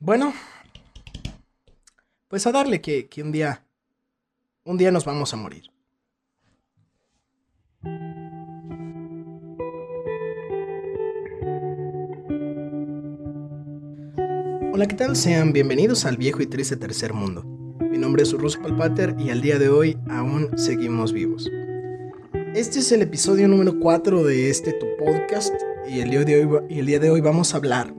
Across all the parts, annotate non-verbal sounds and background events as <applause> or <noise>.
Bueno, pues a darle que, que un día, un día nos vamos a morir. Hola, ¿qué tal? Sean bienvenidos al viejo y triste tercer mundo. Mi nombre es Russo Palpater y al día de hoy aún seguimos vivos. Este es el episodio número 4 de este tu podcast y el día de hoy, y el día de hoy vamos a hablar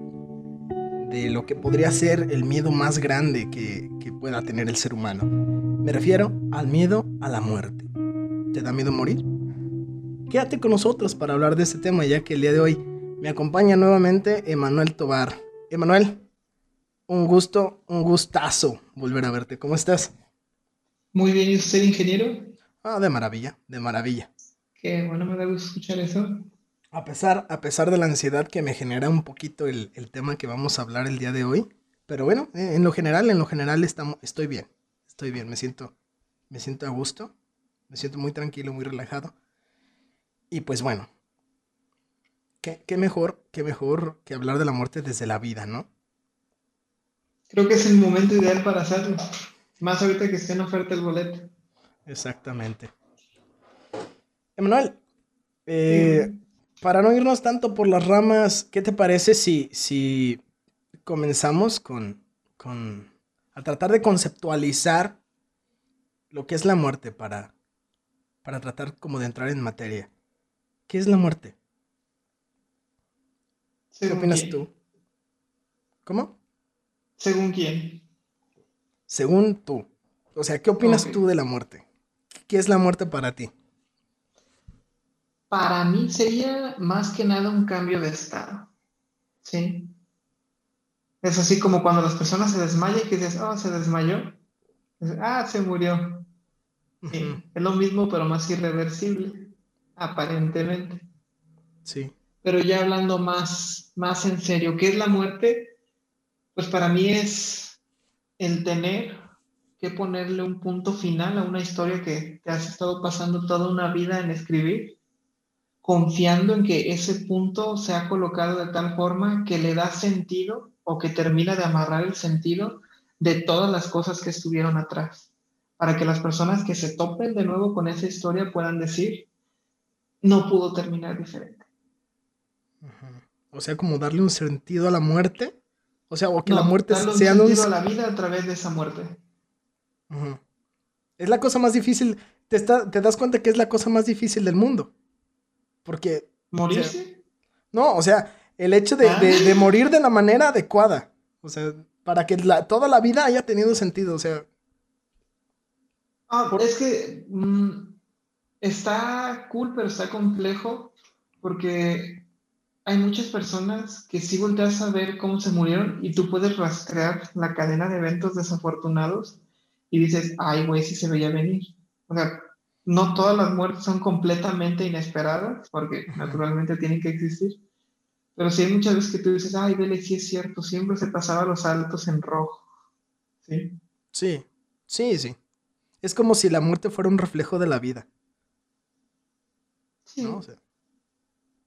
de lo que podría ser el miedo más grande que, que pueda tener el ser humano. Me refiero al miedo a la muerte. ¿Te da miedo morir? Quédate con nosotros para hablar de este tema, ya que el día de hoy me acompaña nuevamente Emanuel Tobar. Emanuel, un gusto, un gustazo volver a verte. ¿Cómo estás? Muy bien, ¿y usted, ingeniero? Ah, de maravilla, de maravilla. Qué bueno, me da gusto escuchar eso. A pesar, a pesar de la ansiedad que me genera un poquito el, tema que vamos a hablar el día de hoy. Pero bueno, eh, en lo general, en lo general estamos, estoy bien. Estoy bien, me siento, me siento a gusto. Me siento muy tranquilo, muy relajado. Y pues bueno, ¿qué, qué mejor, qué mejor que hablar de la muerte desde la vida, ¿no? Creo que es el momento ideal para hacerlo. Más ahorita que esté en oferta el boleto. Exactamente. Emanuel, eh, para no irnos tanto por las ramas, ¿qué te parece si, si comenzamos con, con a tratar de conceptualizar lo que es la muerte para, para tratar como de entrar en materia? ¿Qué es la muerte? ¿Qué opinas tú? ¿Cómo? ¿Según quién? Según tú. O sea, ¿qué opinas tú de la muerte? ¿Qué es la muerte para ti? Para mí sería más que nada un cambio de estado. ¿Sí? Es así como cuando las personas se desmayan y que dices, oh, se desmayó. Ah, se murió. Es lo mismo, pero más irreversible, aparentemente. Sí. Pero ya hablando más, más en serio, ¿qué es la muerte? Pues para mí es el tener que ponerle un punto final a una historia que te has estado pasando toda una vida en escribir confiando en que ese punto se ha colocado de tal forma que le da sentido o que termina de amarrar el sentido de todas las cosas que estuvieron atrás, para que las personas que se topen de nuevo con esa historia puedan decir, no pudo terminar diferente. O sea, como darle un sentido a la muerte. O sea, o que la muerte sea un sentido a la vida a través de esa muerte. Es la cosa más difícil. Te, te das cuenta que es la cosa más difícil del mundo. Porque... ¿Morirse? no, o sea, el hecho de, de, ah. morir de la manera adecuada. O sea, para que la, toda la vida haya tenido sentido, o sea... Ah, es que mm, está cool, pero está complejo porque hay muchas personas que sí volteas a ver cómo se murieron y tú puedes rastrear la cadena de eventos desafortunados y dices, ay, güey, sí se veía venir. O sea, no todas las muertes son completamente inesperadas, porque naturalmente tienen que existir. Pero sí hay muchas veces que tú dices, ay, vele, sí es cierto, siempre se pasaba los saltos en rojo. ¿Sí? Sí, sí, sí. Es como si la muerte fuera un reflejo de la vida. Sí.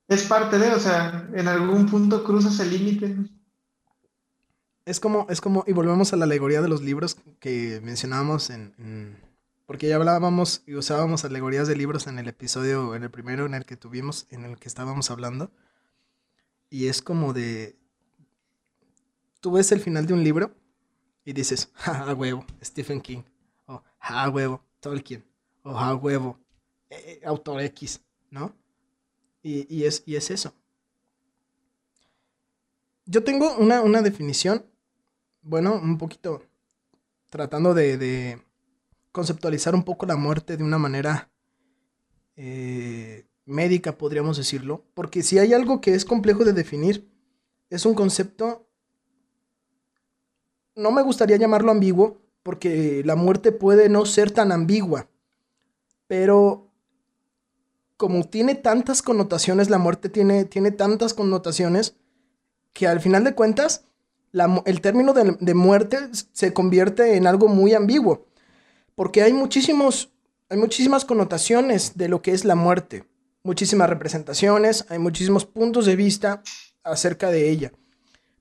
es parte de, o sea, en algún punto cruzas el límite. Es como, es como, y volvemos a la alegoría de los libros que mencionábamos en porque ya hablábamos y usábamos alegorías de libros en el episodio, en el primero en el que tuvimos, en el que estábamos hablando. Y es como de... Tú ves el final de un libro y dices, <laughs> ja, huevo, Stephen King. O ja, huevo, Tolkien. O ja, huevo, eh, eh, autor X, ¿no? Y, es, y es eso. Yo tengo una, una definición, bueno, un poquito tratando de conceptualizar un poco la muerte de una manera eh, médica, podríamos decirlo, porque si hay algo que es complejo de definir, es un concepto, no me gustaría llamarlo ambiguo, porque la muerte puede no ser tan ambigua, pero como tiene tantas connotaciones, la muerte tiene, tiene tantas connotaciones, que al final de cuentas, el término de muerte se convierte en algo muy ambiguo porque hay muchísimos, hay muchísimas connotaciones de lo que es la muerte, muchísimas representaciones, hay muchísimos puntos de vista acerca de ella.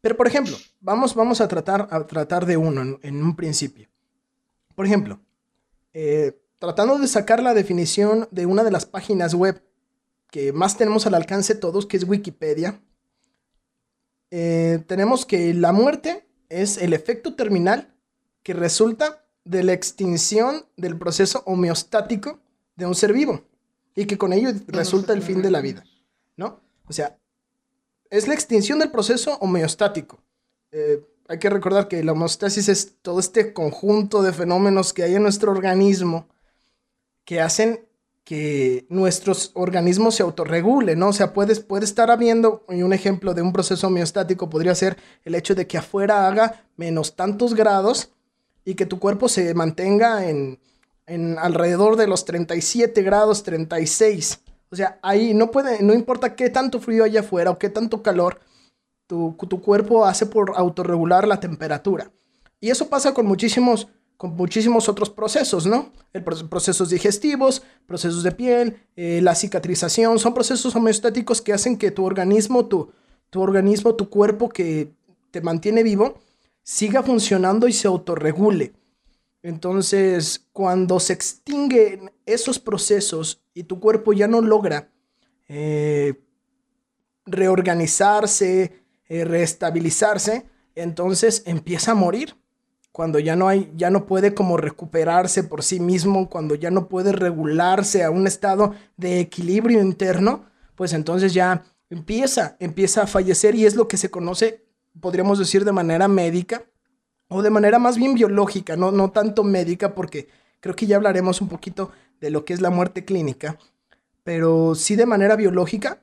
Pero, por ejemplo, vamos, vamos a, tratar, a tratar de uno en, un principio. Por ejemplo, eh, tratando de sacar la definición de una de las páginas web que más tenemos al alcance todos, que es Wikipedia, eh, tenemos que la muerte es el efecto terminal que resulta de la extinción del proceso homeostático de un ser vivo y que con ello resulta el fin de la vida, ¿no? O sea, es la extinción del proceso homeostático. Eh, hay que recordar que la homeostasis es todo este conjunto de fenómenos que hay en nuestro organismo que hacen que nuestros organismos se autorregulen, ¿no? O sea, puede, puede estar habiendo, y un ejemplo de un proceso homeostático podría ser el hecho de que afuera haga menos tantos grados y que tu cuerpo se mantenga en, en alrededor de los 37 grados, 36. O sea, ahí no puede, no importa qué tanto frío haya afuera o qué tanto calor, tu, tu cuerpo hace por autorregular la temperatura. Y eso pasa con muchísimos, con muchísimos otros procesos, ¿no? El procesos digestivos, procesos de piel, eh, la cicatrización, son procesos homeostáticos que hacen que tu organismo, tu, tu organismo, tu cuerpo que te mantiene vivo, siga funcionando y se autorregule. Entonces, cuando se extinguen esos procesos y tu cuerpo ya no logra eh, reorganizarse, eh, reestabilizarse, entonces empieza a morir. Cuando ya no hay, ya no puede como recuperarse por sí mismo, cuando ya no puede regularse a un estado de equilibrio interno, pues entonces ya empieza, empieza a fallecer y es lo que se conoce, podríamos decir de manera médica, o de manera más bien biológica, no, no tanto médica, porque creo que ya hablaremos un poquito de lo que es la muerte clínica, pero sí de manera biológica,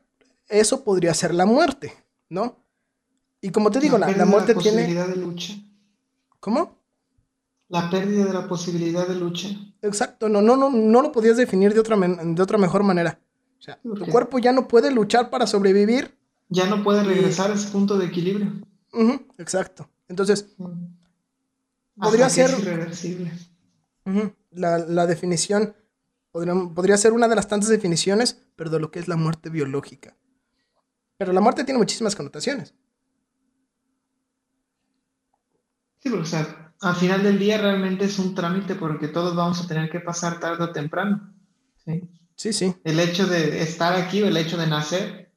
eso podría ser la muerte, ¿no? Y como te digo, la, la, muerte la tiene... posibilidad de lucha. ¿Cómo? La pérdida de la posibilidad de lucha. Exacto, no, no, no, no lo podías definir de otra, de otra mejor manera. O sea, tu cuerpo ya no puede luchar para sobrevivir. Ya no puede regresar a ese punto de equilibrio. Exacto. Entonces, podría ser... irreversible. la, definición podría, ser una de las tantas definiciones, pero de lo que es la muerte biológica. Pero la muerte tiene muchísimas connotaciones. Sí, porque o sea, al final del día realmente es un trámite porque todos vamos a tener que pasar tarde o temprano. Sí, sí. sí. El hecho de estar aquí o el hecho de nacer,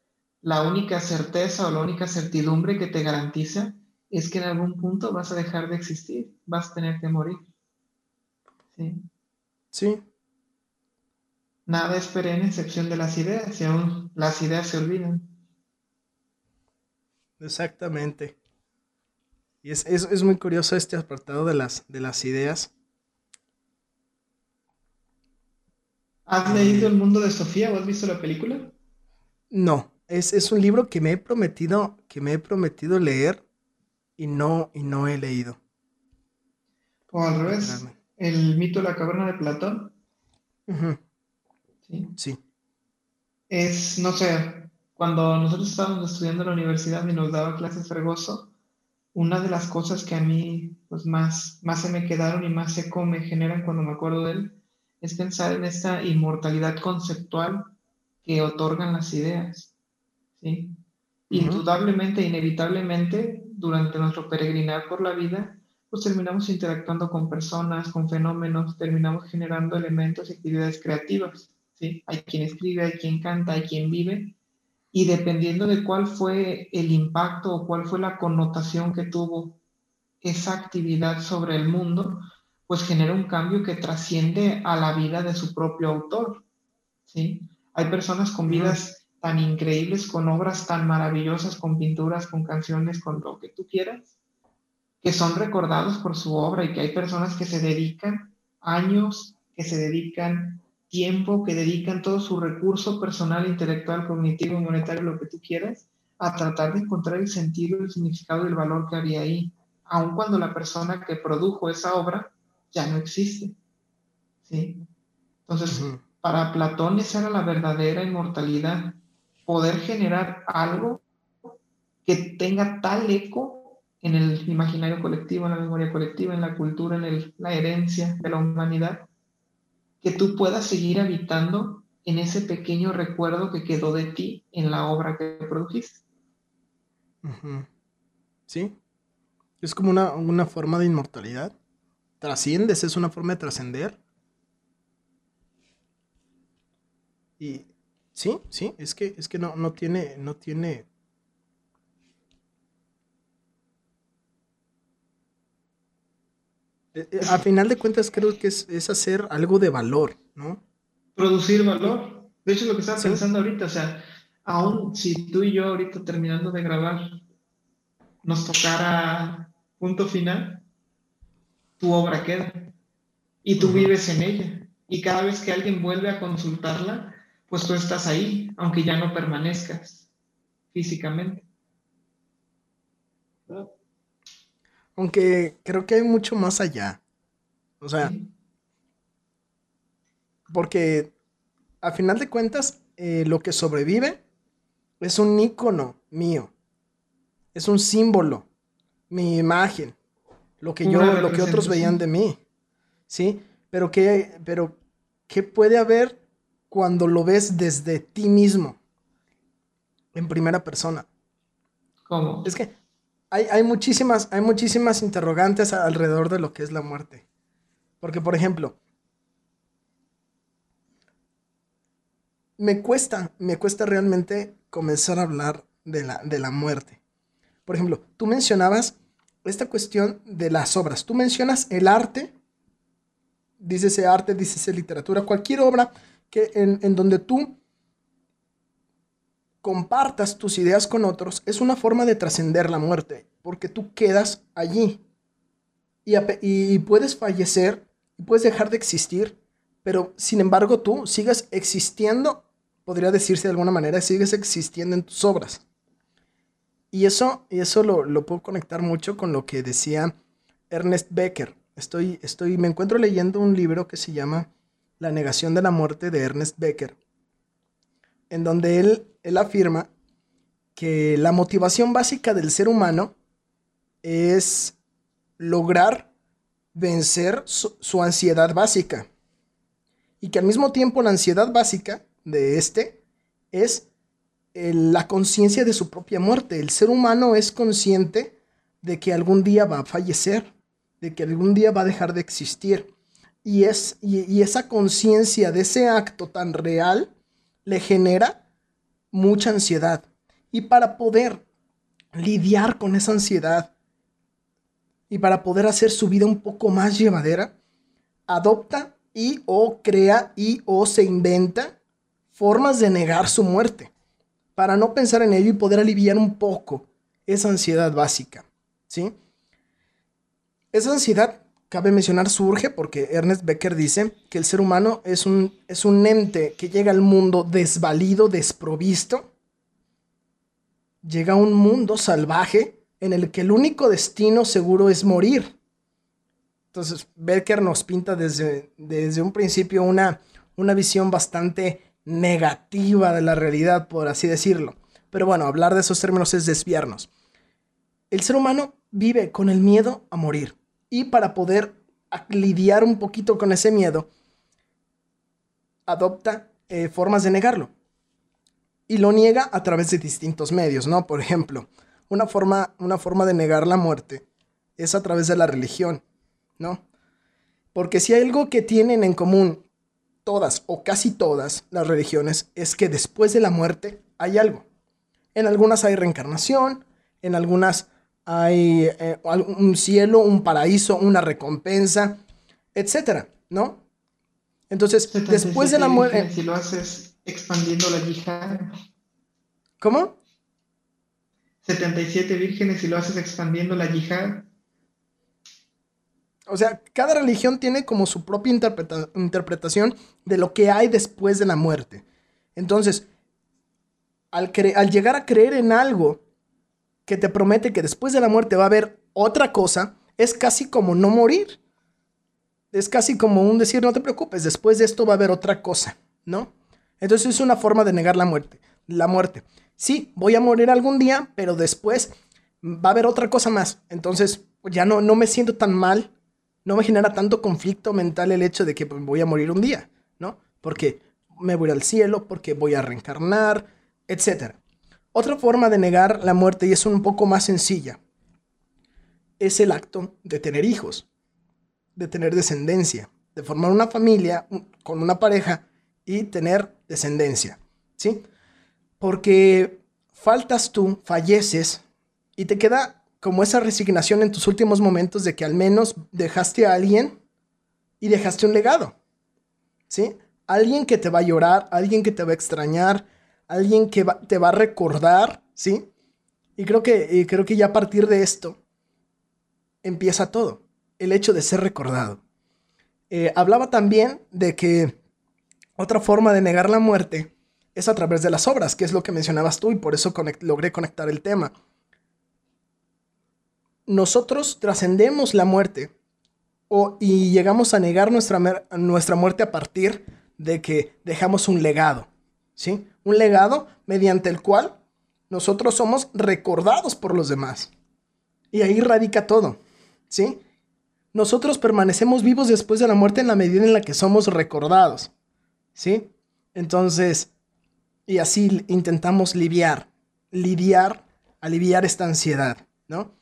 la única certeza o la única certidumbre que te garantiza es que en algún punto vas a dejar de existir, vas a tener que morir. Sí. Sí. Nada es perenne excepción de las ideas, y aún las ideas se olvidan. Exactamente. Y es, es, muy curioso este apartado de las, de las ideas. ¿Has leído El mundo de Sofía o has visto la película? No, es, es un libro que me he prometido, que me he prometido leer y no, y no he leído. O al revés, el mito de la caverna de Platón. ¿Sí? sí. Es, no sé, cuando nosotros estábamos estudiando en la universidad y nos daba clases Fregoso, una de las cosas que a mí pues, más, más se me quedaron y más eco me generan cuando me acuerdo de él es pensar en esta inmortalidad conceptual que otorgan las ideas. ¿Sí? Indudablemente, inevitablemente, durante nuestro peregrinar por la vida, pues terminamos interactuando con personas, con fenómenos, terminamos generando elementos y actividades creativas. ¿sí? Hay quien escribe, hay quien canta, hay quien vive, y dependiendo de cuál fue el impacto o cuál fue la connotación que tuvo esa actividad sobre el mundo, pues genera un cambio que trasciende a la vida de su propio autor. ¿sí? Hay personas con vidas tan increíbles, con obras tan maravillosas, con pinturas, con canciones, con lo que tú quieras, que son recordados por su obra y que hay personas que se dedican años, que se dedican tiempo, que dedican todo su recurso personal, intelectual, cognitivo, monetario, lo que tú quieras, a tratar de encontrar el sentido, el significado y el valor que había ahí, aun cuando la persona que produjo esa obra ya no existe. ¿Sí? Entonces, para Platón esa era la verdadera inmortalidad, poder generar algo que tenga tal eco en el imaginario colectivo, en la memoria colectiva, en la cultura, en la herencia de la humanidad, que tú puedas seguir habitando en ese pequeño recuerdo que quedó de ti en la obra que produjiste. ¿Sí? Es como una, una forma de inmortalidad. Trasciendes, es una forma de trascender. Y sí, sí, es que, es que no, no tiene, no tiene. Eh, eh, a final de cuentas creo que es, es hacer algo de valor, ¿no? Producir valor. De hecho, lo que estaba pensando ahorita, o sea, aún si tú y yo ahorita terminando de grabar nos tocara punto final, tu obra queda y tú vives en ella. Y cada vez que alguien vuelve a consultarla, pues tú estás ahí, aunque ya no permanezcas físicamente. Aunque creo que hay mucho más allá. O sea, porque a final de cuentas, eh, lo que sobrevive es un icono mío. Es un símbolo, mi imagen, lo que yo, lo que otros veían de mí. ¿Sí? Pero qué, pero ¿qué puede haber cuando lo ves desde ti mismo, en primera persona. ¿Cómo? Es que hay, muchísimas, hay muchísimas interrogantes alrededor de lo que es la muerte. Porque, por ejemplo, me cuesta, me cuesta realmente comenzar a hablar de la, de la muerte. Por ejemplo, tú mencionabas esta cuestión de las obras. Tú mencionas el arte, ese arte, ese literatura, cualquier obra que en, donde tú compartas tus ideas con otros es una forma de trascender la muerte, porque tú quedas allí y, y, puedes fallecer puedes dejar de existir, pero sin embargo tú sigues existiendo, podría decirse de alguna manera, sigues existiendo en tus obras. Y eso, y eso lo, lo puedo conectar mucho con lo que decía Ernest Becker. Estoy, estoy, me encuentro leyendo un libro que se llama la negación de la muerte de Ernest Becker, en donde él, él afirma que la motivación básica del ser humano es lograr vencer su, ansiedad básica. Y que al mismo tiempo la ansiedad básica de este es la conciencia de su propia muerte. El ser humano es consciente de que algún día va a fallecer, de que algún día va a dejar de existir y, es, y, esa conciencia de ese acto tan real le genera mucha ansiedad. Y para poder lidiar con esa ansiedad y para poder hacer su vida un poco más llevadera, adopta y o crea y o se inventa formas de negar su muerte para no pensar en ello y poder aliviar un poco esa ansiedad básica, ¿sí? Esa ansiedad cabe mencionar surge porque Ernest Becker dice que el ser humano es un, es un ente que llega al mundo desvalido, desprovisto. Llega a un mundo salvaje en el que el único destino seguro es morir. Entonces, Becker nos pinta desde, desde un principio una, una visión bastante negativa de la realidad, por así decirlo. Pero bueno, hablar de esos términos es desviarnos. El ser humano vive con el miedo a morir y para poder lidiar un poquito con ese miedo, adopta eh, formas de negarlo. Y lo niega a través de distintos medios, ¿no? Por ejemplo, una forma, una forma de negar la muerte es a través de la religión, ¿no? Porque si hay algo que tienen en común todas o casi todas las religiones es que después de la muerte hay algo. En algunas hay reencarnación, en algunas hay eh, un cielo, un paraíso, una recompensa, etcétera, ¿no? Entonces, después de la muerte. Si lo haces expandiendo la yihad. ¿Cómo? 77 vírgenes y lo haces expandiendo la yihad. O sea, cada religión tiene como su propia interpretación de lo que hay después de la muerte. Entonces, al, al llegar a creer en algo que te promete que después de la muerte va a haber otra cosa, es casi como no morir. Es casi como un decir, no te preocupes, después de esto va a haber otra cosa, ¿no? Entonces es una forma de negar la muerte. La muerte. Sí, voy a morir algún día, pero después va a haber otra cosa más. Entonces ya no, no me siento tan mal, no me genera tanto conflicto mental el hecho de que voy a morir un día, ¿no? Porque me voy al cielo, porque voy a reencarnar, etcétera. Otra forma de negar la muerte, y es un poco más sencilla, es el acto de tener hijos, de tener descendencia, de formar una familia con una pareja y tener descendencia, ¿sí? Porque faltas tú, falleces y te queda como esa resignación en tus últimos momentos de que al menos dejaste a alguien y dejaste un legado, ¿sí? Alguien que te va a llorar, alguien que te va a extrañar, alguien que te va a recordar, ¿sí? Y creo que, creo que ya a partir de esto empieza todo, el hecho de ser recordado. Eh, hablaba también de que otra forma de negar la muerte es a través de las obras, que es lo que mencionabas tú y por eso logré conectar el tema. Nosotros trascendemos la muerte o, y llegamos a negar nuestra, nuestra muerte a partir de que dejamos un legado, ¿sí? Un legado mediante el cual nosotros somos recordados por los demás. Y ahí radica todo, ¿sí? Nosotros permanecemos vivos después de la muerte en la medida en la que somos recordados, ¿sí? Entonces, y así intentamos lidiar, lidiar, aliviar esta ansiedad, ¿no?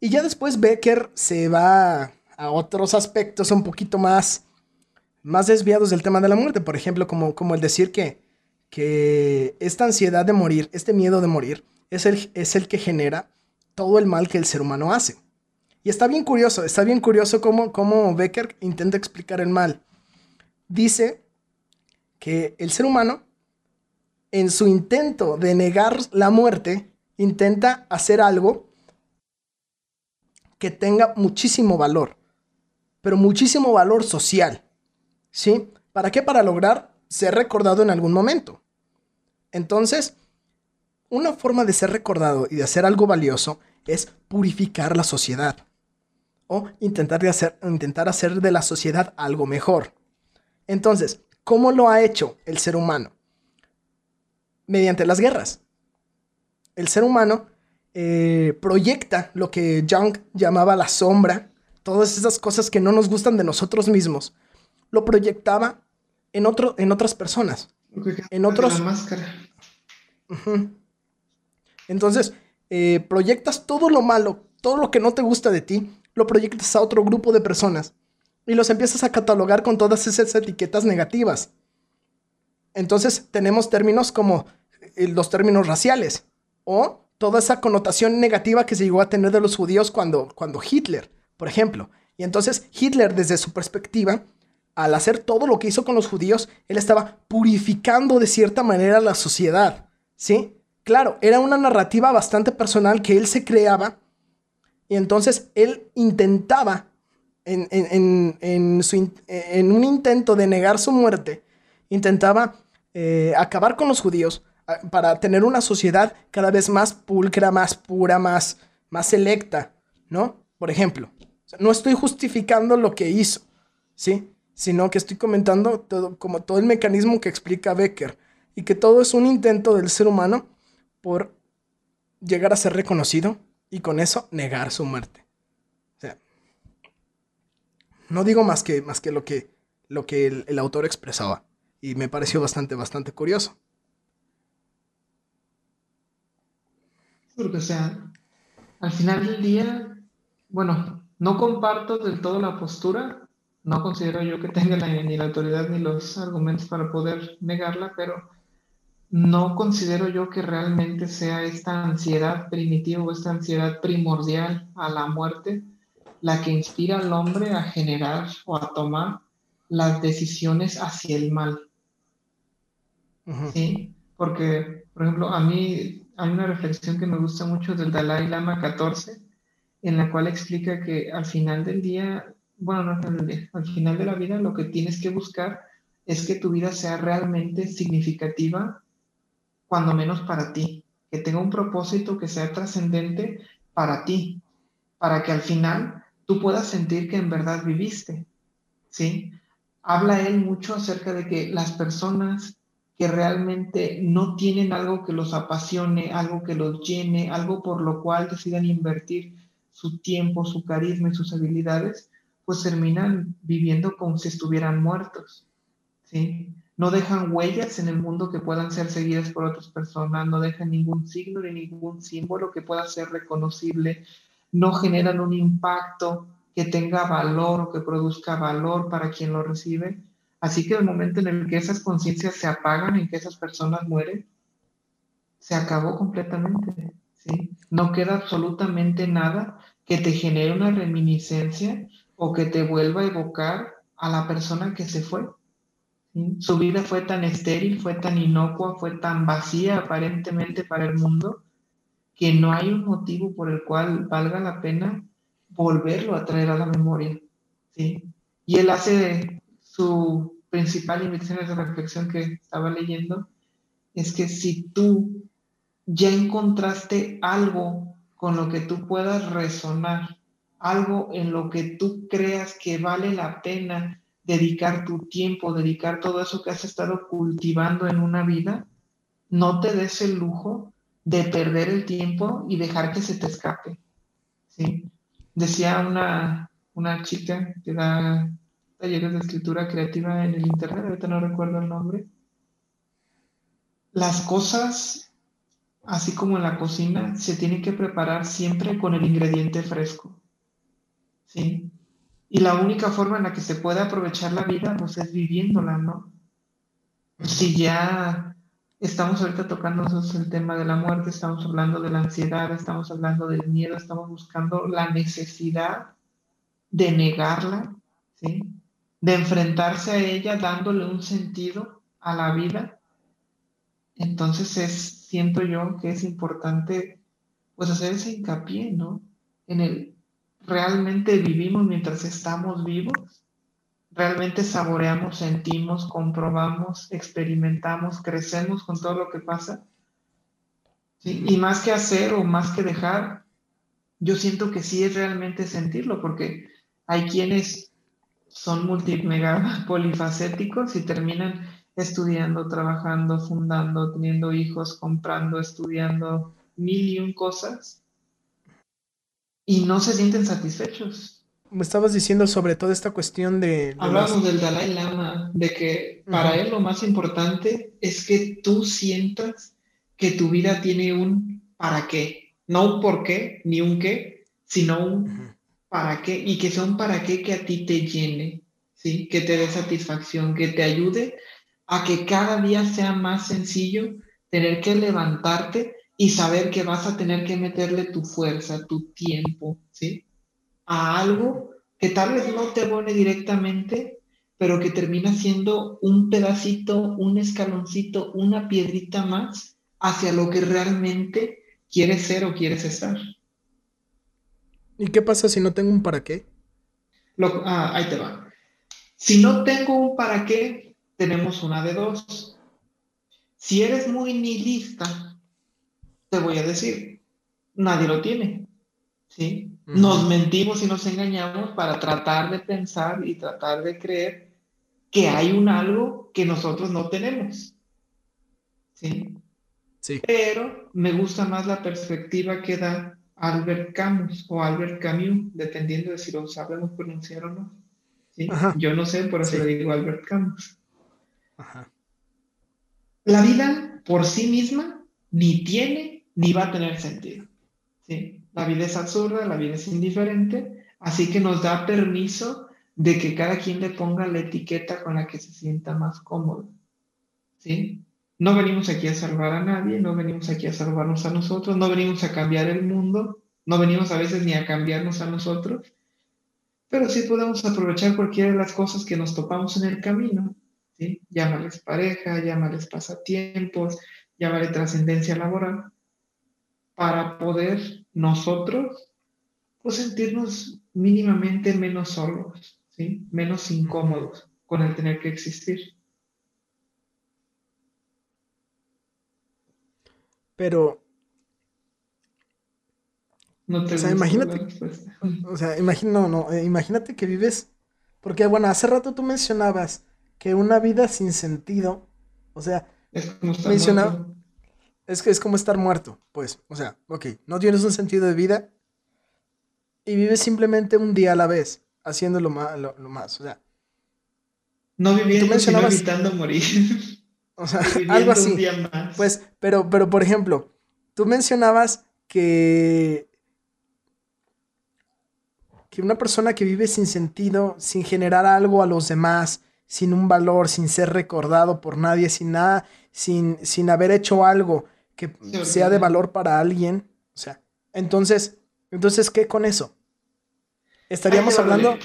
Y ya después Becker se va a otros aspectos un poquito más, más desviados del tema de la muerte, por ejemplo, como, como el decir que, que esta ansiedad de morir, este miedo de morir, es el, es el que genera todo el mal que el ser humano hace. Y está bien curioso, está bien curioso cómo, cómo Becker intenta explicar el mal. Dice que el ser humano, en su intento de negar la muerte, intenta hacer algo que tenga muchísimo valor, pero muchísimo valor social. ¿Sí? ¿Para qué? Para lograr ser recordado en algún momento. Entonces, una forma de ser recordado y de hacer algo valioso es purificar la sociedad o intentar, de hacer, intentar hacer de la sociedad algo mejor. Entonces, ¿cómo lo ha hecho el ser humano? Mediante las guerras. El ser humano eh, proyecta lo que Jung llamaba la sombra, todas esas cosas que no nos gustan de nosotros mismos, lo proyectaba en, otro, en otras personas. En otros... máscara. Entonces, eh, proyectas todo lo malo, todo lo que no te gusta de ti, lo proyectas a otro grupo de personas y los empiezas a catalogar con todas esas etiquetas negativas. Entonces tenemos términos como eh, los términos raciales o toda esa connotación negativa que se llegó a tener de los judíos cuando, cuando Hitler, por ejemplo. Y entonces Hitler desde su perspectiva, al hacer todo lo que hizo con los judíos, él estaba purificando de cierta manera la sociedad, ¿sí? Claro, era una narrativa bastante personal que él se creaba y entonces él intentaba, en, un intento de negar su muerte, intentaba eh, acabar con los judíos para tener una sociedad cada vez más pulcra, más pura, más, más selecta, ¿no? Por ejemplo, no estoy justificando lo que hizo, ¿sí? Sino que estoy comentando todo, como todo el mecanismo que explica Becker y que todo es un intento del ser humano por llegar a ser reconocido, y con eso negar su muerte. O sea, no digo más que, más que lo que, lo que el, autor expresaba y me pareció bastante, bastante curioso. Porque, o sea, al final del día, bueno, no comparto del todo la postura, no considero yo que tenga ni la autoridad ni los argumentos para poder negarla, pero no considero yo que realmente sea esta ansiedad primitiva o esta ansiedad primordial a la muerte la que inspira al hombre a generar o a tomar las decisiones hacia el mal. ¿Sí? Porque, por ejemplo, a mí hay una reflexión que me gusta mucho del Dalai Lama 14, en la cual explica que al final del día, bueno, no al al final de la vida lo que tienes que buscar es que tu vida sea realmente significativa cuando menos para ti, que tenga un propósito que sea trascendente para ti, para que al final tú puedas sentir que en verdad viviste, ¿sí? Habla él mucho acerca de que las personas que realmente no tienen algo que los apasione, algo que los llene, algo por lo cual decidan invertir su tiempo, su carisma y sus habilidades, pues terminan viviendo como si estuvieran muertos, ¿sí? no dejan huellas en el mundo que puedan ser seguidas por otras personas, no dejan ningún signo ni ningún símbolo que pueda ser reconocible, no generan un impacto que tenga valor o que produzca valor para quien lo recibe. Así que el momento en el que esas conciencias se apagan, en que esas personas mueren, se acabó completamente. ¿sí? No queda absolutamente nada que te genere una reminiscencia o que te vuelva a evocar a la persona que se fue. Su vida fue tan estéril, fue tan inocua, fue tan vacía aparentemente para el mundo, que no hay un motivo por el cual valga la pena volverlo a traer a la memoria. ¿sí? Y él hace su principal invitación de reflexión que estaba leyendo, es que si tú ya encontraste algo con lo que tú puedas resonar, algo en lo que tú creas que vale la pena dedicar tu tiempo, dedicar todo eso que has estado cultivando en una vida, no te des el lujo de perder el tiempo y dejar que se te escape. ¿sí? Decía una, una chica que da talleres de escritura creativa en el internet, ahorita no recuerdo el nombre. Las cosas, así como en la cocina, se tienen que preparar siempre con el ingrediente fresco. ¿Sí? Y la única forma en la que se puede aprovechar la vida, pues es viviéndola, ¿no? Si ya estamos ahorita tocando el tema de la muerte, estamos hablando de la ansiedad, estamos hablando del miedo, estamos buscando la necesidad de negarla, ¿sí? De enfrentarse a ella dándole un sentido a la vida. Entonces es, siento yo que es importante pues hacer ese hincapié, ¿no? En el realmente vivimos mientras estamos vivos, realmente saboreamos, sentimos, comprobamos, experimentamos, crecemos con todo lo que pasa. Y más que hacer o más que dejar, yo siento que sí es realmente sentirlo, porque hay quienes son multimega <laughs> polifacéticos y terminan estudiando, trabajando, fundando, teniendo hijos, comprando, estudiando mil y un cosas y no se sienten satisfechos. Me estabas diciendo sobre toda esta cuestión de... Hablamos del Dalai Lama, de que para él lo más importante es que tú sientas que tu vida tiene un para qué, no un por qué ni un qué, sino un para qué y que sea un para qué que a ti te llene, ¿sí? que te dé satisfacción, que te ayude a que cada día sea más sencillo tener que levantarte y saber que vas a tener que meterle tu fuerza, tu tiempo, ¿sí? A algo que tal vez no te pone directamente, pero que termina siendo un pedacito, un escaloncito, una piedrita más hacia lo que realmente quieres ser o quieres estar. ¿Y qué pasa si no tengo un para qué? Lo, ah, ahí te va. Si no tengo un para qué, tenemos una de dos. Si eres muy nihilista, te voy a decir, nadie lo tiene. ¿sí? Nos mentimos y nos engañamos para tratar de pensar y tratar de creer que hay un algo que nosotros no tenemos. ¿sí? Sí. Pero me gusta más la perspectiva que da Albert Camus o Albert Camus, dependiendo de si lo sabemos pronunciar o no. ¿sí? Yo no sé, por eso le digo Albert Camus. Ajá. La vida por sí misma ni tiene ni va a tener sentido. ¿sí? La vida es absurda, la vida es indiferente, así que nos da permiso de que cada quien le ponga la etiqueta con la que se sienta más cómodo. ¿sí? No venimos aquí a salvar a nadie, no venimos aquí a salvarnos a nosotros, no venimos a cambiar el mundo, no venimos a veces ni a cambiarnos a nosotros, pero sí podemos aprovechar cualquiera de las cosas que nos topamos en el camino. ¿sí? Llámales pareja, llámales pasatiempos, llámale trascendencia laboral para poder nosotros pues sentirnos mínimamente menos solos, ¿sí? menos incómodos con el tener que existir. Pero no te o sea, imagínate, o sea, imagino, no, eh, imagínate que vives, porque bueno, hace rato tú mencionabas que una vida sin sentido, o sea, como es que es como estar muerto, pues. O sea, ok, no tienes un sentido de vida y vives simplemente un día a la vez, haciendo lo más. Lo, más o sea, no viviendo, sino evitando morir. <laughs> O sea, <laughs> algo así. Pues, pero, pero por ejemplo, tú mencionabas que que una persona que vive sin sentido, sin generar algo a los demás, sin un valor, sin ser recordado por nadie, sin nada, sin, sin haber hecho algo que sea de valor para alguien. O sea, entonces, entonces, ¿qué con eso? Estaríamos hablando.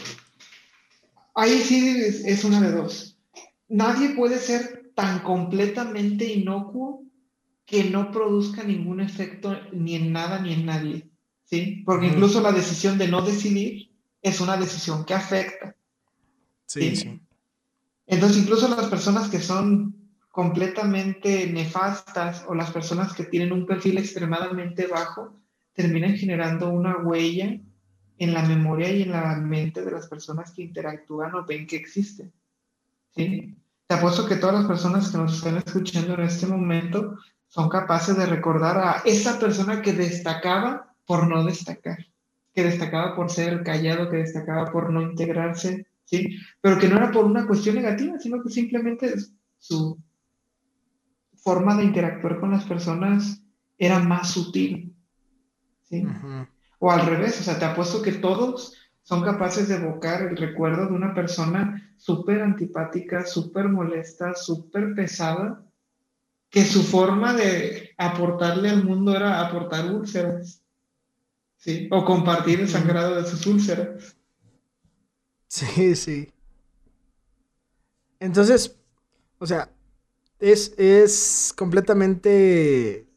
Ahí sí es una de dos. Nadie puede ser tan completamente inocuo que no produzca ningún efecto ni en nada ni en nadie. ¿Sí? Porque incluso la decisión de no decidir es una decisión que afecta. Sí, sí. Entonces, incluso las personas que son completamente nefastas o las personas que tienen un perfil extremadamente bajo terminan generando una huella en la memoria y en la mente de las personas que interactúan o ven que existen. ¿sí? Te apuesto que todas las personas que nos están escuchando en este momento son capaces de recordar a esa persona que destacaba por no destacar, que destacaba por ser callado, que destacaba por no integrarse, ¿sí? Pero que no era por una cuestión negativa, sino que simplemente su forma de interactuar con las personas era más sutil, ¿sí? O al revés, o sea, te apuesto que todos son capaces de evocar el recuerdo de una persona súper antipática, súper molesta, súper pesada, que su forma de aportarle al mundo era aportar úlceras, ¿sí? O compartir el sangrado de sus úlceras. Sí, sí. Entonces, o sea, es, es completamente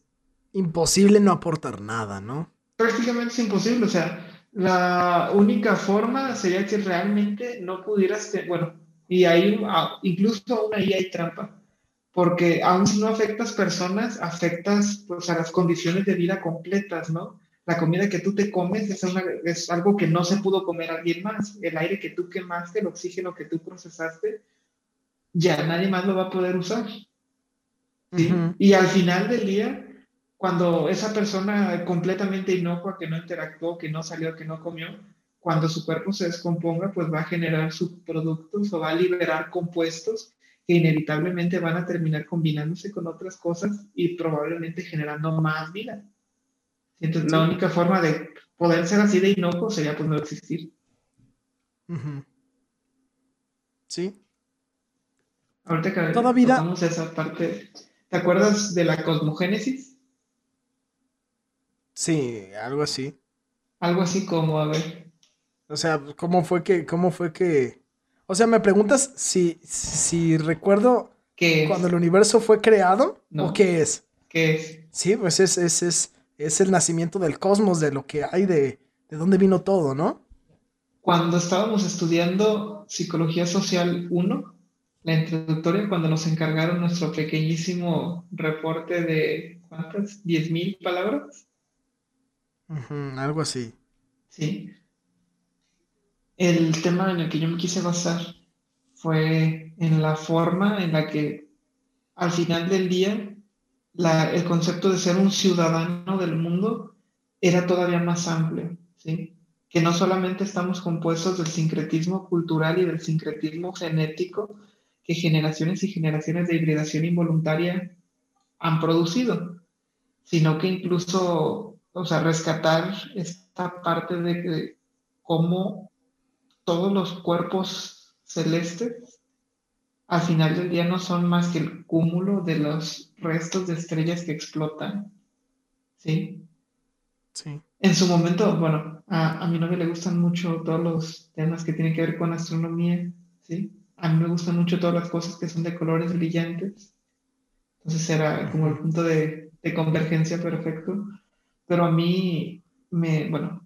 imposible no aportar nada, ¿no? Prácticamente es imposible, o sea, la única forma sería que realmente no pudieras, bueno, y ahí ah, incluso aún ahí hay trampa, porque aún si no afectas personas, afectas pues a las condiciones de vida completas, ¿no? La comida que tú te comes es, es algo que no se pudo comer alguien más, el aire que tú quemaste, el oxígeno que tú procesaste, ya nadie más lo va a poder usar. ¿Sí? Y al final del día, cuando esa persona completamente inocua que no interactuó, que no salió, que no comió, cuando su cuerpo se descomponga, pues va a generar subproductos o va a liberar compuestos que inevitablemente van a terminar combinándose con otras cosas y probablemente generando más vida. Entonces, la única forma de poder ser así de inocuo sería pues no existir. Sí. Ahorita que Toda vida. esa parte. ¿Te acuerdas de la cosmogénesis? Sí, algo así. Algo así como, a ver. O sea, ¿cómo fue que, cómo fue que... O sea, me preguntas si, si recuerdo ¿Qué cuando el universo fue creado o qué es. ¿Qué es? Sí, pues es, es, es, es el nacimiento del cosmos, de lo que hay, de, de dónde vino todo, ¿no? Cuando estábamos estudiando Psicología Social 1, la introductoria, cuando nos encargaron nuestro pequeñísimo reporte de, ¿cuántas? ¿10.000 palabras? algo así. Sí. El tema en el que yo me quise basar fue en la forma en la que al final del día el concepto de ser un ciudadano del mundo era todavía más amplio, ¿sí? que no solamente estamos compuestos del sincretismo cultural y del sincretismo genético que generaciones y generaciones de hibridación involuntaria han producido, sino que incluso o sea, rescatar esta parte de que cómo todos los cuerpos celestes al final del día no son más que el cúmulo de los restos de estrellas que explotan. ¿Sí? Sí. En su momento, bueno, a, a mi novia le gustan mucho todos los temas que tienen que ver con astronomía, ¿sí? A mí me gustan mucho todas las cosas que son de colores brillantes. Entonces era como el punto de, de convergencia perfecto pero a mí me, bueno,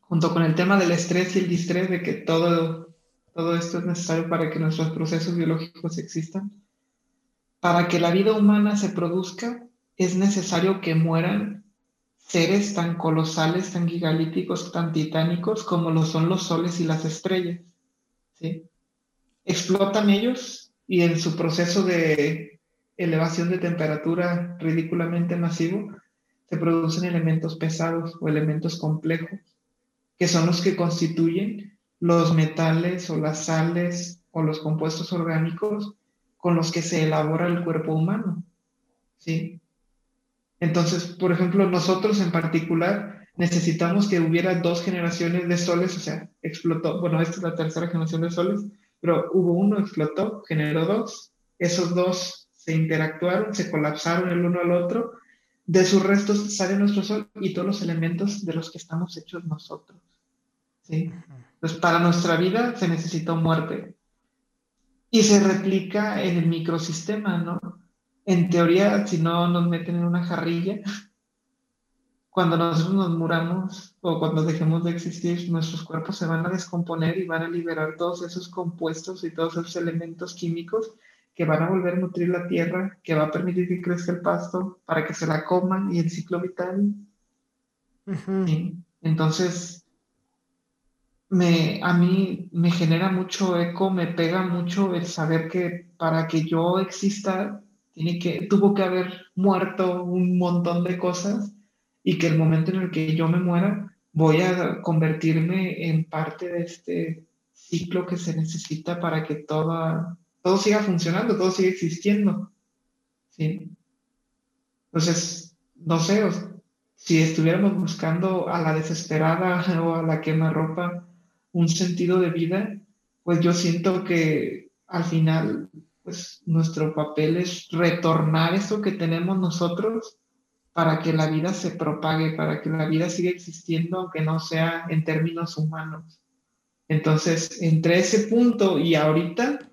junto con el tema del estrés y el distrés, de que todo, todo esto es necesario para que nuestros procesos biológicos existan, para que la vida humana se produzca, es necesario que mueran seres tan colosales, tan gigalíticos, tan titánicos como lo son los soles y las estrellas. ¿sí? Explotan ellos y en su proceso de elevación de temperatura ridículamente masivo, se producen elementos pesados o elementos complejos, que son los que constituyen los metales o las sales o los compuestos orgánicos con los que se elabora el cuerpo humano. ¿Sí? Entonces, por ejemplo, nosotros en particular necesitamos que hubiera dos generaciones de soles, o sea, explotó, bueno, esta es la tercera generación de soles, pero hubo uno, explotó, generó dos, esos dos se interactuaron, se colapsaron el uno al otro, de sus restos sale nuestro sol y todos los elementos de los que estamos hechos nosotros. ¿sí? Entonces, para nuestra vida se necesitó muerte. Y se replica en el microsistema, ¿no? En teoría, si no nos meten en una jarrilla, cuando nosotros nos muramos o cuando dejemos de existir, nuestros cuerpos se van a descomponer y van a liberar todos esos compuestos y todos esos elementos químicos que van a volver a nutrir la tierra, que va a permitir que crezca el pasto para que se la coman y el ciclo vital. Entonces, me, a mí me genera mucho eco, me pega mucho el saber que para que yo exista, tiene que, tuvo que haber muerto un montón de cosas y que el momento en el que yo me muera voy a convertirme en parte de este ciclo que se necesita para que todo siga funcionando, todo siga existiendo. ¿sí? Entonces, no sé, si estuviéramos buscando a la desesperada <laughs> o a la quemarropa un sentido de vida, pues yo siento que al final, pues nuestro papel es retornar eso que tenemos nosotros para que la vida se propague, para que la vida siga existiendo, aunque no sea en términos humanos. Entonces, entre ese punto y ahorita,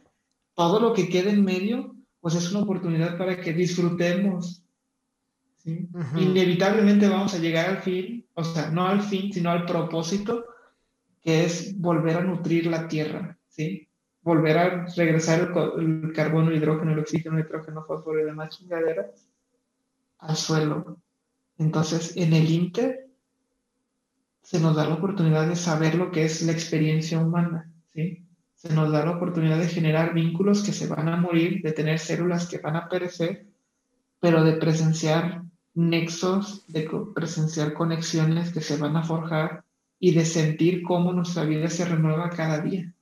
todo lo que queda en medio, pues es una oportunidad para que disfrutemos. Inevitablemente vamos a llegar al fin, o sea, no al fin, sino al propósito, que es volver a nutrir la tierra, ¿sí? Volver a regresar el, carbono, el hidrógeno, el oxígeno, el nitrógeno, fósforo y demás chingaderas al suelo. Entonces, en el Inter se nos da la oportunidad de saber lo que es la experiencia humana, ¿sí? Se nos da la oportunidad de generar vínculos que se van a morir, de tener células que van a perecer, pero de presenciar nexos, de presenciar conexiones que se van a forjar y de sentir cómo nuestra vida se renueva cada día.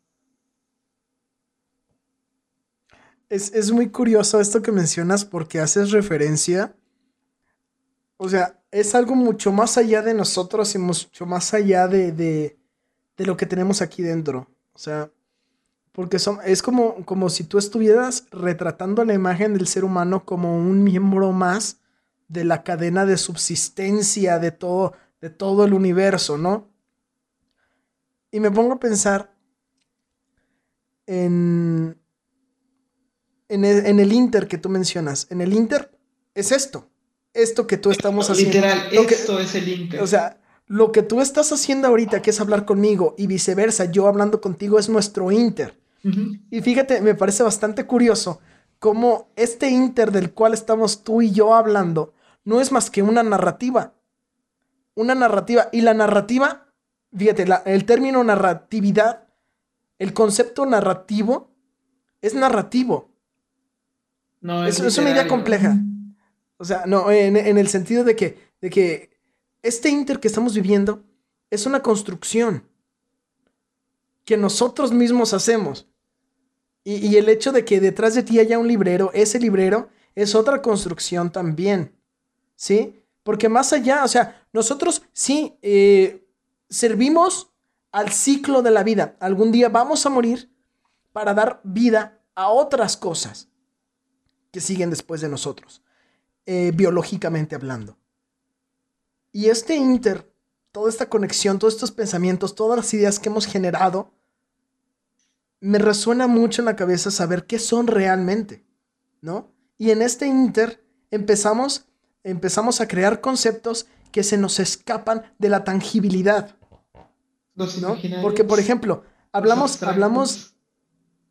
Es, es muy curioso esto que mencionas porque haces referencia o sea, es algo mucho más allá de nosotros y mucho más allá de, de, lo que tenemos aquí dentro. O sea, porque son, es como, como si tú estuvieras retratando la imagen del ser humano como un miembro más de la cadena de subsistencia de todo, de todo el universo, ¿no? Y me pongo a pensar en, en, el, en el Inter que tú mencionas. En el Inter es esto esto que tú estamos haciendo. Literal, esto es el Inter. O sea, lo que tú estás haciendo ahorita, que es hablar conmigo, y viceversa, yo hablando contigo, es nuestro Inter. Y fíjate, me parece bastante curioso cómo este Inter del cual estamos tú y yo hablando no es más que una narrativa. Una narrativa. Y la narrativa, fíjate, el término narratividad, el concepto narrativo, es narrativo. No, es, es una idea compleja. O sea, no, en, el sentido de que, de que este Inter que estamos viviendo es una construcción que nosotros mismos hacemos. Y, el hecho de que detrás de ti haya un librero, ese librero es otra construcción también. ¿Sí? Porque más allá, o sea, nosotros sí eh, servimos al ciclo de la vida. Algún día vamos a morir para dar vida a otras cosas que siguen después de nosotros. Eh, biológicamente hablando. Y este inter, toda esta conexión, todos estos pensamientos, todas las ideas que hemos generado, me resuena mucho en la cabeza saber qué son realmente, ¿no? Y en este inter empezamos, empezamos a crear conceptos que se nos escapan de la tangibilidad. ¿no? Porque, por ejemplo, hablamos, hablamos,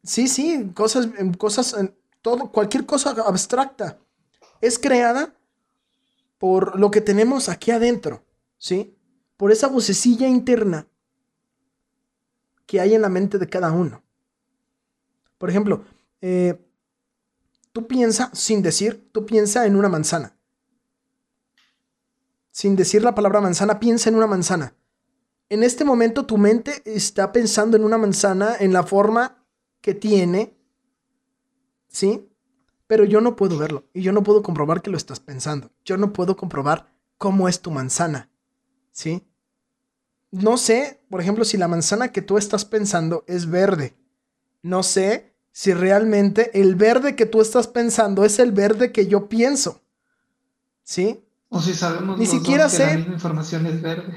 sí, sí, cosas, cosas, todo, cualquier cosa abstracta es creada por lo que tenemos aquí adentro, ¿sí? Por esa vocecilla interna que hay en la mente de cada uno. Por ejemplo, eh, tú piensa, sin decir, tú piensa en una manzana. Sin decir la palabra manzana, piensa en una manzana. En este momento tu mente está pensando en una manzana en la forma que tiene, ¿sí? Pero yo no puedo verlo y yo no puedo comprobar que lo estás pensando. Yo no puedo comprobar cómo es tu manzana, ¿sí? no sé, por ejemplo, si la manzana que tú estás pensando es verde. No sé si realmente el verde que tú estás pensando es el verde que yo pienso. ¿Sí? O si sabemos ni siquiera sé, que la misma información es verde.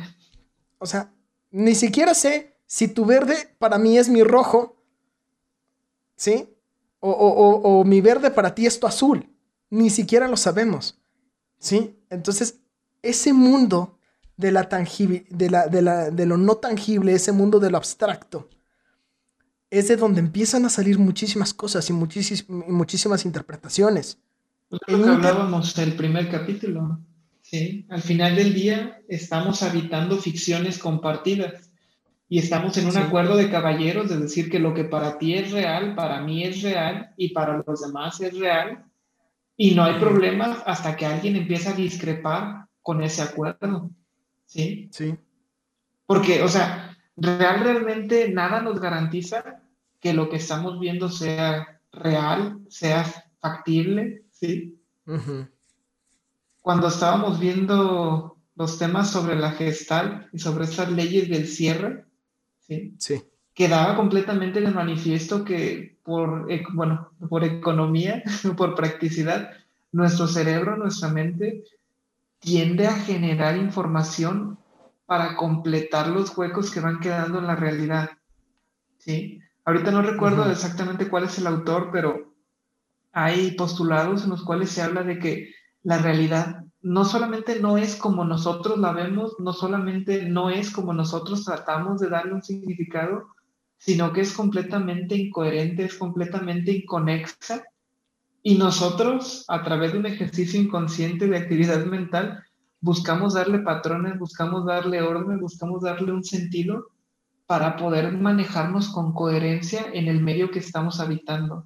O sea, ni siquiera sé si tu verde para mí es mi rojo. ¿Sí? O, o mi verde para ti es tu azul. Ni siquiera lo sabemos. ¿Sí? Entonces, ese mundo de, la tangible, de, la, de, lo no tangible, ese mundo de lo abstracto, es de donde empiezan a salir muchísimas cosas y muchísimas interpretaciones. Lo que hablábamos el primer capítulo. ¿sí? Al final del día estamos habitando ficciones compartidas y estamos en un acuerdo de caballeros de decir que lo que para ti es real, para mí es real y para los demás es real. Y no hay problema hasta que alguien empieza a discrepar con ese acuerdo. ¿sí? Sí. Porque, o sea, real, realmente nada nos garantiza que lo que estamos viendo sea real, sea factible, ¿sí? Cuando estábamos viendo los temas sobre la gestal y sobre estas leyes del cierre, ¿sí? Sí. Quedaba completamente de manifiesto que por, bueno, por economía, <laughs> por practicidad, nuestro cerebro, nuestra mente, tiende a generar información para completar los huecos que van quedando en la realidad. ¿sí? Ahorita no recuerdo exactamente cuál es el autor, pero hay postulados en los cuales se habla de que la realidad no solamente no es como nosotros la vemos, no solamente no es como nosotros tratamos de darle un significado, sino que es completamente incoherente, es completamente inconexa y nosotros, a través de un ejercicio inconsciente de actividad mental, buscamos darle patrones, buscamos darle orden, buscamos darle un sentido para poder manejarnos con coherencia en el medio que estamos habitando.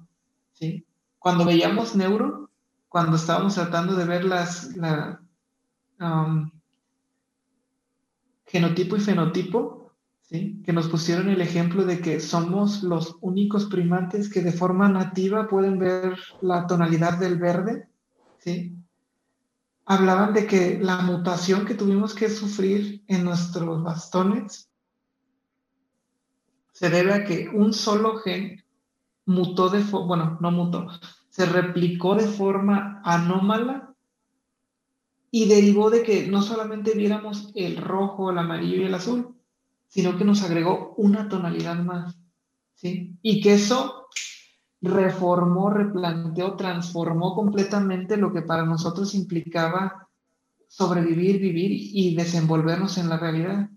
¿sí? Cuando veíamos neuro, cuando estábamos tratando de ver las um, genotipo y fenotipo, que nos pusieron el ejemplo de que somos los únicos primates que de forma nativa pueden ver la tonalidad del verde. ¿sí? Hablaban de que la mutación que tuvimos que sufrir en nuestros bastones se debe a que un solo gen mutó de bueno, no mutó, se replicó de forma anómala y derivó de que no solamente viéramos el rojo, el amarillo y el azul, sino que nos agregó una tonalidad más, ¿sí? Y que eso reformó, replanteó, transformó completamente lo que para nosotros implicaba sobrevivir, vivir y desenvolvernos en la realidad.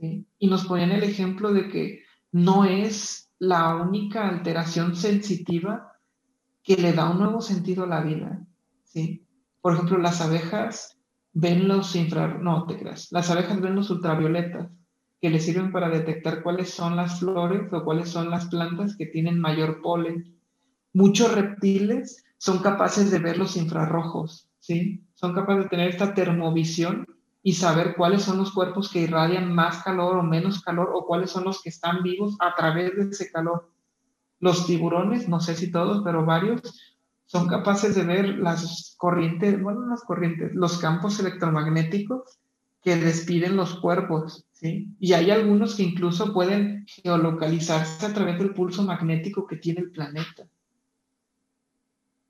¿sí? Y nos ponían el ejemplo de que no es la única alteración sensitiva que le da un nuevo sentido a la vida. ¿sí? Por ejemplo, las abejas ven los infra... No, te creas. Las abejas ven los ultravioletas que le sirven para detectar cuáles son las flores o cuáles son las plantas que tienen mayor polen. Muchos reptiles son capaces de ver los infrarrojos, ¿sí? Son capaces de tener esta termovisión y saber cuáles son los cuerpos que irradian más calor o menos calor o cuáles son los que están vivos a través de ese calor. Los tiburones, no sé si todos, pero varios, son capaces de ver las corrientes, bueno, las corrientes, los campos electromagnéticos que despiden los cuerpos, ¿sí? Y hay algunos que incluso pueden geolocalizarse a través del pulso magnético que tiene el planeta.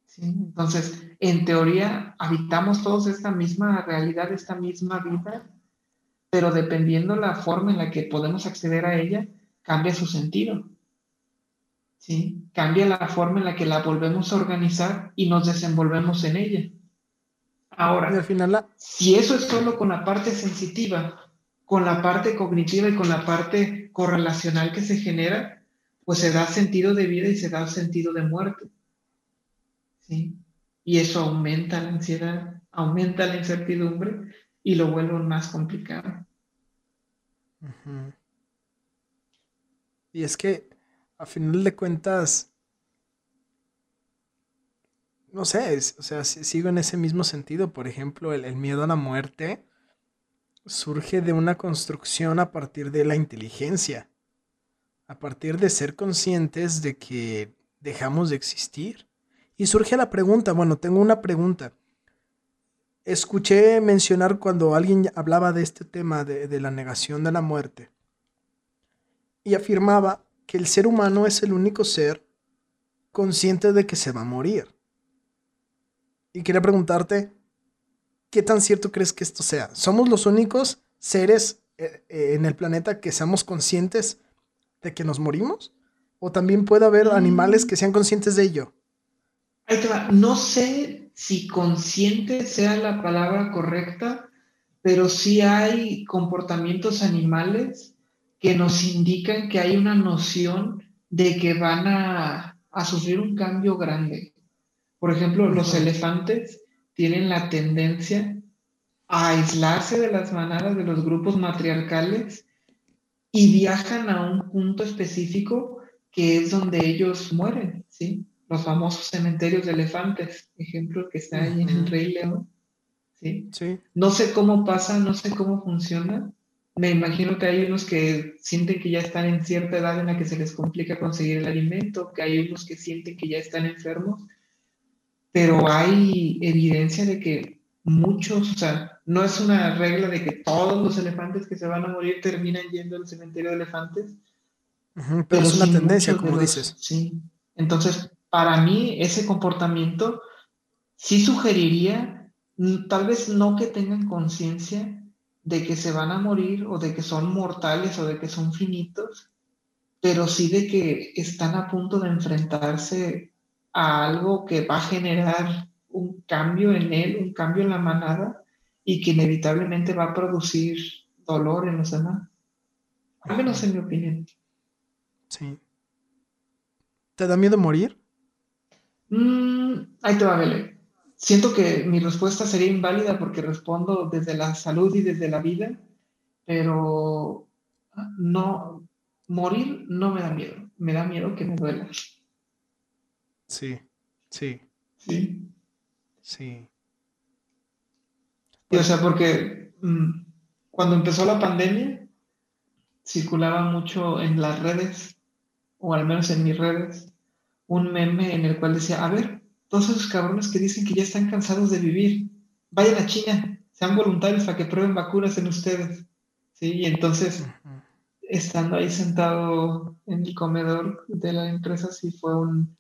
¿Sí? Entonces, en teoría, habitamos todos esta misma realidad, esta misma vida, pero dependiendo la forma en la que podemos acceder a ella, cambia su sentido. ¿Sí? Cambia la forma en la que la volvemos a organizar y nos desenvolvemos en ella. Ahora, al final si eso es solo con la parte sensitiva, con la parte cognitiva y con la parte correlacional que se genera, pues se da sentido de vida y se da sentido de muerte. ¿Sí? Y eso aumenta la ansiedad, aumenta la incertidumbre y lo vuelve más complicado. Y es que, a final de cuentas, no sé, o sea, sigo en ese mismo sentido. Por ejemplo, el, miedo a la muerte surge de una construcción a partir de la inteligencia, a partir de ser conscientes de que dejamos de existir. Y surge la pregunta, bueno, tengo una pregunta. escuché mencionar cuando alguien hablaba de este tema de, la negación de la muerte y afirmaba que el ser humano es el único ser consciente de que se va a morir. Y quería preguntarte, ¿qué tan cierto crees que esto sea? ¿Somos los únicos seres eh, eh, en el planeta que seamos conscientes de que nos morimos? ¿O también puede haber animales que sean conscientes de ello? No sé si consciente sea la palabra correcta, pero sí hay comportamientos animales que nos indican que hay una noción de que van a, sufrir un cambio grande. Por ejemplo, los elefantes tienen la tendencia a aislarse de las manadas de los grupos matriarcales y viajan a un punto específico que es donde ellos mueren, ¿sí? Los famosos cementerios de elefantes, ejemplo que está ahí en el Rey León, ¿sí? ¿sí? No sé cómo pasa, no sé cómo funciona. Me imagino que hay unos que sienten que ya están en cierta edad en la que se les complica conseguir el alimento, que hay unos que sienten que ya están enfermos, pero hay evidencia de que muchos, o sea, no es una regla de que todos los elefantes que se van a morir terminan yendo al cementerio de elefantes, pero, es una tendencia, como dices. Sí. Entonces, para mí, ese comportamiento sí sugeriría, mm, tal vez no que tengan conciencia de que se van a morir o de que son mortales o de que son finitos, pero sí de que están a punto de enfrentarse a algo que va a generar un cambio en él, un cambio en la manada y que inevitablemente va a producir dolor en los demás. Al menos en mi opinión. Sí. ¿Te da miedo morir? Mm, ahí te va, Bele. Siento que mi respuesta sería inválida porque respondo desde la salud y desde la vida, pero no, morir no me da miedo, me da miedo que me duela. Sí, sí. Sí. Sí. Y, o sea, porque mm, cuando empezó la pandemia, circulaba mucho en las redes o al menos en mis redes, un meme en el cual decía, a ver, todos esos cabrones que dicen que ya están cansados de vivir, vayan a China, sean voluntarios para que prueben vacunas en ustedes. ¿Sí? Y entonces, estando ahí sentado en el comedor de la empresa, sí fue un...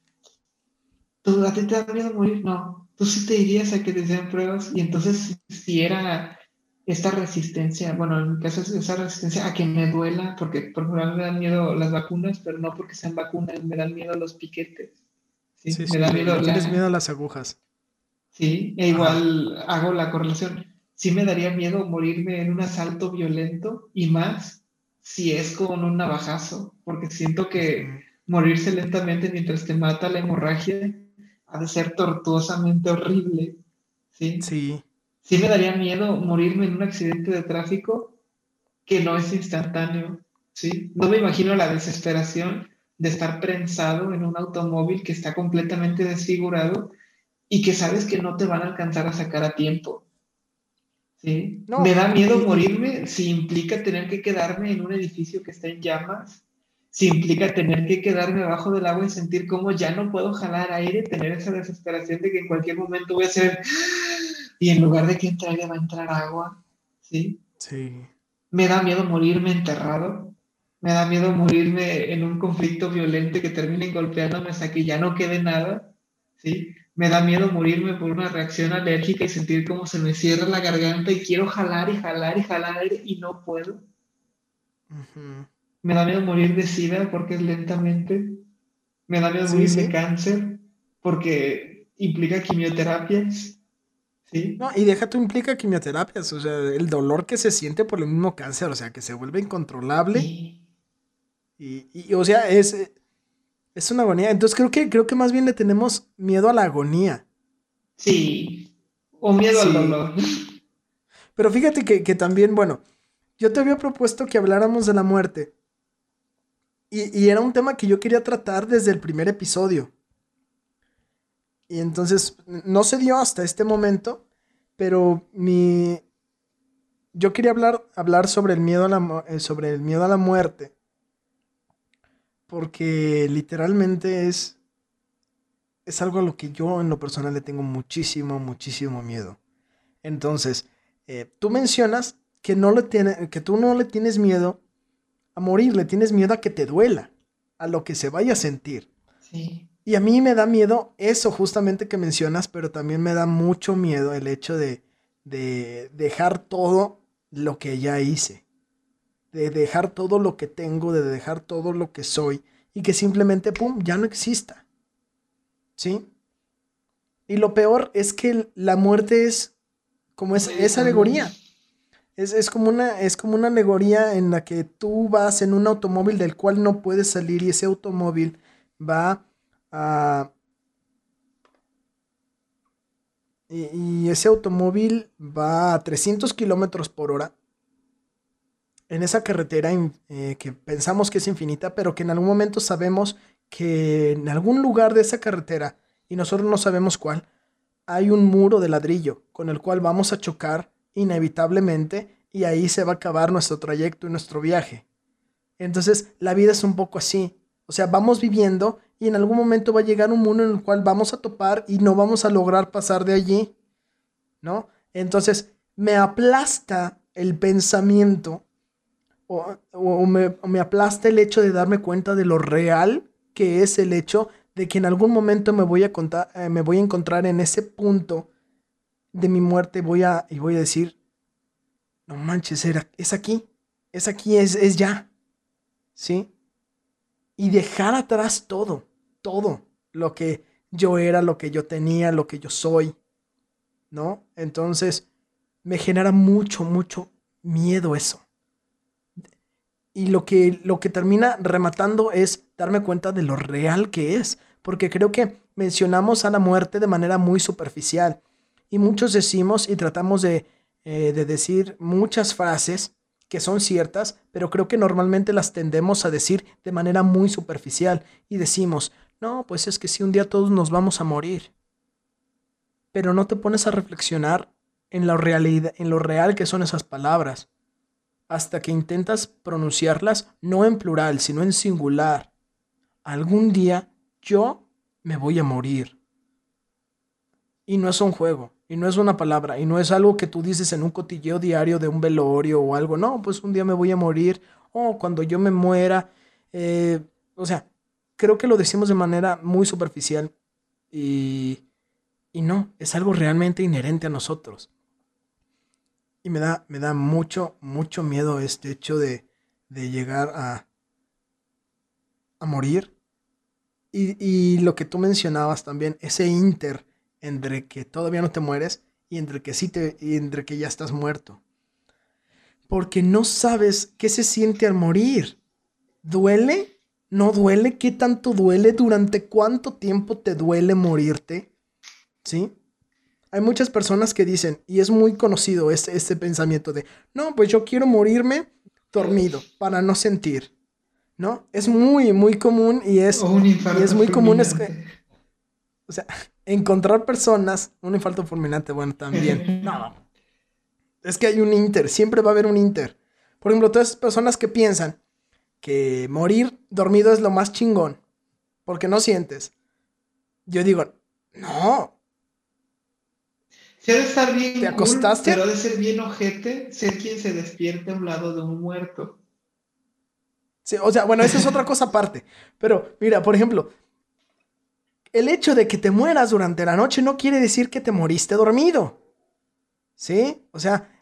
¿Tú a ti te da miedo morir? No. Tú sí te irías a que te den pruebas. Y entonces, si era esta resistencia, bueno, en mi caso es esa resistencia a que me duela, porque por ejemplo me dan miedo las vacunas, pero no porque sean vacunas, me dan miedo los piquetes. Sí, me da miedo. Tienes miedo a las agujas. Sí, e igual hago la correlación. Sí me daría miedo morirme en un asalto violento y más si es con un navajazo, porque siento que morirse lentamente mientras te mata la hemorragia ha de ser tortuosamente horrible. Sí. Sí sí me daría miedo morirme en un accidente de tráfico que no es instantáneo, ¿sí? No me imagino la desesperación de estar prensado en un automóvil que está completamente desfigurado y que sabes que no te van a alcanzar a sacar a tiempo. ¿Sí? me da miedo morirme si implica tener que quedarme en un edificio que está en llamas, si implica tener que quedarme abajo del agua y sentir como ya no puedo jalar aire, tener esa desesperación de que en cualquier momento voy a ser y en lugar de que entre va a entrar agua, ¿sí? Sí. Me da miedo morirme enterrado, me da miedo morirme en un conflicto violento que termine golpeándome hasta que ya no quede nada, ¿sí? Me da miedo morirme por una reacción alérgica y sentir como se me cierra la garganta y quiero jalar y jalar y jalar y no puedo. Me da miedo morir de sida porque es lentamente. Me da miedo morir de cáncer porque implica quimioterapias. No, y deja tú implica quimioterapias, o sea, el dolor que se siente por el mismo cáncer, o sea, que se vuelve incontrolable. Y, o sea, es, es una agonía. Entonces creo que, creo que más bien le tenemos miedo a la agonía. Sí, o miedo al dolor. Pero fíjate que, que, también, bueno, yo te había propuesto que habláramos de la muerte. Y, y era un tema que yo quería tratar desde el primer episodio. Y entonces no se dio hasta este momento, pero mi... Yo quería hablar, hablar sobre, el miedo a la, eh, sobre el miedo a la muerte, porque literalmente es, es algo a lo que yo en lo personal le tengo muchísimo, muchísimo miedo. Entonces, eh, tú mencionas que, no le tiene, que tú no le tienes miedo a morir, le tienes miedo a que te duela, a lo que se vaya a sentir. Sí. Y a mí me da miedo eso justamente que mencionas, pero también me da mucho miedo el hecho de, de dejar todo lo que ya hice, de dejar todo lo que tengo, de dejar todo lo que soy y que simplemente, ¡pum!, ya no exista. ¿Sí? Y lo peor es que la muerte es como es, esa alegoría. Es, como una, es como una alegoría en la que tú vas en un automóvil del cual no puedes salir y ese automóvil va a... Y, ese automóvil va a 300 kilómetros por hora en esa carretera eh, que pensamos que es infinita, pero que en algún momento sabemos que en algún lugar de esa carretera, y nosotros no sabemos cuál, hay un muro de ladrillo con el cual vamos a chocar inevitablemente y ahí se va a acabar nuestro trayecto y nuestro viaje. Entonces la vida es un poco así. O sea, vamos viviendo y en algún momento va a llegar un mundo en el cual vamos a topar y no vamos a lograr pasar de allí. ¿No? Entonces me aplasta el pensamiento o, me, me, aplasta el hecho de darme cuenta de lo real que es el hecho de que en algún momento me voy a, contar, eh, me voy a encontrar en ese punto de mi muerte voy a, y voy a decir, no manches, era, es aquí, es aquí, es, es ya. ¿Sí? Y dejar atrás todo, todo lo que yo era, lo que yo tenía, lo que yo soy. ¿No? Entonces, me genera mucho, mucho miedo eso. Y lo que, lo que termina rematando es darme cuenta de lo real que es. Porque creo que mencionamos a la muerte de manera muy superficial. Y muchos decimos y tratamos de eh, de decir muchas frases que son ciertas, pero creo que normalmente las tendemos a decir de manera muy superficial y decimos, no, pues es que si un día todos nos vamos a morir. Pero no te pones a reflexionar en realidad, en lo real que son esas palabras, hasta que intentas pronunciarlas no en plural, sino en singular. Algún día yo me voy a morir. Y no es un juego. Y no es una palabra, y no es algo que tú dices en un cotilleo diario de un velorio o algo. No, pues un día me voy a morir, o cuando yo me muera. Eh, o sea, creo que lo decimos de manera muy superficial y, y no, es algo realmente inherente a nosotros. Y me da, me da mucho, mucho miedo este hecho de, de llegar a, a morir. Y, y, lo que tú mencionabas también, ese inter entre que todavía no te mueres y entre que sí te y entre que ya estás muerto. Porque no sabes qué se siente al morir. ¿Duele? ¿No duele? ¿Qué tanto duele? ¿Durante cuánto tiempo te duele morirte? ¿Sí? Hay muchas personas que dicen, y es muy conocido este, este pensamiento de, no, pues yo quiero morirme dormido para no sentir. ¿No? Es muy, muy común y es, y es muy común. Es que, o sea, encontrar personas, un infarto fulminante, bueno, también. <laughs> no. Es que hay un inter, siempre va a haber un inter. Por ejemplo, todas esas personas que piensan que morir dormido es lo más chingón, porque no sientes. Yo digo, no. Si ha de estar bien, ¿te acostaste? pero ha de ser bien ojete ser quien se despierte a un lado de un muerto. Sí, o sea, bueno, esa es otra cosa aparte. Pero mira, por ejemplo, el hecho de que te mueras durante la noche no quiere decir que te moriste dormido. ¿Sí? O sea,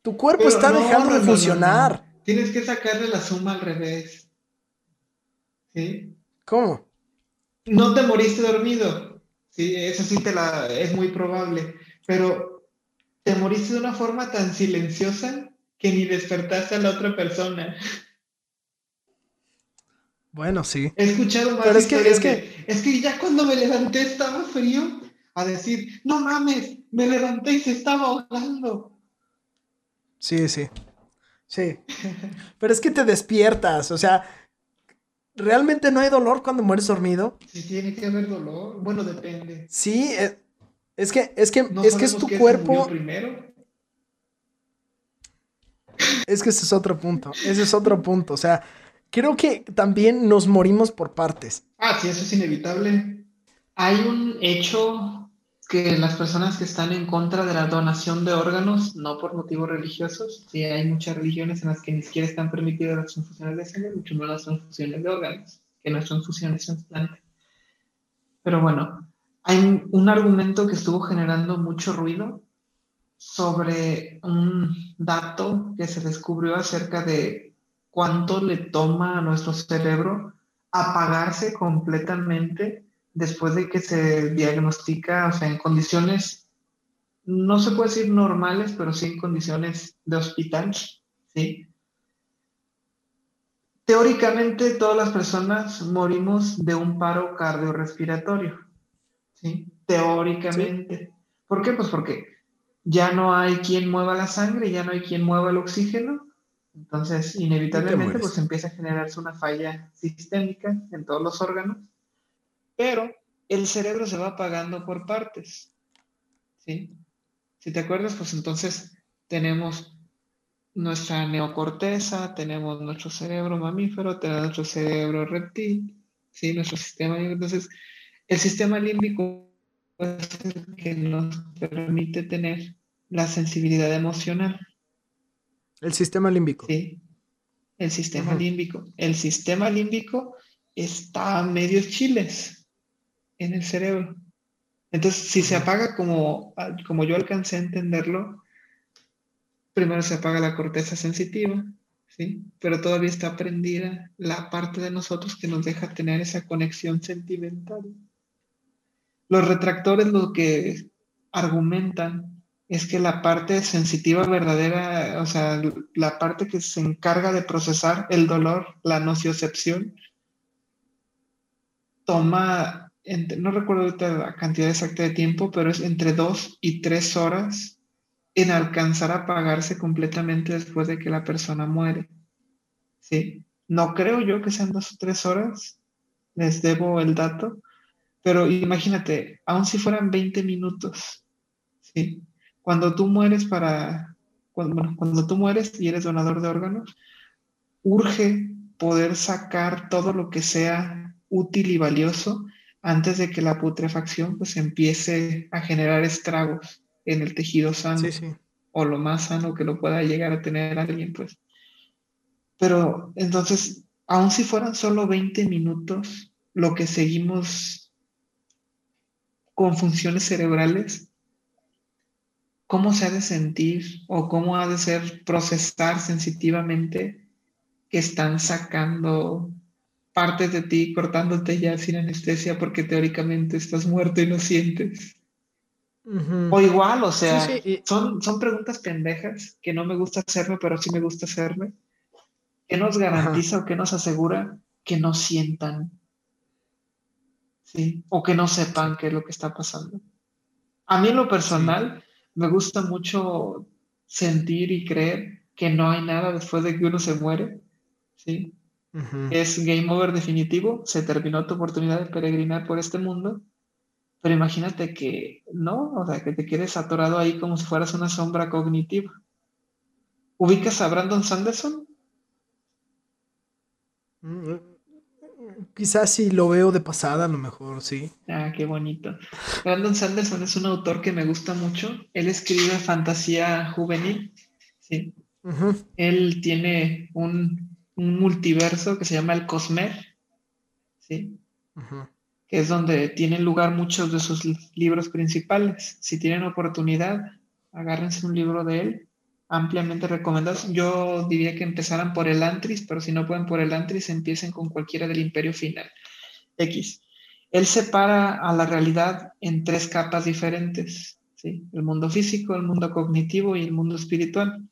tu cuerpo está dejando de funcionar. Tienes que sacarle la suma al revés. ¿Sí? ¿Cómo? No te moriste dormido. Sí, eso sí te la es muy probable, pero te moriste de una forma tan silenciosa que ni despertaste a la otra persona. Bueno, sí. He escuchado más Pero es que, es que... es que ya cuando me levanté estaba frío a decir, no mames, me levanté y se estaba ahogando. Sí, sí. Sí. Pero es que te despiertas, o sea, ¿realmente no hay dolor cuando mueres dormido? Sí, tiene que haber dolor. Bueno, depende. Sí, eh, es, que es que es que es tu cuerpo. primero? Es que ese es otro punto. Ese es otro punto. O sea, creo que también nos morimos por partes. Ah, sí, eso es inevitable. Hay un hecho que las personas que están en contra de la donación de órganos, no por motivos religiosos, sí hay muchas religiones en las que ni siquiera están permitidas las transfusiones de sangre, mucho menos las transfusiones de órganos, que no son transfusiones trasplante. Pero bueno, hay un argumento que estuvo generando mucho ruido sobre un dato que se descubrió acerca de cuánto le toma a nuestro cerebro apagarse completamente después de que se diagnostica, o sea, en condiciones, no se puede decir normales, pero sí en condiciones de hospital, ¿sí? Teóricamente todas las personas morimos de un paro cardiorrespiratorio, ¿sí? Teóricamente. ¿Por qué? Pues porque ya no hay quien mueva la sangre, ya no hay quien mueva el oxígeno, entonces inevitablemente pues empieza a generarse una falla sistémica en todos los órganos pero el cerebro se va apagando por partes. ¿sí? Si te acuerdas, pues entonces tenemos nuestra neocorteza, tenemos nuestro cerebro mamífero, tenemos nuestro cerebro reptil, ¿sí? nuestro sistema. Entonces, el sistema límbico es el que nos permite tener la sensibilidad emocional. El sistema límbico. Sí, el sistema límbico. El sistema límbico está a medios chiles en el cerebro. Entonces, si se apaga como, como yo alcancé a entenderlo, primero se apaga la corteza sensitiva, ¿sí? Pero todavía está prendida la parte de nosotros que nos deja tener esa conexión sentimental. Los retractores lo que argumentan es que la parte sensitiva verdadera, o sea, la parte que se encarga de procesar el dolor, la nociocepción, toma no recuerdo la cantidad exacta de tiempo, pero es entre dos y tres horas en alcanzar a apagarse completamente después de que la persona muere. ¿Sí? No creo yo que sean dos o tres horas, les debo el dato, pero imagínate, aun si fueran 20 minutos, ¿sí? Cuando tú mueres para, cuando, cuando tú mueres y eres donador de órganos, urge poder sacar todo lo que sea útil y valioso antes de que la putrefacción pues empiece a generar estragos en el tejido sano o lo más sano que lo pueda llegar a tener alguien pues. Pero entonces, aun si fueran solo 20 minutos, lo que seguimos con funciones cerebrales, ¿cómo se ha de sentir o cómo ha de ser procesar sensitivamente que están sacando partes de ti cortándote ya sin anestesia porque teóricamente estás muerto y no sientes. O igual, o sea, son, son preguntas pendejas que no me gusta hacerme, pero sí me gusta hacerme. ¿Qué nos garantiza o qué nos asegura que no sientan? ¿Sí? O que no sepan qué es lo que está pasando. A mí en lo personal me gusta mucho sentir y creer que no hay nada después de que uno se muere. ¿Sí? Es game over definitivo, se terminó tu oportunidad de peregrinar por este mundo, pero imagínate que no, o sea, que te quedes atorado ahí como si fueras una sombra cognitiva. ¿Ubicas a Brandon Sanderson? Mm, quizás si lo veo de pasada, a lo mejor sí. Ah, qué bonito. Brandon Sanderson es un autor que me gusta mucho. Él escribe fantasía juvenil. Sí. Él tiene un un multiverso que se llama el Cosmer, ¿sí? que es donde tienen lugar muchos de sus libros principales. Si tienen oportunidad, agárrense un libro de él, ampliamente recomendado. Yo diría que empezaran por el Antris, pero si no pueden por el Antris, empiecen con cualquiera del Imperio Final. X. Él separa a la realidad en tres capas diferentes, ¿sí? el mundo físico, el mundo cognitivo y el mundo espiritual.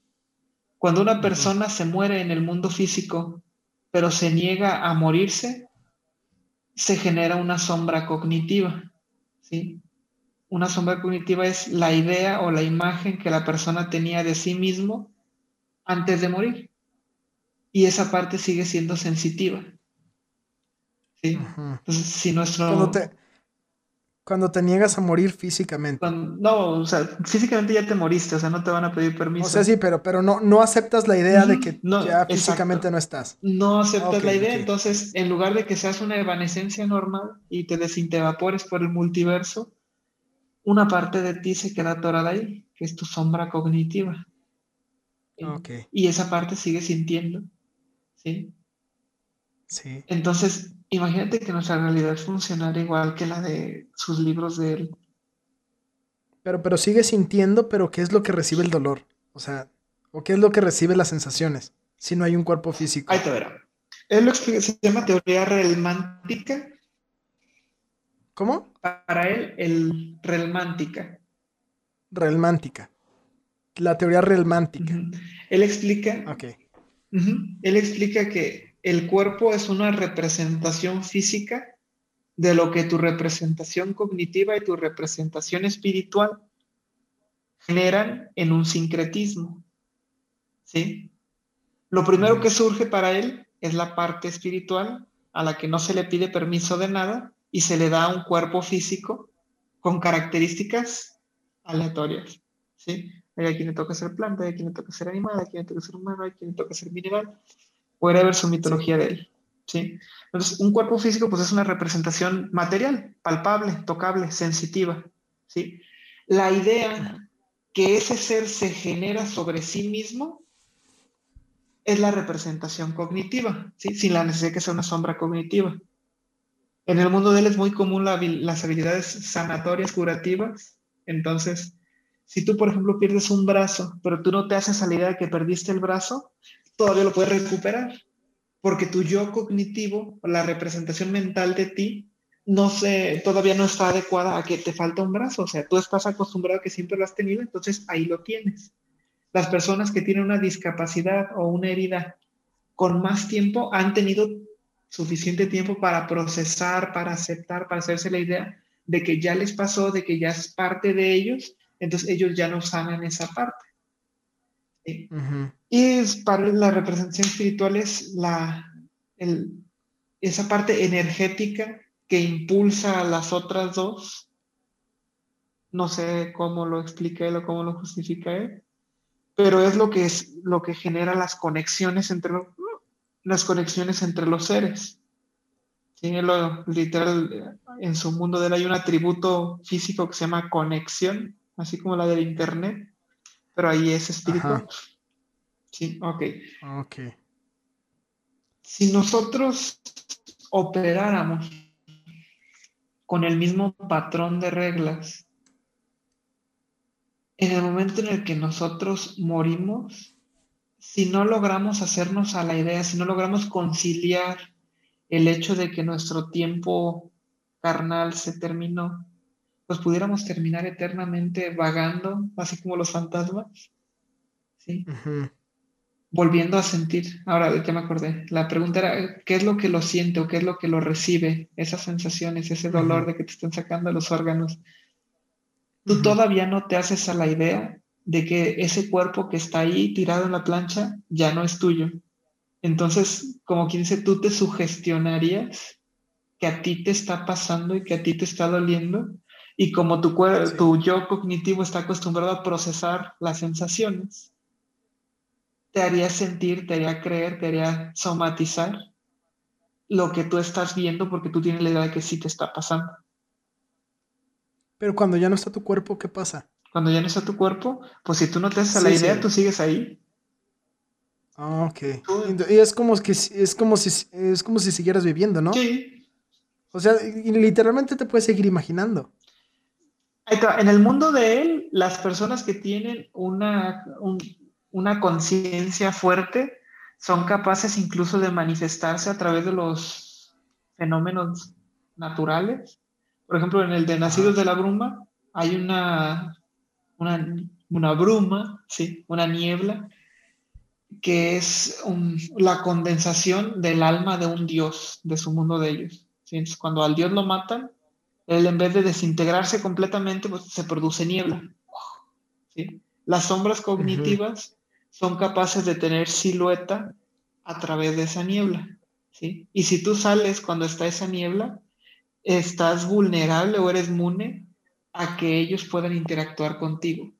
Cuando una persona se muere en el mundo físico, pero se niega a morirse, se genera una sombra cognitiva. ¿sí? Una sombra cognitiva es la idea o la imagen que la persona tenía de sí mismo antes de morir. Y esa parte sigue siendo sensitiva. ¿sí? Entonces, si nuestro... Cuando te niegas a morir físicamente. no, o sea, físicamente ya te moriste, o sea, no te van a pedir permiso. O sea, sí, pero, pero no, no aceptas la idea de que ya físicamente no estás. No aceptas la idea, entonces, en lugar de que seas una evanescencia normal y te evapores por el multiverso, una parte de ti se queda atorada ahí, que es tu sombra cognitiva. Y esa parte sigue sintiendo, ¿sí? Sí. Entonces, imagínate que nuestra realidad funcionara igual que la de sus libros de él. Pero, pero sigue sintiendo, pero ¿qué es lo que recibe el dolor? O sea, ¿o qué es lo que recibe las sensaciones si no hay un cuerpo físico? Ahí te verá. Él lo explica, se llama teoría relmántica. ¿Cómo? Para él, el relmántica. Relmántica. La teoría relmántica. Él explica. Ok. Él explica que el cuerpo es una representación física de lo que tu representación cognitiva y tu representación espiritual generan en un sincretismo. ¿Sí? Lo primero que surge para él es la parte espiritual a la que no se le pide permiso de nada y se le da un cuerpo físico con características aleatorias. ¿sí? Hay a quien le toca ser planta, hay a quien le toca ser animal, hay a quien le toca ser humano, hay a quien le toca ser mineral. Puede ver su mitología de él. ¿sí? Entonces, un cuerpo físico pues, es una representación material, palpable, tocable, sensitiva. ¿sí? La idea que ese ser se genera sobre sí mismo es la representación cognitiva, ¿sí? sin la necesidad de que sea una sombra cognitiva. En el mundo de él es muy común las habilidades sanatorias, curativas. Entonces, si tú, por ejemplo, pierdes un brazo, pero tú no te haces a la idea de que perdiste el brazo, todavía lo puedes recuperar. Porque tu yo cognitivo, la representación mental de ti, no se, todavía no está adecuada a que te falta un brazo. O sea, tú estás acostumbrado a que siempre lo has tenido, entonces ahí lo tienes. Las personas que tienen una discapacidad o una herida con más tiempo han tenido suficiente tiempo para procesar, para aceptar, para hacerse la idea de que ya les pasó, de que ya es parte de ellos, entonces ellos ya no sanan esa parte. Y es para la representación espiritual es la, esa parte energética que impulsa a las otras dos. No sé cómo lo explica él o cómo lo justifica él, pero es lo que es lo que genera las conexiones entre las conexiones entre los seres. tiene lo, literal, en su mundo de él hay un atributo físico que se llama conexión, así como la del Internet, pero ahí es espiritual. Sí, ok. Ok. Si nosotros operáramos con el mismo patrón de reglas, en el momento en el que nosotros morimos, si no logramos hacernos a la idea, si no logramos conciliar el hecho de que nuestro tiempo carnal se terminó, pues pudiéramos terminar eternamente vagando, así como los fantasmas. ¿sí? Volviendo a sentir, ahora de qué me acordé, la pregunta era, ¿qué es lo que lo siente o qué es lo que lo recibe? Esas sensaciones, ese dolor de que te estén sacando los órganos. Tú todavía no te haces a la idea de que ese cuerpo que está ahí tirado en la plancha ya no es tuyo. Entonces, como quien dice, tú te sugestionarías que a ti te está pasando y que a ti te está doliendo. Y como tu, tu yo cognitivo está acostumbrado a procesar las sensaciones, te haría sentir, te haría creer, te haría somatizar lo que tú estás viendo porque tú tienes la idea de que sí te está pasando. Pero cuando ya no está tu cuerpo, ¿qué pasa? Cuando ya no está tu cuerpo, pues si tú no te haces la idea, tú sigues ahí. Ah, ok. Y es como que es como si es como si siguieras viviendo, ¿no? Sí. O sea, literalmente te puedes seguir imaginando. En el mundo de él, las personas que tienen una, una conciencia fuerte son capaces incluso de manifestarse a través de los fenómenos naturales. Por ejemplo, en el de Nacidos de la Bruma hay una una, bruma, ¿sí? una niebla, que es la condensación del alma de un dios, de su mundo de ellos. Entonces, cuando al dios lo matan, él en vez de desintegrarse completamente, pues, se produce niebla. Las sombras cognitivas son capaces de tener silueta a través de esa niebla. ¿sí? Y si tú sales cuando está esa niebla, estás vulnerable o eres mune a que ellos puedan interactuar contigo.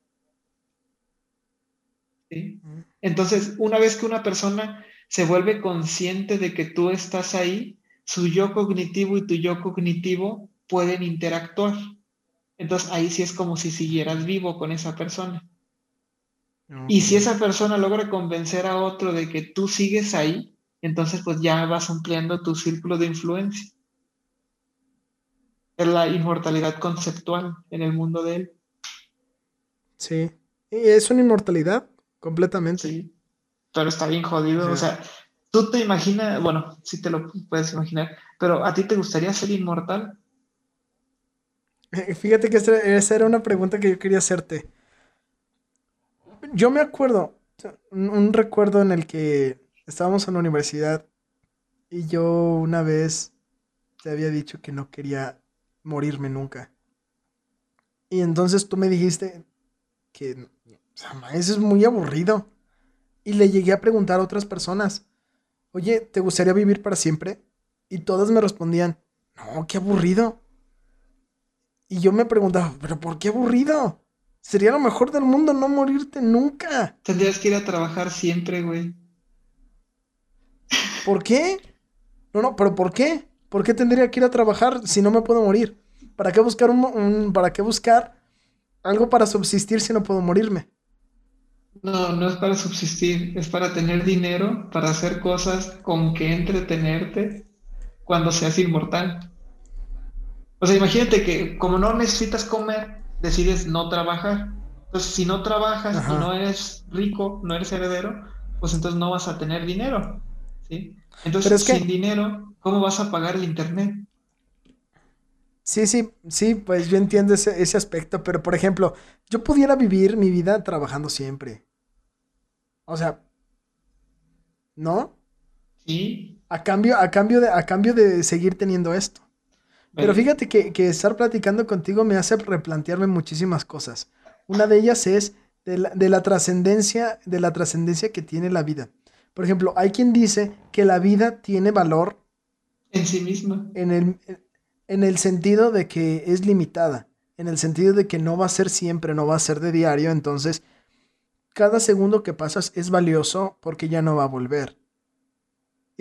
Entonces, una vez que una persona se vuelve consciente de que tú estás ahí, su yo cognitivo y tu yo cognitivo pueden interactuar. entonces ahí sí es como si siguieras vivo con esa persona. Y si esa persona logra convencer a otro de que tú sigues ahí, entonces pues ya vas ampliando tu círculo de influencia. La inmortalidad conceptual en el mundo de él. Sí, y es una inmortalidad completamente. Sí, pero está bien jodido. O sea, tú te imaginas, bueno, sí te lo puedes imaginar, pero ¿a ti te gustaría ser inmortal? Eh, fíjate que esa era una pregunta que yo quería hacerte. Yo me acuerdo, un recuerdo en el que estábamos en la universidad y yo una vez te había dicho que no quería morirme nunca. Y entonces tú me dijiste que eso es muy aburrido. Y le llegué a preguntar a otras personas, oye, ¿te gustaría vivir para siempre? Y todas me respondían, no, qué aburrido. Y yo me preguntaba, ¿pero por qué aburrido? Sería lo mejor del mundo no morirte nunca. Tendrías que ir a trabajar siempre, güey. ¿Por qué? No, no, pero ¿por qué? ¿Por qué tendría que ir a trabajar si no me puedo morir? ¿Para qué buscar un, para qué buscar algo para subsistir si no puedo morirme? No, no es para subsistir, es para tener dinero, para hacer cosas con que entretenerte cuando seas inmortal. O sea, imagínate que como no necesitas comer, decides no trabajar. Entonces, si no trabajas y no eres rico, no eres heredero, pues entonces no vas a tener dinero. ¿sí? Entonces, sin dinero, ¿cómo vas a pagar el internet? Sí, sí, sí, pues yo entiendo ese, ese aspecto, pero por ejemplo, yo pudiera vivir mi vida trabajando siempre. O sea, ¿no? Sí. A cambio, a cambio de, a cambio de seguir teniendo esto. Pero fíjate que, estar platicando contigo me hace replantearme muchísimas cosas. Una de ellas es de la, trascendencia, de la trascendencia que tiene la vida. Por ejemplo, hay quien dice que la vida tiene valor en sí misma. En el, en el sentido de que es limitada, en el sentido de que no va a ser siempre, no va a ser de diario, entonces cada segundo que pasas es valioso porque ya no va a volver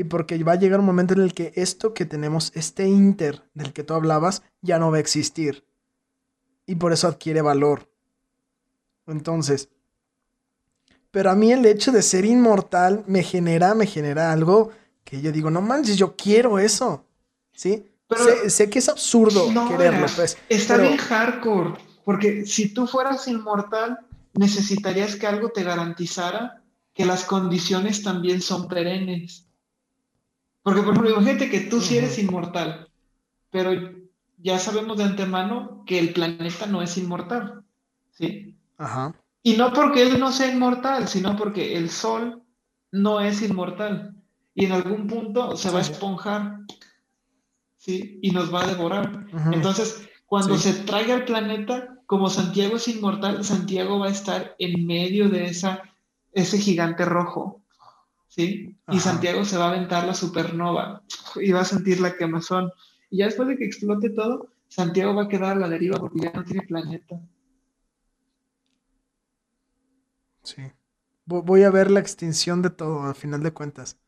y porque va a llegar un momento en el que esto que tenemos, este inter del que tú hablabas, ya no va a existir. Y por eso adquiere valor. Entonces, pero a mí el hecho de ser inmortal me genera, me genera algo que yo digo, no manches, yo quiero eso. ¿Sí? sé, que es absurdo quererlo, pues. Está bien hardcore, porque si tú fueras inmortal, necesitarías que algo te garantizara que las condiciones también son perennes. Porque, por ejemplo, imagínate que tú sí eres inmortal, pero ya sabemos de antemano que el planeta no es inmortal, ¿sí? Ajá. Y no porque él no sea inmortal, sino porque el Sol no es inmortal. Y en algún punto se va a esponjar, ¿sí? Y nos va a devorar. Entonces, cuando se traiga el planeta, como Santiago es inmortal, Santiago va a estar en medio de esa, ese gigante rojo. ¿sí? Y Santiago se va a aventar la supernova y va a sentir la quemazón. Y ya después de que explote todo, Santiago va a quedar a la deriva porque ya no tiene planeta. Sí. Voy a ver la extinción de todo, al final de cuentas.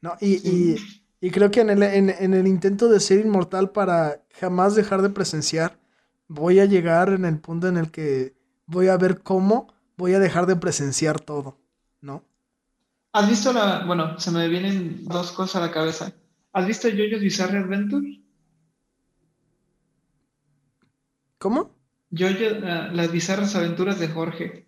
¿No? Y, creo que en el, en el intento de ser inmortal para jamás dejar de presenciar, voy a llegar en el punto en el que voy a ver cómo voy a dejar de presenciar todo, ¿no? ¿Has visto la, bueno, se me vienen dos cosas a la cabeza. ¿Has visto JoJo's Bizarre Adventure? ¿Cómo? Jojo, uh, las bizarras aventuras de Jorge.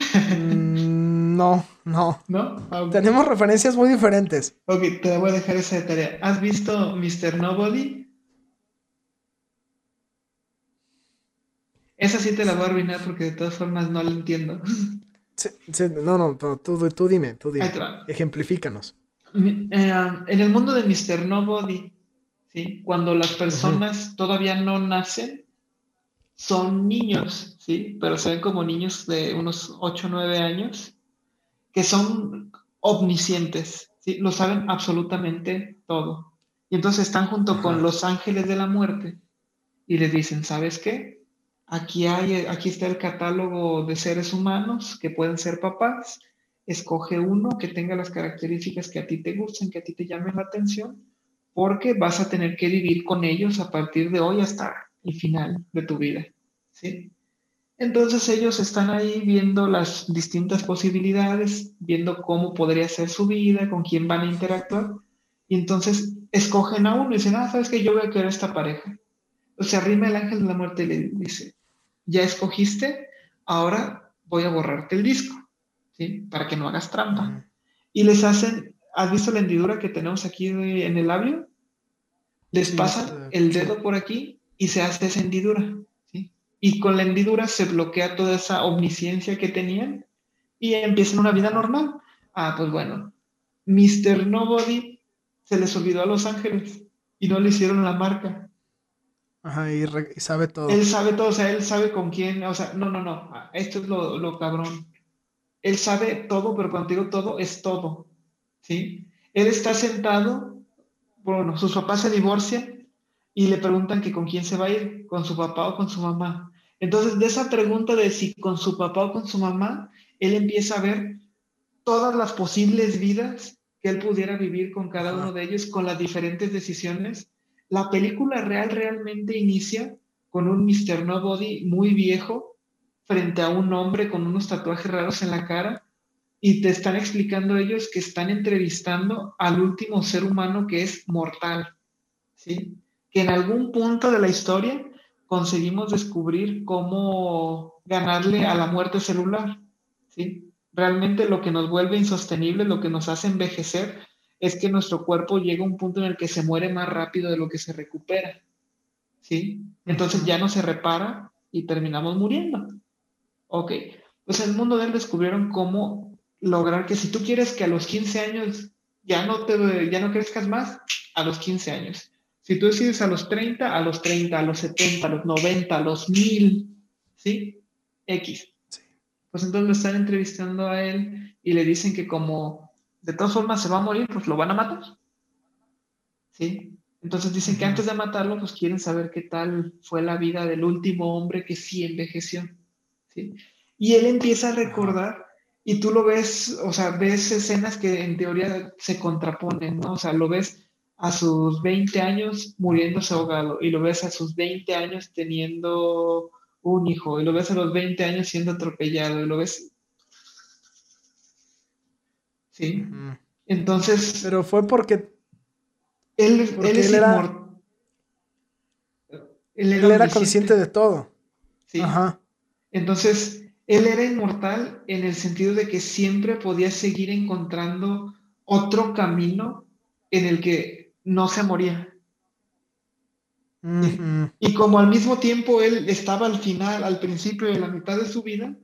Mm, no, no. ¿No? Ah, Tenemos referencias muy diferentes. Ok, te voy a dejar esa tarea. ¿Has visto Mr. Nobody? Esa sí te la voy a arruinar porque de todas formas no la entiendo. no, no, tú, tú dime, tú dime. Ejemplifícanos. Eh, en el mundo de Mr. Nobody, ¿sí? cuando las personas todavía no nacen, son niños, ¿sí? pero se ven como niños de unos 8 o 9 años, que son omniscientes, ¿sí? lo saben absolutamente todo. Y entonces están junto con los ángeles de la muerte y les dicen, ¿sabes qué? Aquí, hay, aquí está el catálogo de seres humanos que pueden ser papás. Escoge uno que tenga las características que a ti te gusten, que a ti te llamen la atención, porque vas a tener que vivir con ellos a partir de hoy hasta el final de tu vida, ¿sí? Entonces ellos están ahí viendo las distintas posibilidades, viendo cómo podría ser su vida, con quién van a interactuar, y entonces escogen a uno y dicen, ah, sabes que yo voy a querer esta pareja. Entonces arrima el ángel de la muerte y le dice, ya escogiste, ahora voy a borrarte el disco, ¿sí? Para que no hagas trampa. Y les hacen, ¿has visto la hendidura que tenemos aquí en el labio? Les pasan el dedo por aquí y se hace esa hendidura y con la hendidura se bloquea toda esa omnisciencia que tenían y empiezan una vida normal. Ah, pues bueno, Mr. Nobody se les olvidó a Los Ángeles y no le hicieron la marca. Ajá, y, sabe todo. Él sabe todo, o sea, él sabe con quién, o sea, no, no, no, esto es lo, lo cabrón. Él sabe todo, pero cuando digo todo, es todo, ¿sí? Él está sentado, bueno, sus papás se divorcian y le preguntan que con quién se va a ir, con su papá o con su mamá. Entonces, de esa pregunta de si con su papá o con su mamá, él empieza a ver todas las posibles vidas que él pudiera vivir con cada uno de ellos, con las diferentes decisiones. La película real realmente inicia con un Mr. Nobody muy viejo frente a un hombre con unos tatuajes raros en la cara y te están explicando ellos que están entrevistando al último ser humano que es mortal, ¿sí? Que en algún punto de la historia conseguimos descubrir cómo ganarle a la muerte celular. ¿sí? Realmente lo que nos vuelve insostenible, lo que nos hace envejecer, es que nuestro cuerpo llega a un punto en el que se muere más rápido de lo que se recupera. ¿sí? Entonces ya no se repara y terminamos muriendo. Ok, pues en el mundo de él descubrieron cómo lograr que si tú quieres que a los 15 años ya no, te, ya no crezcas más, a los 15 años. Si tú decides a los 30, a los 30, a los 70, a los 90, a los 1000, ¿sí? X. Pues entonces lo están entrevistando a él y le dicen que como de todas formas se va a morir, pues lo van a matar. ¿Sí? Entonces dicen que antes de matarlo, pues quieren saber qué tal fue la vida del último hombre que sí envejeció. ¿sí? Y él empieza a recordar, y tú lo ves, o sea, ves escenas que en teoría se contraponen, ¿no? O sea, lo ves a sus 20 años muriéndose ahogado y lo ves a sus 20 años teniendo un hijo y lo ves a los 20 años siendo atropellado y lo ves... Sí. Entonces... Pero fue porque... Él, él, es era... Él era, consciente de todo. Sí. Ajá. Entonces, él era inmortal en el sentido de que siempre podía seguir encontrando otro camino en el que no se moría. y, como al mismo tiempo él estaba al final, al principio de la mitad de su vida,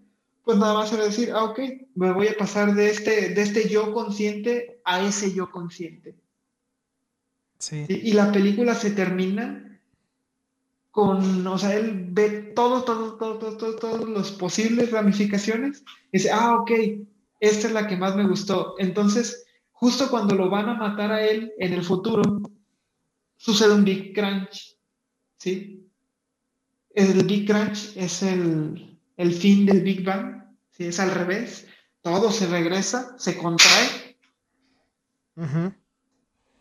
pues nada más era decir, ah, ok, me voy a pasar de este, de este yo consciente a ese yo consciente. Sí. Y, la película se termina con, o sea, él ve todo, todo, todo, todo, todo, todos los posibles ramificaciones y dice, ah, ok, esta es la que más me gustó. Entonces, justo cuando lo van a matar a él en el futuro, sucede un Big Crunch. ¿Sí? El Big Crunch es el, fin del Big Bang. ¿sí? Es al revés. Todo se regresa, se contrae.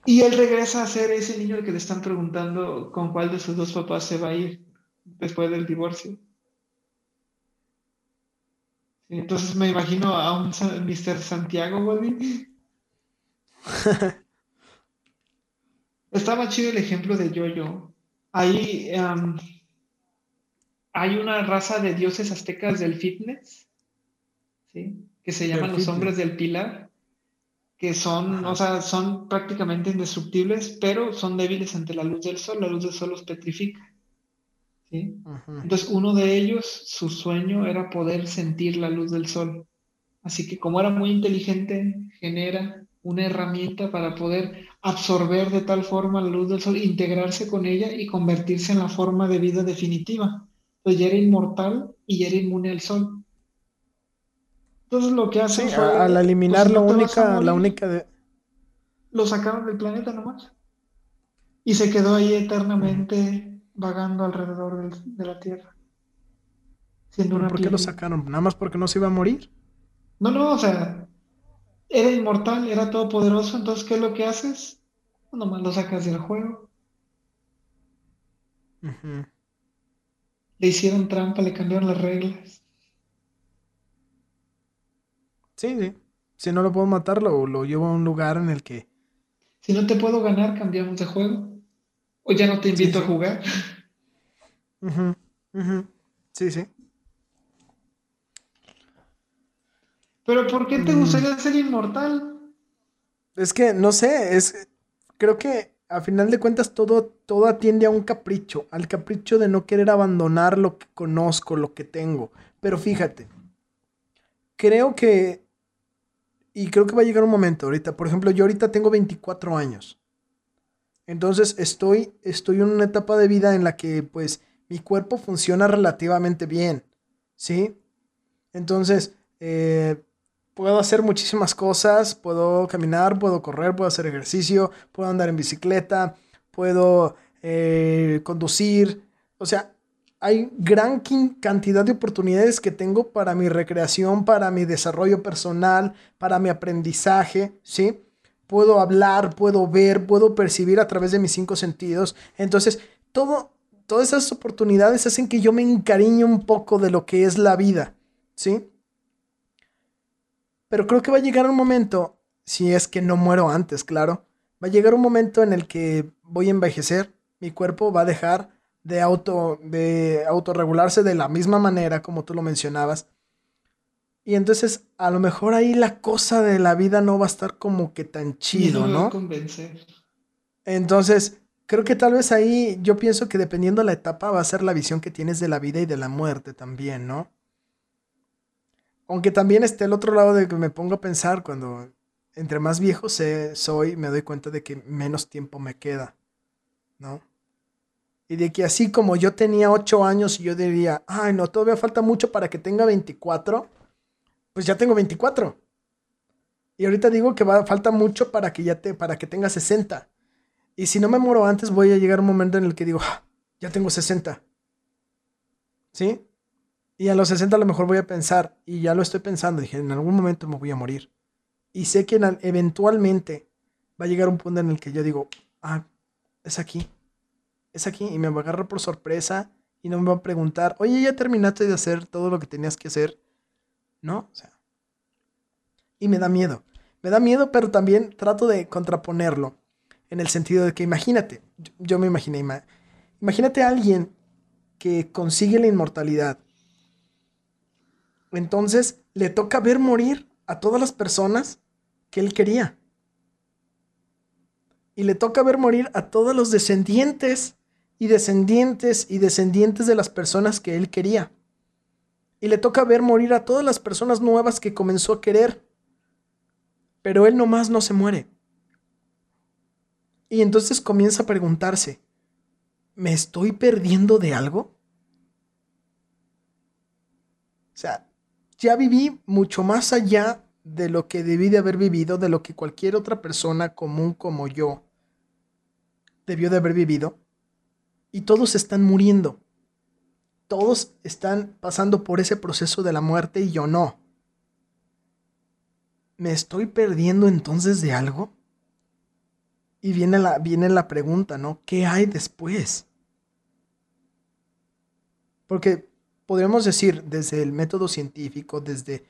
Y él regresa a ser ese niño al que le están preguntando con cuál de sus dos papás se va a ir después del divorcio. entonces me imagino a un Mr. Santiago, Bobby, <laughs> Estaba chido el ejemplo de Yo-Yo. Ahí hay una raza de dioses aztecas del fitness, que se llaman los hombres del pilar, que son, o sea, son prácticamente indestructibles, pero son débiles ante la luz del sol. La luz del sol los petrifica. Entonces, uno de ellos, su sueño era poder sentir la luz del sol. Así que como era muy inteligente, genera una herramienta para poder absorber de tal forma la luz del sol, integrarse con ella y convertirse en la forma de vida definitiva. Entonces ya era inmortal y ya era inmune al sol. Entonces lo que hace al eliminar pues, la única, la única de... Lo sacaron del planeta nomás. Y se quedó ahí eternamente vagando alrededor de, la Tierra. ¿Por qué lo sacaron? ¿Nada más porque no se iba a morir? No, no, o sea, era inmortal, era todopoderoso, entonces ¿qué es lo que haces? Nomás lo sacas del juego. le hicieron trampa, le cambiaron las reglas. Sí, sí. Si no lo puedo matar, lo, lo llevo a un lugar en el que... Si no te puedo ganar, cambiamos de juego. O ya no te invito a jugar. <laughs> Sí, sí. Pero ¿por qué te mm. gustaría ser inmortal? Es que, no sé, es... Creo que a final de cuentas todo, todo atiende a un capricho, al capricho de no querer abandonar lo que conozco, lo que tengo. Pero fíjate, creo que, y creo que va a llegar un momento ahorita, por ejemplo, yo ahorita tengo 24 años. Entonces estoy, estoy en una etapa de vida en la que pues mi cuerpo funciona relativamente bien, ¿sí? Entonces, eh, puedo hacer muchísimas cosas, puedo caminar, puedo correr, puedo hacer ejercicio, puedo andar en bicicleta, puedo eh, conducir, o sea, hay gran cantidad de oportunidades que tengo para mi recreación, para mi desarrollo personal, para mi aprendizaje, ¿sí? Puedo hablar, puedo ver, puedo percibir a través de mis cinco sentidos. Entonces, todo, todas esas oportunidades hacen que yo me encariñe un poco de lo que es la vida, ¿sí? Pero creo que va a llegar un momento, si es que no muero antes, claro, va a llegar un momento en el que voy a envejecer, mi cuerpo va a dejar de auto de autorregularse de la misma manera como tú lo mencionabas. Y entonces a lo mejor ahí la cosa de la vida no va a estar como que tan chido, ¿no? convencer. Entonces, creo que tal vez ahí yo pienso que dependiendo de la etapa va a ser la visión que tienes de la vida y de la muerte también, ¿no? Aunque también esté el otro lado de que me pongo a pensar cuando entre más viejo soy, me doy cuenta de que menos tiempo me queda, ¿no? Y de que así como yo tenía 8 años y yo diría, ay, no, todavía falta mucho para que tenga 24, pues ya tengo 24. Y ahorita digo que va, falta mucho para que ya te, para que tenga 60. Y si no me muero antes, voy a llegar a un momento en el que digo, ah, ya tengo 60. ¿Sí? Y a los 60 a lo mejor voy a pensar, y ya lo estoy pensando, dije, en algún momento me voy a morir. Y sé que eventualmente va a llegar un punto en el que yo digo, ah, es aquí. Es aquí. Y me va a agarrar por sorpresa y no me va a preguntar, oye, ya terminaste de hacer todo lo que tenías que hacer. ¿No? O. Y me da miedo. Me da miedo, pero también trato de contraponerlo. En el sentido de que imagínate, yo, me imaginé, imagínate a alguien que consigue la inmortalidad entonces le toca ver morir a todas las personas que él quería. Y le toca ver morir a todos los descendientes y descendientes y descendientes de las personas que él quería. Y le toca ver morir a todas las personas nuevas que comenzó a querer. Pero él nomás no se muere. Y entonces comienza a preguntarse, ¿me estoy perdiendo de algo? O sea, ya viví mucho más allá de lo que debí de haber vivido, de lo que cualquier otra persona común como yo debió de haber vivido. Y todos están muriendo. Todos están pasando por ese proceso de la muerte y yo no. ¿Me estoy perdiendo entonces de algo? Y viene la, viene la pregunta, ¿no? ¿Qué hay después? Porque podríamos decir desde el método científico, desde,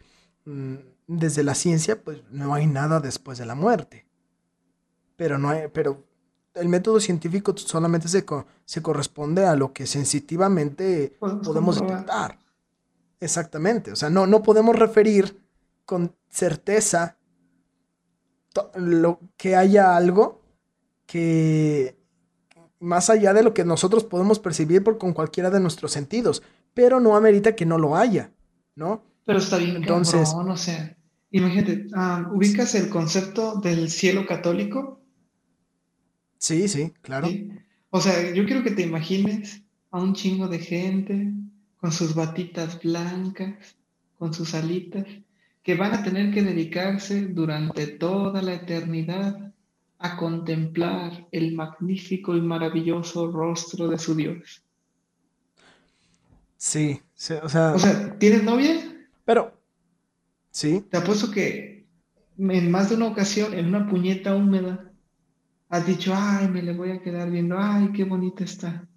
mm, desde la ciencia, pues no hay nada después de la muerte. Pero, no hay, pero el método científico solamente se, se corresponde a lo que sensitivamente podemos, detectar. Exactamente. O sea, no, no podemos referir con certeza lo, que haya algo que más allá de lo que nosotros podemos percibir por, con cualquiera de nuestros sentidos pero no amerita que no lo haya, ¿no? Pero está bien, entonces, no sé. Imagínate, ah, ¿ubicas el concepto del cielo católico? Sí, sí, claro. O sea, yo quiero que te imagines a un chingo de gente con sus batitas blancas, con sus alitas, que van a tener que dedicarse durante toda la eternidad a contemplar el magnífico y maravilloso rostro de su Dios. Sí, o sea. O sea, ¿tienes novia? Pero. Sí. Te apuesto que en más de una ocasión, en una puñeta húmeda, has dicho, ay, me le voy a quedar viendo, ay, qué bonita está.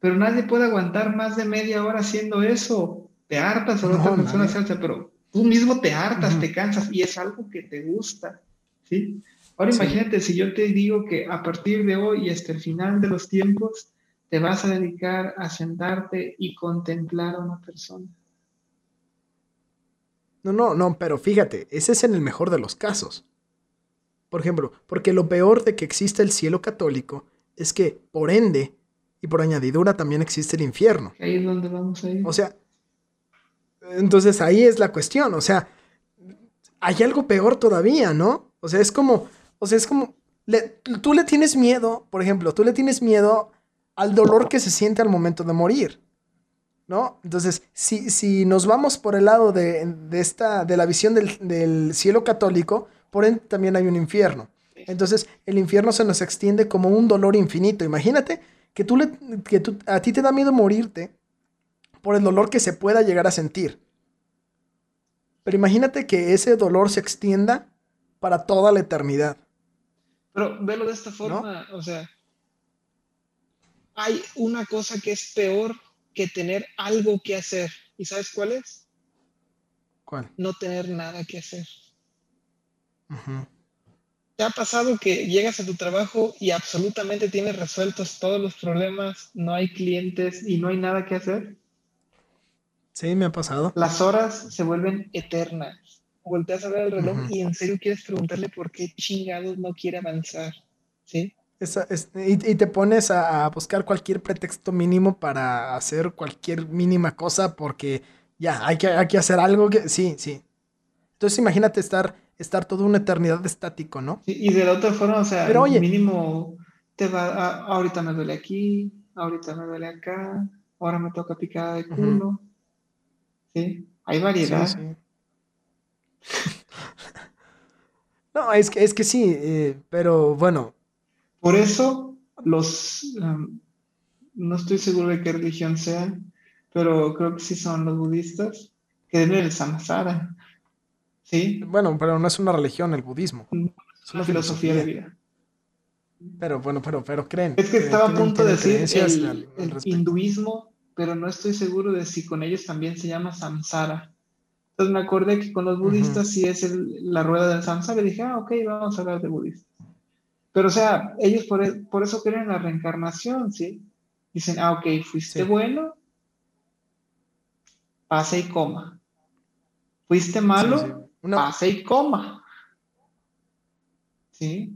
pero nadie puede aguantar más de media hora haciendo eso. Te hartas o otra persona hace, pero tú mismo te hartas, te cansas y es algo que te gusta, ¿sí? Ahora imagínate si yo te digo que a partir de hoy y hasta el final de los tiempos te vas a dedicar a sentarte y contemplar a una persona. No, no, no, pero fíjate, ese es en el mejor de los casos. Por ejemplo, porque lo peor de que exista el cielo católico es que, por ende, y por añadidura también existe el infierno. Ahí es donde vamos a ir. O sea, entonces ahí es la cuestión, o sea, hay algo peor todavía, ¿no? O sea, es como, o sea, es como, tú le tienes miedo, por ejemplo, tú le tienes miedo al dolor que se siente al momento de morir, ¿no? Entonces, si, si nos vamos por el lado de, esta, de la visión del, del cielo católico, por ende también hay un infierno. Entonces, el infierno se nos extiende como un dolor infinito. Imagínate que, tú le, que tú, a ti te da miedo morirte por el dolor que se pueda llegar a sentir. Pero imagínate que ese dolor se extienda para toda la eternidad. Pero velo de esta forma, o sea, hay una cosa que es peor que tener algo que hacer. ¿Y sabes cuál es? ¿Cuál? No tener nada que hacer. ¿Te ha pasado que llegas a tu trabajo y absolutamente tienes resueltos todos los problemas, no hay clientes y no hay nada que hacer? Sí, me ha pasado. Las horas se vuelven eternas. Volteas a ver el reloj y en serio quieres preguntarle por qué chingados no quiere avanzar. ¿Sí? Y, te pones a, buscar cualquier pretexto mínimo para hacer cualquier mínima cosa porque ya, hay que, hay que hacer algo que... Sí, sí. Entonces imagínate estar estar toda una eternidad estático, ¿no? y de la otra forma, o sea, Pero, mínimo te va, ahorita me duele aquí, ahorita me duele acá, ahora me toca picada de culo. Sí, hay variedad. <laughs> no, es que, es que sí, eh, pero bueno. Por eso los, um, no estoy seguro de qué religión sean, pero creo que sí son los budistas, que deben el samsara. Sí. Bueno, pero no es una religión el budismo. Es una filosofía, de vida. Pero bueno, pero, pero creen. Es que estaba a punto de decir el, hinduismo, pero no estoy seguro de si con ellos también se llama samsara. Entonces me acordé que con los budistas sí es la rueda del samsara y dije, ah, ok, vamos a hablar de budistas. Pero o sea, ellos por, e, por eso creen la reencarnación, ¿sí? Dicen, ah, ok, fuiste bueno, pasa y coma. Fuiste malo, pase y coma. ¿Sí?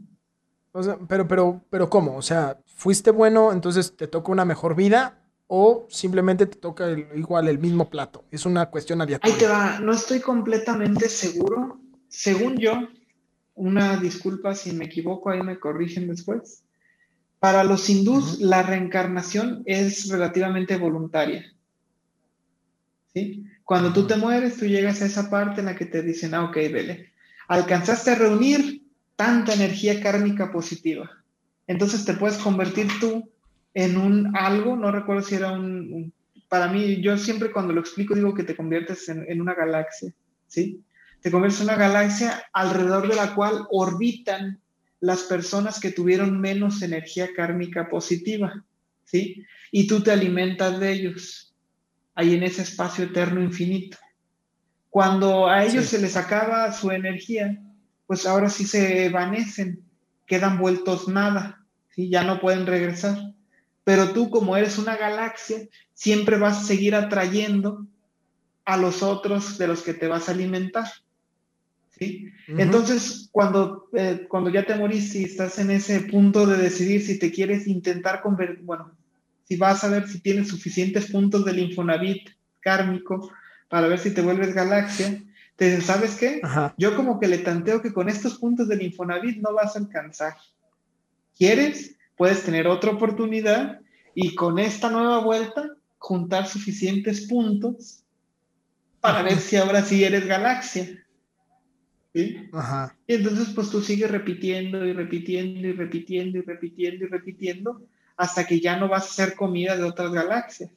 pero, pero, pero, ¿cómo? O sea, ¿fuiste bueno, entonces te toca una mejor vida? ¿O simplemente te toca igual el mismo plato? Es una cuestión aleatoria. Ahí te va, no estoy completamente seguro. Según yo, una disculpa si me equivoco, ahí me corrigen después. Para los hindús, la reencarnación es relativamente voluntaria. ¿Sí? Cuando tú te mueres, tú llegas a esa parte en la que te dicen, ah, ok, vele, alcanzaste a reunir tanta energía kármica positiva. Entonces te puedes convertir tú en un algo, no recuerdo si era un, para mí, yo siempre cuando lo explico digo que te conviertes en, en una galaxia, ¿sí? Te conviertes en una galaxia alrededor de la cual orbitan las personas que tuvieron menos energía kármica positiva, ¿sí? Y tú te alimentas de ellos ahí en ese espacio eterno infinito. Cuando a ellos se les acaba su energía, pues ahora sí se evanecen, quedan vueltos nada, ¿sí? ya no pueden regresar. Pero tú como eres una galaxia, siempre vas a seguir atrayendo a los otros de los que te vas a alimentar. ¿Sí? Entonces, cuando, eh, cuando ya te morís y estás en ese punto de decidir si te quieres intentar convertir, bueno, si vas a ver si tienes suficientes puntos del Infonavit kármico para ver si te vuelves galaxia, te dicen, ¿sabes qué? Yo como que le tanteo que con estos puntos del Infonavit no vas a alcanzar. ¿Quieres? Puedes tener otra oportunidad y con esta nueva vuelta juntar suficientes puntos para ver si ahora sí eres galaxia. ¿Sí? Ajá. Y entonces pues tú sigues repitiendo y repitiendo y repitiendo y repitiendo y repitiendo hasta que ya no vas a ser comida de otras galaxias.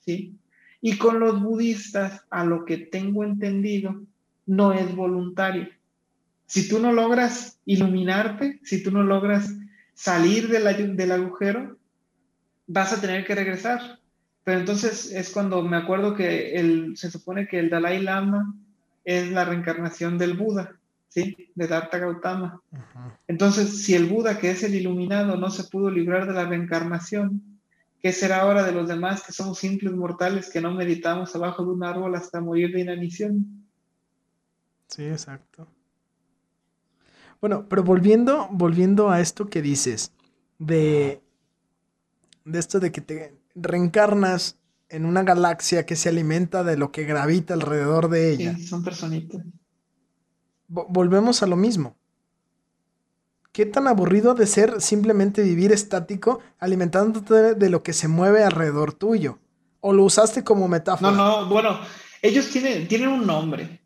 ¿Sí? Y con los budistas, a lo que tengo entendido, no es voluntario. Si tú no logras iluminarte, si tú no logras salir del agujero, vas a tener que regresar. Pero entonces es cuando me acuerdo que el, se supone que el Dalai Lama es la reencarnación del Buda, ¿sí? De Dartha Gautama. Entonces, si el Buda, que es el iluminado, no se pudo librar de la reencarnación, ¿qué será ahora de los demás que somos simples mortales que no meditamos abajo de un árbol hasta morir de inanición? Sí, exacto. Bueno, pero volviendo, volviendo a esto que dices, de, de esto de que te reencarnas en una galaxia que se alimenta de lo que gravita alrededor de ella. Sí, son personitas. volvemos a lo mismo. ¿Qué tan aburrido de ser simplemente vivir estático alimentándote de lo que se mueve alrededor tuyo? ¿O lo usaste como metáfora? No, no, bueno, ellos tienen, tienen un nombre.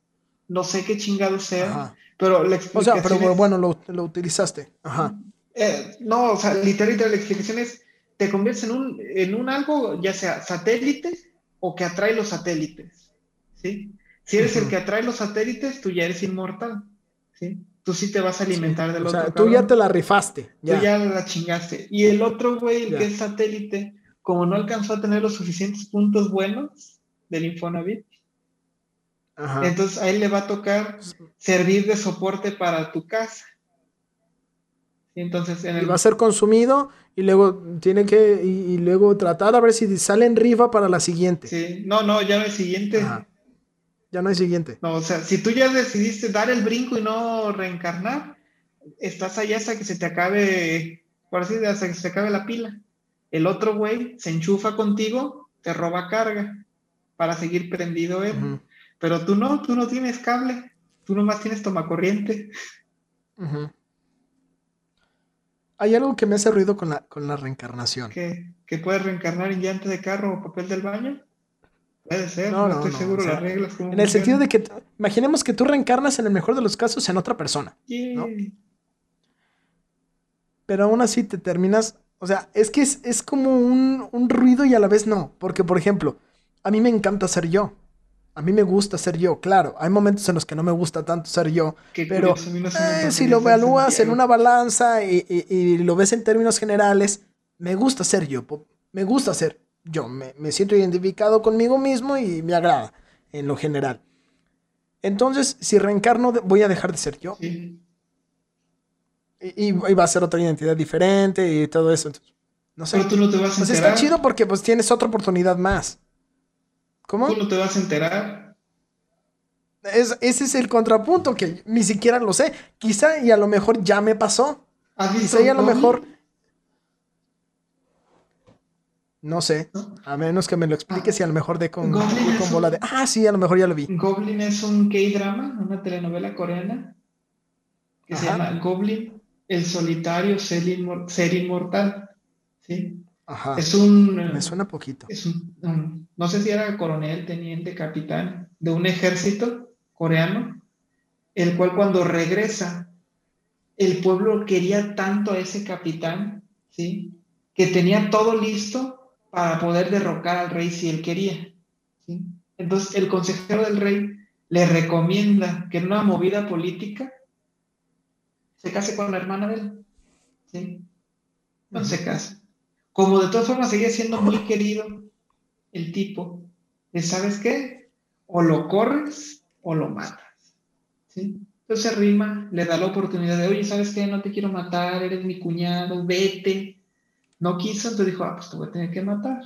No sé qué chingado sea, pero la explicación. O sea, pero bueno, lo, lo utilizaste. Ajá. Eh, no, o sea, literalmente la explicación es te conviertes en un, en un algo, ya sea satélite o que atrae los satélites, ¿sí? Si eres el que atrae los satélites, tú ya eres inmortal, ¿sí? Tú sí te vas a alimentar del o sea, Tú ya te la rifaste. Ya. Tú ya la chingaste. Y el otro güey, el que es satélite, como no alcanzó a tener los suficientes puntos buenos del Infonavit, entonces a él le va a tocar pues, servir de soporte para tu casa. Entonces, en el... va a ser consumido y luego tiene que y, luego tratar a ver si sale en rifa para la siguiente. Sí, no, no, ya no hay siguiente. Ya no hay siguiente. No, o sea, si tú ya decidiste dar el brinco y no reencarnar, estás ahí hasta que se te acabe, por así decirlo, hasta que se te acabe la pila. El otro güey se enchufa contigo, te roba carga para seguir prendido él. Pero tú no, tú no tienes cable, tú nomás tienes tomacorriente. Ajá. Hay algo que me hace ruido con la, con la reencarnación. ¿Que, ¿Que puedes reencarnar en llanta de carro o papel del baño? Puede ser, no, estoy seguro las reglas. En el sentido de que, imaginemos que tú reencarnas en el mejor de los casos en otra persona. ¿no? Pero aún así te terminas, o sea, es que es, es como un, un, ruido y a la vez no. Porque, por ejemplo, a mí me encanta ser yo. A mí me gusta ser yo, claro. Hay momentos en los que no me gusta tanto ser yo. pero eh, si lo evalúas en una balanza y, lo ves en términos generales, me gusta ser yo. Me gusta ser yo. Me, siento identificado conmigo mismo y me agrada en lo general. Entonces, si reencarno, voy a dejar de ser yo. Y, va a ser otra identidad diferente y todo eso. no sé. Pero tú no te vas a pues está chido porque pues tienes otra oportunidad más. ¿Cómo? Tú no te vas a enterar. ese es el contrapunto que ni siquiera lo sé. Quizá y a lo mejor ya me pasó. Quizá y a lo mejor. No sé. A menos que me lo expliques y a lo mejor de con, con bola de. Ah, sí, a lo mejor ya lo vi. Goblin es un K-drama, una telenovela coreana que se llama Goblin, el solitario ser, ser inmortal. ¿Sí? Es un. Me suena poquito. Es un, no sé si era coronel, teniente, capitán de un ejército coreano, el cual cuando regresa, el pueblo quería tanto a ese capitán, ¿sí? Que tenía todo listo para poder derrocar al rey si él quería. ¿sí? Entonces, el consejero del rey le recomienda que en una movida política se case con la hermana de él. ¿sí? No se casa. Como de todas formas seguía siendo muy querido el tipo, ¿sabes qué? O lo corres o lo matas. ¿sí? Entonces Rima le da la oportunidad de, oye, ¿sabes qué? No te quiero matar, eres mi cuñado, vete. No quiso, entonces dijo, ah, pues te voy a tener que matar.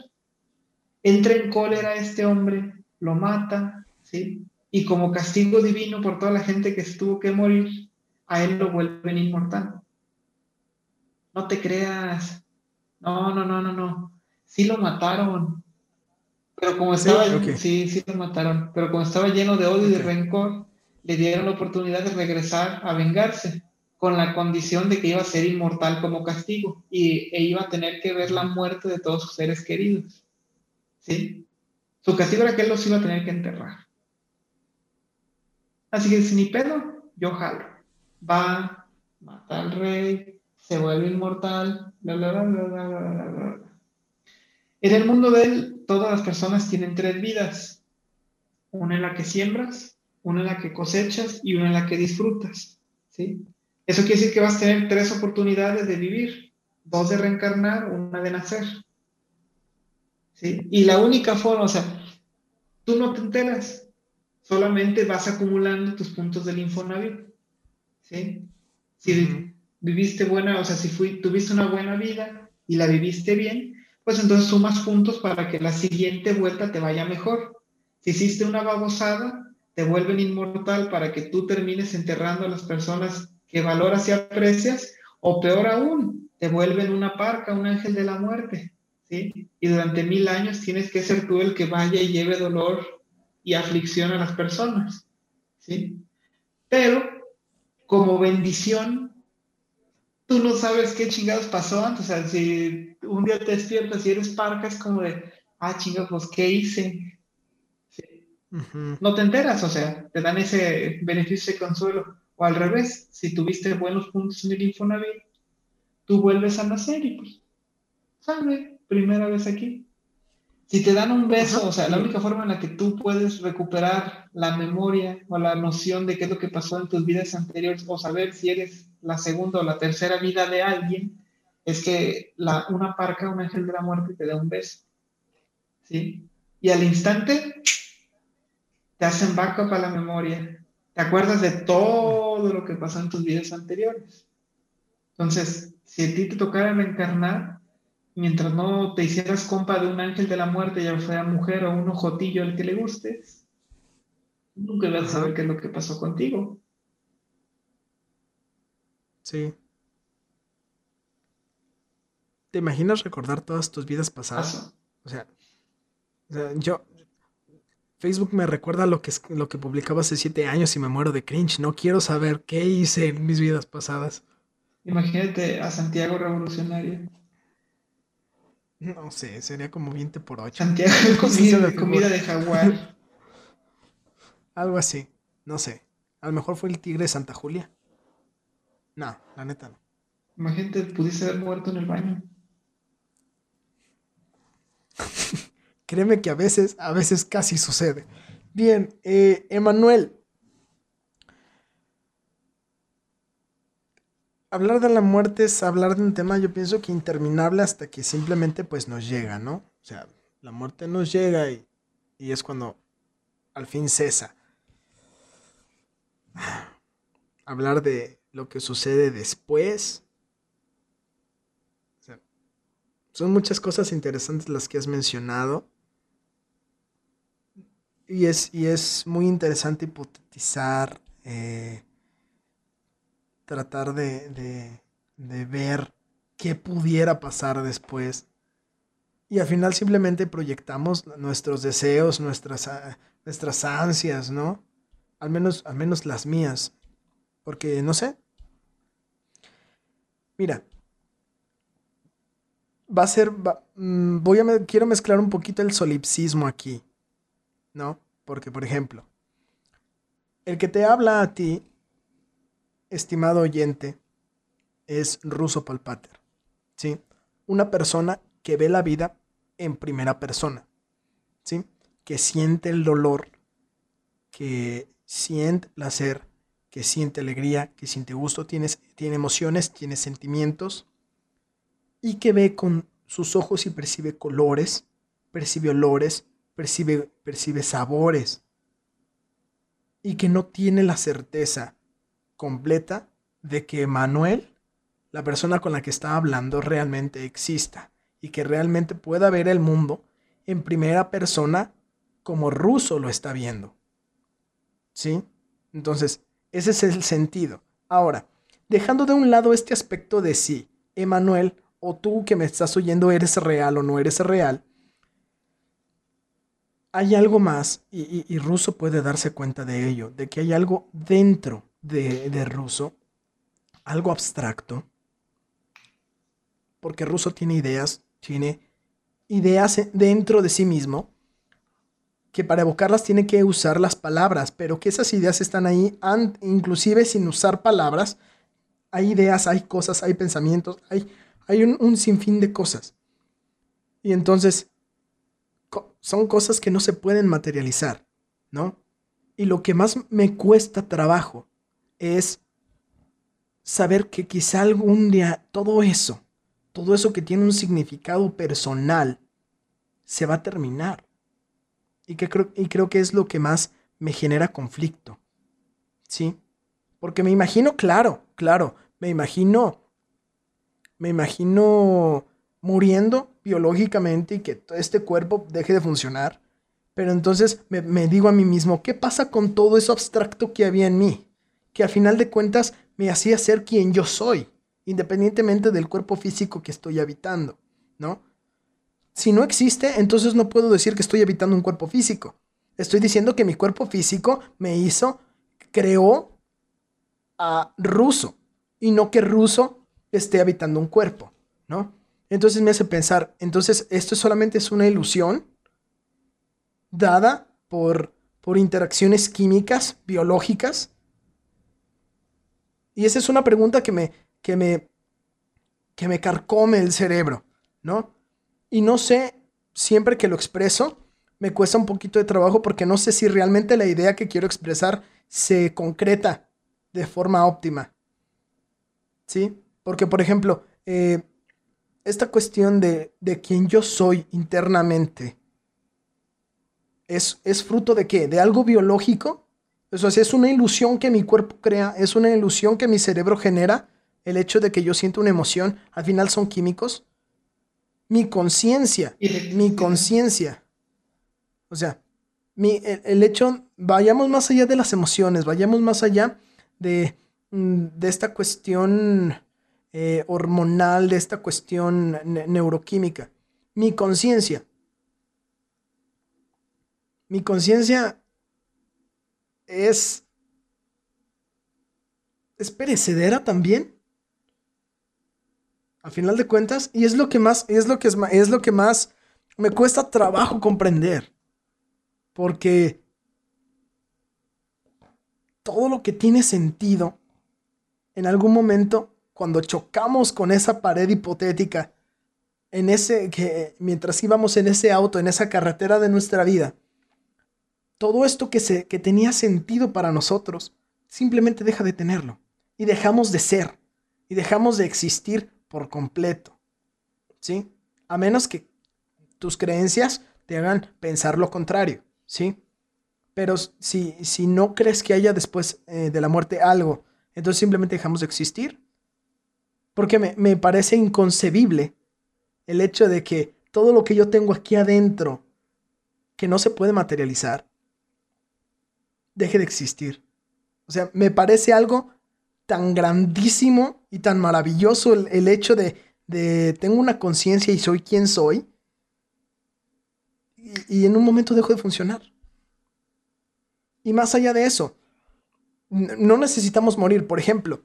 Entra en cólera este hombre, lo mata, ¿sí? Y como castigo divino por toda la gente que estuvo que morir, a él lo vuelven inmortal. No te creas, no, no, no, no, no. Sí lo mataron. Pero como estaba, sí, sí, lo mataron. Pero como estaba lleno de odio y de rencor, le dieron la oportunidad de regresar a vengarse, con la condición de que iba a ser inmortal como castigo y e iba a tener que ver la muerte de todos sus seres queridos. ¿Sí? Su castigo era que él los iba a tener que enterrar. Así que si ni pedo, yo jalo. Va, mata al rey, se vuelve inmortal, en el mundo de él, todas las personas tienen tres vidas. Una en la que siembras, una en la que cosechas y una en la que disfrutas. ¿sí? Eso quiere decir que vas a tener tres oportunidades de vivir. Dos de reencarnar, una de nacer. ¿sí? Y la única forma, o sea, tú no te enteras, solamente vas acumulando tus puntos del Infonavit, ¿sí? Si viviste buena, o sea, si fui, tuviste una buena vida y la viviste bien, pues entonces sumas puntos para que la siguiente vuelta te vaya mejor. Si hiciste una babosada, te vuelven inmortal para que tú termines enterrando a las personas que valoras y aprecias, o peor aún, te vuelven una parca, un ángel de la muerte, ¿sí? Y durante mil años tienes que ser tú el que vaya y lleve dolor y aflicción a las personas, ¿sí? Pero como bendición, tú no sabes qué chingados pasó antes, o sea, si un día te despiertas y eres parca, es como de, ah, chingados, pues, ¿qué hice? No te enteras, o sea, te dan ese beneficio de consuelo. O al revés, si tuviste buenos puntos en el Infonavit, tú vuelves a nacer y pues, ¿sabes? Primera vez aquí. Si te dan un beso, o sea, la única forma en la que tú puedes recuperar la memoria o la noción de qué es lo que pasó en tus vidas anteriores o saber si eres la segunda o la tercera vida de alguien, es que la, una parca, un ángel de la muerte te da un beso. ¿Sí? Y al instante te hacen backup a la memoria. Te acuerdas de todo lo que pasó en tus vidas anteriores. Entonces, si a ti te tocara reencarnar, mientras no te hicieras compa de un ángel de la muerte, ya sea mujer o un ojotillo al que le gustes, nunca vas a saber qué es lo que pasó contigo. Sí. ¿Te imaginas recordar todas tus vidas pasadas? O sea, o sea, yo, Facebook me recuerda lo que, lo que publicaba hace siete años y me muero de cringe. No quiero saber qué hice en mis vidas pasadas. Imagínate a Santiago Revolucionario. No sé, sería como 20 por 8. Santiago <laughs> comida, de, comida de jaguar. <laughs> Algo así, no sé. A lo mejor fue el tigre de Santa Julia. No, la neta no. Imagínate, pudiste haber muerto en el baño. <laughs> Créeme que a veces, a veces casi sucede. Bien, eh, Emanuel. Hablar de la muerte es hablar de un tema, yo pienso que interminable hasta que simplemente pues nos llega, ¿no? O sea, la muerte nos llega y, y es cuando al fin cesa. <sighs> Hablar de lo que sucede después. son muchas cosas interesantes las que has mencionado. Y es, y es muy interesante hipotetizar, eh, tratar de, ver qué pudiera pasar después. Y al final simplemente proyectamos nuestros deseos, nuestras, ah, nuestras ansias, ¿no? Al menos, al menos las mías. Porque, no sé. Mira. Va a ser... Mm, voy a... quiero mezclar un poquito el solipsismo aquí. ¿no? Porque, por ejemplo, el que te habla a ti, estimado oyente, es Ruso Palpater, ¿sí? Una persona que ve la vida en primera persona, ¿sí? Que siente el dolor, que siente placer, que siente alegría, que siente gusto, tiene, tiene emociones, tiene sentimientos y que ve con sus ojos y percibe colores, percibe olores, percibe, percibe sabores y que no tiene la certeza completa de que Manuel, la persona con la que está hablando, realmente exista y que realmente pueda ver el mundo en primera persona como Ruso lo está viendo. ¿Sí? Entonces, ese es el sentido. Ahora, dejando de un lado este aspecto de si Emanuel o tú que me estás oyendo eres real o no eres real, hay algo más, y, y, Russo puede darse cuenta de ello, de que hay algo dentro de, de Russo, algo abstracto, porque Russo tiene ideas, tiene ideas dentro de sí mismo, que para evocarlas tiene que usar las palabras, pero que esas ideas están ahí, inclusive sin usar palabras, hay ideas, hay cosas, hay pensamientos, hay, hay un, un sinfín de cosas. Y entonces son cosas que no se pueden materializar, ¿no? Y lo que más me cuesta trabajo es saber que quizá algún día todo eso, todo eso que tiene un significado personal, se va a terminar. Y, que creo, y creo que es lo que más me genera conflicto. ¿Sí? Porque me imagino, claro, claro, me imagino, me imagino muriendo biológicamente y que todo este cuerpo deje de funcionar. Pero entonces me, me, digo a mí mismo, ¿qué pasa con todo eso abstracto que había en mí? Que a final de cuentas me hacía ser quien yo soy, independientemente del cuerpo físico que estoy habitando, ¿no? Si no existe, entonces no puedo decir que estoy habitando un cuerpo físico. Estoy diciendo que mi cuerpo físico me hizo, creó a ruso y no que ruso esté habitando un cuerpo, ¿no? Entonces me hace pensar, entonces esto solamente es una ilusión dada por, por interacciones químicas, biológicas. Y esa es una pregunta que me, que me, que me carcome el cerebro, ¿no? Y no sé, siempre que lo expreso, me cuesta un poquito de trabajo porque no sé si realmente la idea que quiero expresar se concreta de forma óptima. ¿Sí? Porque, por ejemplo, eh, esta cuestión de, de quién yo soy internamente es, es fruto de qué? ¿De algo biológico? Eso es una ilusión que mi cuerpo crea, es una ilusión que mi cerebro genera. El hecho de que yo siento una emoción, al final son químicos. Mi conciencia, mi conciencia. O sea, mi, el, hecho, vayamos más allá de las emociones, vayamos más allá de, mm, de esta cuestión eh, hormonal, de esta cuestión neuroquímica. Mi conciencia. Mi conciencia es... es perecedera también. A final de cuentas, y es lo que más, es lo que es, es lo que más me cuesta trabajo comprender. Porque todo lo que tiene sentido en algún momento cuando chocamos con esa pared hipotética, en ese que mientras íbamos en ese auto, en esa carretera de nuestra vida, todo esto que, se, que tenía sentido para nosotros simplemente deja de tenerlo y dejamos de ser y dejamos de existir por completo. ¿Sí? A menos que tus creencias te hagan pensar lo contrario, ¿sí? Pero si, si no crees que haya después eh, de la muerte algo, entonces simplemente dejamos de existir porque me, parece inconcebible el hecho de que todo lo que yo tengo aquí adentro, que no se puede materializar, deje de existir. O sea, me parece algo tan grandísimo y tan maravilloso el, hecho de, de, tengo una conciencia y soy quien soy, y, en un momento dejo de funcionar. Y más allá de eso, no necesitamos morir. Por ejemplo,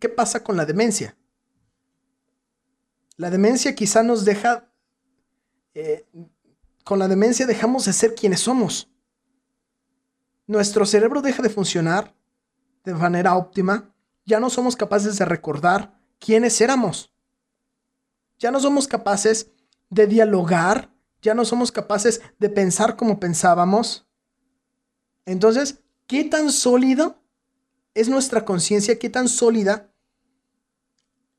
¿qué pasa con la demencia? La demencia quizá nos deja, eh, con la demencia dejamos de ser quienes somos. Nuestro cerebro deja de funcionar de manera óptima, ya no somos capaces de recordar quiénes éramos. Ya no somos capaces de dialogar, ya no somos capaces de pensar como pensábamos. Entonces, ¿qué tan sólido es nuestra conciencia, qué tan sólida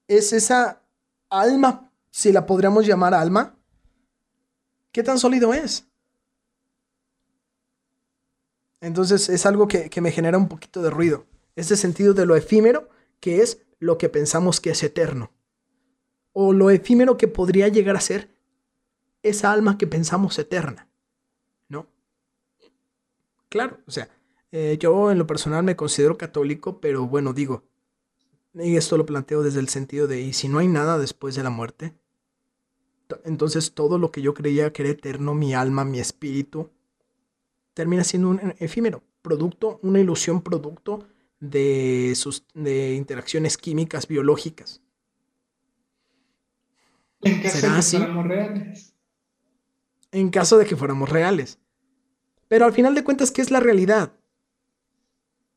es esa alma, si la podríamos llamar alma, qué tan sólido es. Entonces es algo que, me genera un poquito de ruido. Ese sentido de lo efímero, que es lo que pensamos que es eterno. O lo efímero que podría llegar a ser esa alma que pensamos eterna. ¿No? Claro, o sea, eh, yo en lo personal me considero católico, pero bueno, digo, y esto lo planteo desde el sentido de, ¿y si no hay nada después de la muerte? Entonces todo lo que yo creía que era eterno, mi alma, mi espíritu, termina siendo un efímero, producto, una ilusión producto de, sus, de interacciones químicas, biológicas. En caso de que fuéramos reales. En caso de que fuéramos reales. Pero al final de cuentas, ¿qué es la realidad?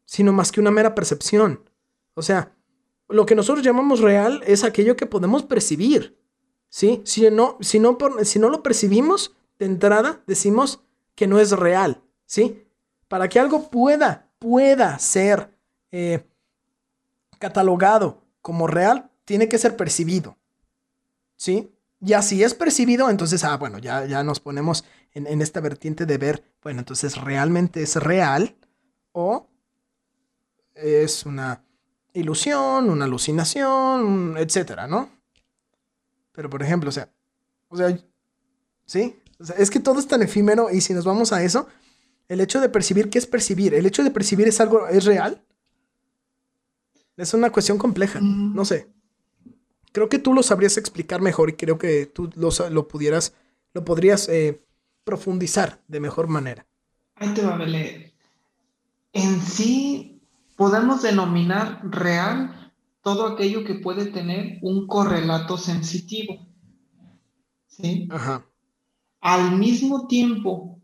Sino más que una mera percepción. O sea, lo que nosotros llamamos real es aquello que podemos percibir. ¿sí? Si, no, si, no, si no lo percibimos de entrada, decimos que no es real. ¿sí? Para que algo pueda, pueda ser eh, catalogado como real, tiene que ser percibido. ¿sí? Ya si es percibido, entonces, ah, bueno, ya, ya nos ponemos en, en esta vertiente de ver, bueno, entonces realmente es real o es una ilusión, una alucinación, etcétera, ¿no? Pero por ejemplo, o sea, o sea, ¿sí? es que todo es tan efímero y si nos vamos a eso, el hecho de percibir, ¿qué es percibir? ¿El hecho de percibir es algo, es real? Es una cuestión compleja, mm. no sé. Creo que tú lo sabrías explicar mejor y creo que tú lo, pudieras, lo podrías eh, profundizar de mejor manera. Ahí te va, a En sí, podemos denominar real todo aquello que puede tener un correlato sensitivo. ¿Sí? Ajá. Al mismo tiempo,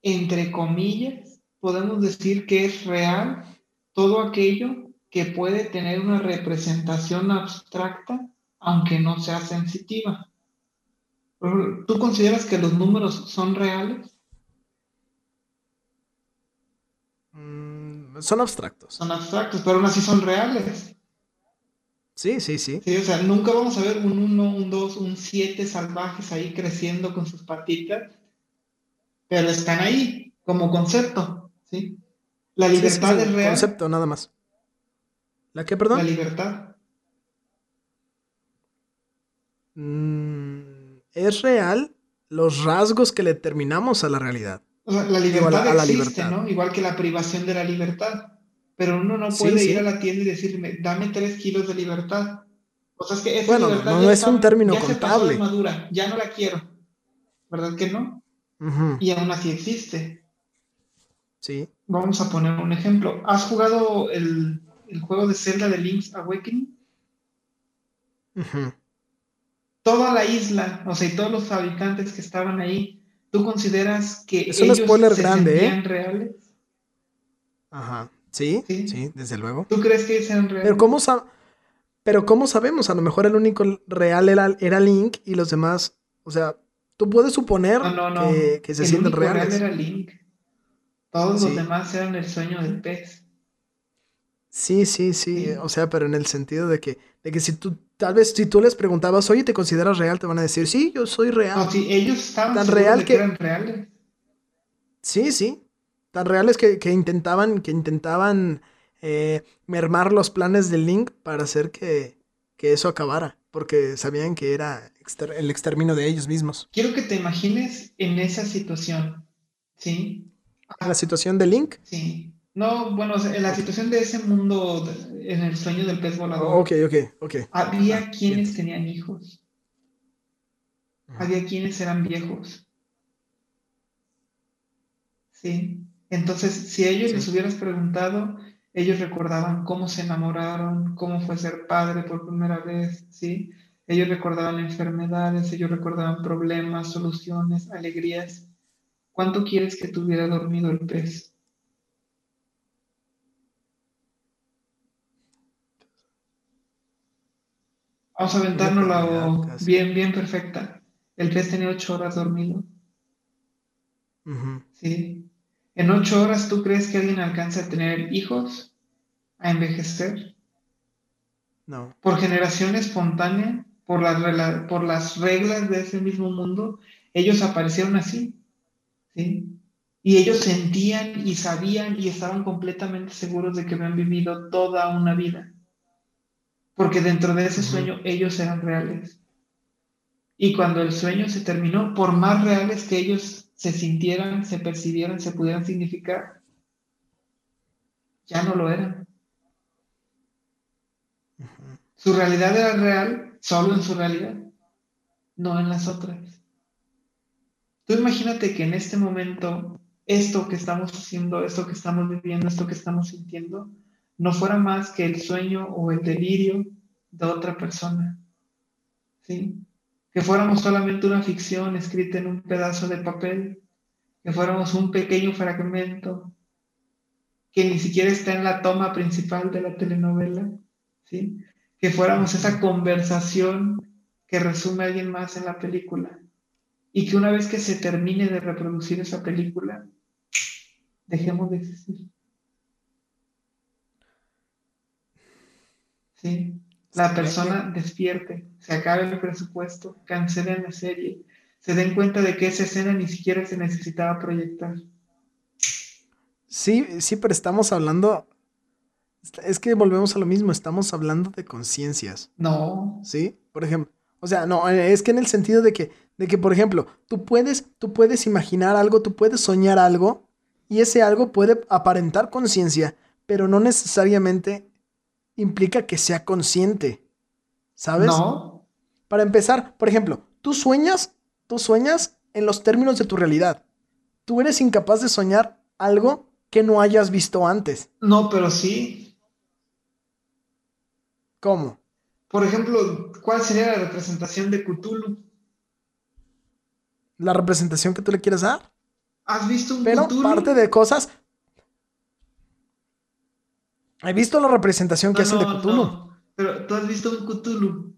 entre comillas, podemos decir que es real todo aquello que puede tener una representación abstracta, aunque no sea sensitiva. ¿Tú consideras que los números son reales? Mm, son abstractos. Son abstractos, pero aún así son reales. Sí, sí, sí. Sí, o sea, nunca vamos a ver un 1, un 2, un 7 salvajes ahí creciendo con sus patitas, pero están ahí como concepto, ¿sí? La libertad es real. Concepto, nada más. ¿La qué, perdón? La libertad. Mm, es real los rasgos que le terminamos a la realidad. O sea, la libertad a, la libertad. ¿no? Igual que la privación de la libertad pero uno no puede ir a la tienda y decirme, dame tres kilos de libertad. O sea, es que esa bueno, libertad no, es un término contable. madura, ya no la quiero. ¿Verdad que no? Y aún así existe. Sí. Vamos a poner un ejemplo. ¿Has jugado el, juego de Zelda de Link's Awakening? Toda la isla, o sea, y todos los fabricantes que estaban ahí, ¿tú consideras que es un spoiler grande, ¿eh? reales? Ajá. Sí, sí, desde luego. ¿Tú crees que sean reales? Pero ¿cómo, Pero ¿cómo sabemos? A lo mejor el único real era, era Link y los demás, o sea, tú puedes suponer Que, se sienten reales. Real era Link. Todos los demás eran el sueño del pez. Sí, sí, sí, O sea, pero en el sentido de que, de que si tú, tal vez si tú les preguntabas, oye, ¿te consideras real? Te van a decir, sí, yo soy real. No, sí, ellos estaban tan real que eran reales. Sí, sí tan reales que, intentaban, que intentaban eh, mermar los planes del Link para hacer que, eso acabara, porque sabían que era el exterminio de ellos mismos. Quiero que te imagines en esa situación, ¿sí? ¿En la situación de Link? Sí. No, bueno, en la situación de ese mundo, en el sueño del pez volador. ok, ok, ok. Había ah, quienes tenían hijos. Había quienes eran viejos. Sí. Entonces, si a ellos les hubieras preguntado, ellos recordaban cómo se enamoraron, cómo fue ser padre por primera vez, ¿sí? Ellos recordaban enfermedades, ellos recordaban problemas, soluciones, alegrías. ¿Cuánto quieres que tuviera dormido el pez? Vamos a aventárnosla bien, bien perfecta. El pez tenía ocho horas dormido. Sí. ¿En ocho horas tú crees que alguien alcance a tener hijos? ¿A envejecer? No. Por generación espontánea, por las, por las reglas de ese mismo mundo, ellos aparecieron así. ¿sí? Y ellos sentían y sabían y estaban completamente seguros de que habían vivido toda una vida. Porque dentro de ese sueño ellos eran reales. Y cuando el sueño se terminó, por más reales que ellos se sintieran, se percibieran, se pudieran significar, ya no lo eran. Su realidad era real solo en su realidad, no en las otras. Tú imagínate que en este momento esto que estamos haciendo, esto que estamos viviendo, esto que estamos sintiendo, no fuera más que el sueño o el delirio de otra persona. ¿Sí? que fuéramos solamente una ficción escrita en un pedazo de papel, que fuéramos un pequeño fragmento que ni siquiera está en la toma principal de la telenovela, ¿sí? que fuéramos esa conversación que resume a alguien más en la película y que una vez que se termine de reproducir esa película, dejemos de existir. ¿Sí? la persona despierte, se acabe el presupuesto, cancelen la serie, se den cuenta de que esa escena ni siquiera se necesitaba proyectar. Sí, sí, pero estamos hablando. Es que volvemos a lo mismo, estamos hablando de conciencias. No. ¿Sí? Por ejemplo. O sea, no, es que en el sentido de que, de que, por ejemplo, tú puedes, tú puedes imaginar algo, tú puedes soñar algo, y ese algo puede aparentar conciencia, pero no necesariamente implica que sea consciente. ¿Sabes? No. Para empezar, por ejemplo, tú sueñas, tú sueñas en los términos de tu realidad. Tú eres incapaz de soñar algo que no hayas visto antes. No, pero sí. ¿Cómo? Por ejemplo, ¿cuál sería la representación de Cthulhu? La representación que tú le quieres dar. ¿Has visto un Pero Cthulhu? parte de cosas. He visto la representación que No, hacen de Cthulhu. no. Pero tú has visto un Cthulhu,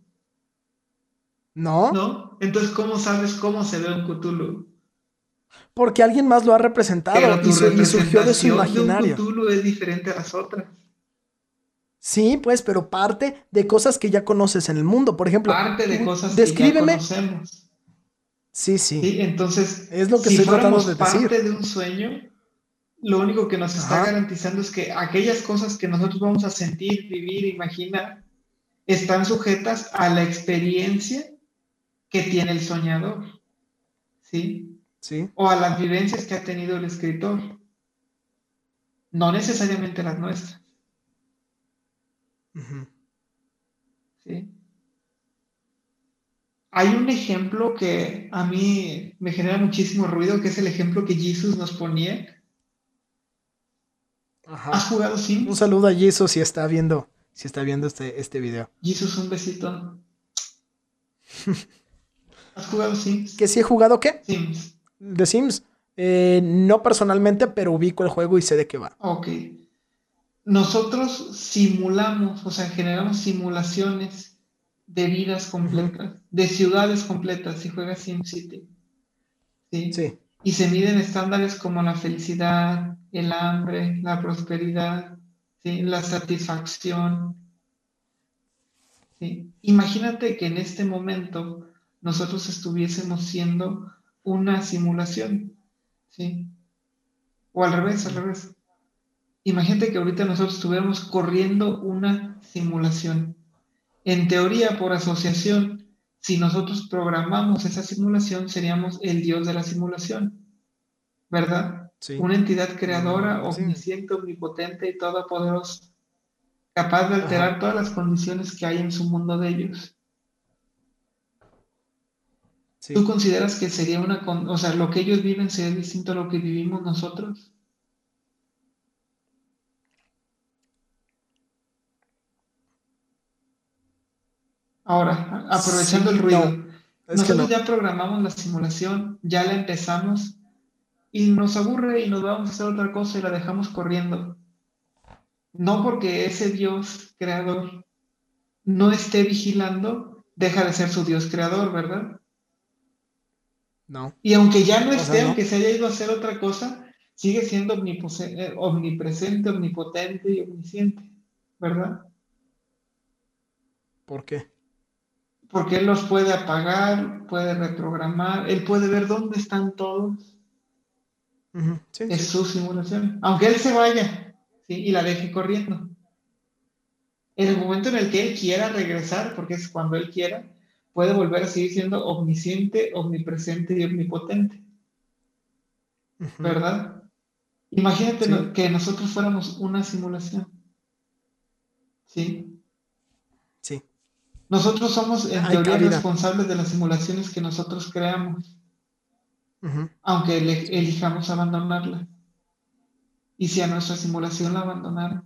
¿No? ¿no? Entonces, ¿cómo sabes cómo se ve un Cthulhu? Porque alguien más lo ha representado y, su- y surgió de su imaginario. De un Cthulhu es diferente a las otras. Sí, pues, pero parte de cosas que ya conoces en el mundo. Por ejemplo, Parte de cosas que ya conocemos. Sí, sí. ¿sí? Entonces, Es lo que si estoy tratando de decir. parte de un sueño, lo único que nos está Ajá. garantizando es que aquellas cosas que nosotros vamos a sentir, vivir, imaginar, están sujetas a la experiencia que tiene el soñador, ¿sí? Sí. O a las vivencias que ha tenido el escritor. No necesariamente las nuestras. ¿sí? Hay un ejemplo que a mí me genera muchísimo ruido, que es el ejemplo que Jesús nos ponía. Ajá. ¿Has jugado Sims? Un saludo a Jesus si está viendo, si está viendo este, este video. Jesús, un besito. <laughs> ¿Has jugado Sims? ¿Que si he jugado qué? Sims. The Sims. Eh, no personalmente, pero ubico el juego y sé de qué va. Ok. Nosotros simulamos, o sea, generamos simulaciones de vidas completas, de ciudades completas, si juegas SimCity. ¿Sí? Sí. Y se miden estándares como la felicidad, el hambre, la prosperidad, ¿sí? la satisfacción. ¿sí? Imagínate que en este momento nosotros estuviésemos siendo una simulación, ¿sí? O al revés, al revés. Imagínate que ahorita nosotros estuviéramos corriendo una simulación. En teoría, por asociación, si nosotros programamos esa simulación, seríamos el dios de la simulación, ¿verdad? Sí. Una entidad creadora, Sí. omnisciente, omnipotente y todopoderosa, capaz de alterar Ajá. todas las condiciones que hay en su mundo de ellos. Sí. ¿Tú consideras que sería una, o sea, lo que ellos viven sería distinto a lo que vivimos nosotros? Ahora, aprovechando Sí, el ruido, no, nosotros no. ya programamos la simulación, ya la empezamos y nos aburre y nos vamos a hacer otra cosa y la dejamos corriendo. No porque ese Dios creador no esté vigilando, deja de ser su Dios creador, ¿verdad? No. Y aunque ya no O sea, esté, no. aunque se haya ido a hacer otra cosa, sigue siendo eh, omnipresente, omnipotente y omnisciente, ¿verdad? ¿Por qué? Porque Él los puede apagar, puede reprogramar, Él puede ver dónde están todos. Sí, Es sí. su simulación. Aunque Él se vaya ¿sí? y la deje corriendo. En el momento en el que Él quiera regresar, porque es cuando Él quiera, puede volver a seguir siendo omnisciente, omnipresente y omnipotente. ¿verdad? Imagínate Sí. que nosotros fuéramos una simulación. Sí. Nosotros somos en teoría cabida. responsables de las simulaciones que nosotros creamos, aunque ele- elijamos abandonarla. Y si a nuestra simulación la abandonara,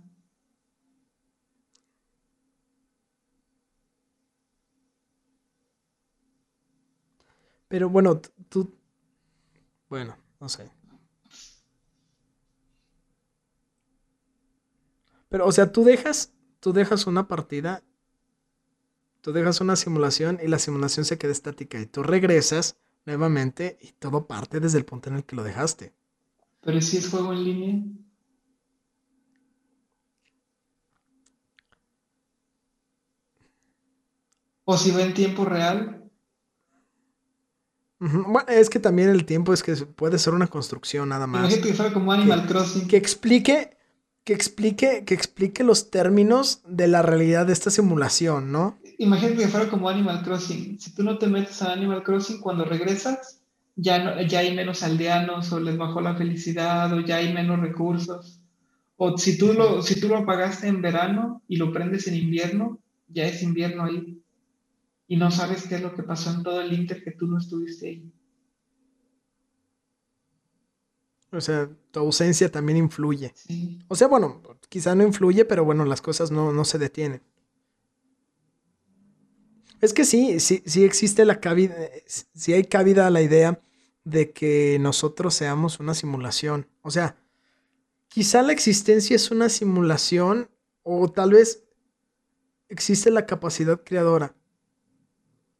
Pero bueno, tú. Bueno, no sé. Pero, o sea, tú dejas, tú dejas una partida, tú dejas una simulación y la simulación se queda estática y tú regresas nuevamente y todo parte desde el punto en el que lo dejaste. pero si es juego en línea, O si va en tiempo real. Bueno, es que también el tiempo es que puede ser una construcción nada más. Imagínate que fuera como Animal Crossing. Que explique, que explique, que explique los términos de la realidad de esta simulación, ¿no? Imagínate que fuera como Animal Crossing. Si tú no te metes a Animal Crossing, cuando regresas, ya, no, ya hay menos aldeanos, o les bajó la felicidad, o ya hay menos recursos. O si tú, lo, si tú lo apagaste en verano y lo prendes en invierno, ya es invierno ahí. Y no sabes qué es lo que pasó en todo el Inter que tú no estuviste ahí. O sea, tu ausencia también influye. O sea, bueno, quizá no influye, pero bueno, las cosas no, no se detienen. Es que sí, sí, sí existe la cabida, sí hay cabida a la idea de que nosotros seamos una simulación. O sea, quizá la existencia es una simulación o tal vez existe la capacidad creadora.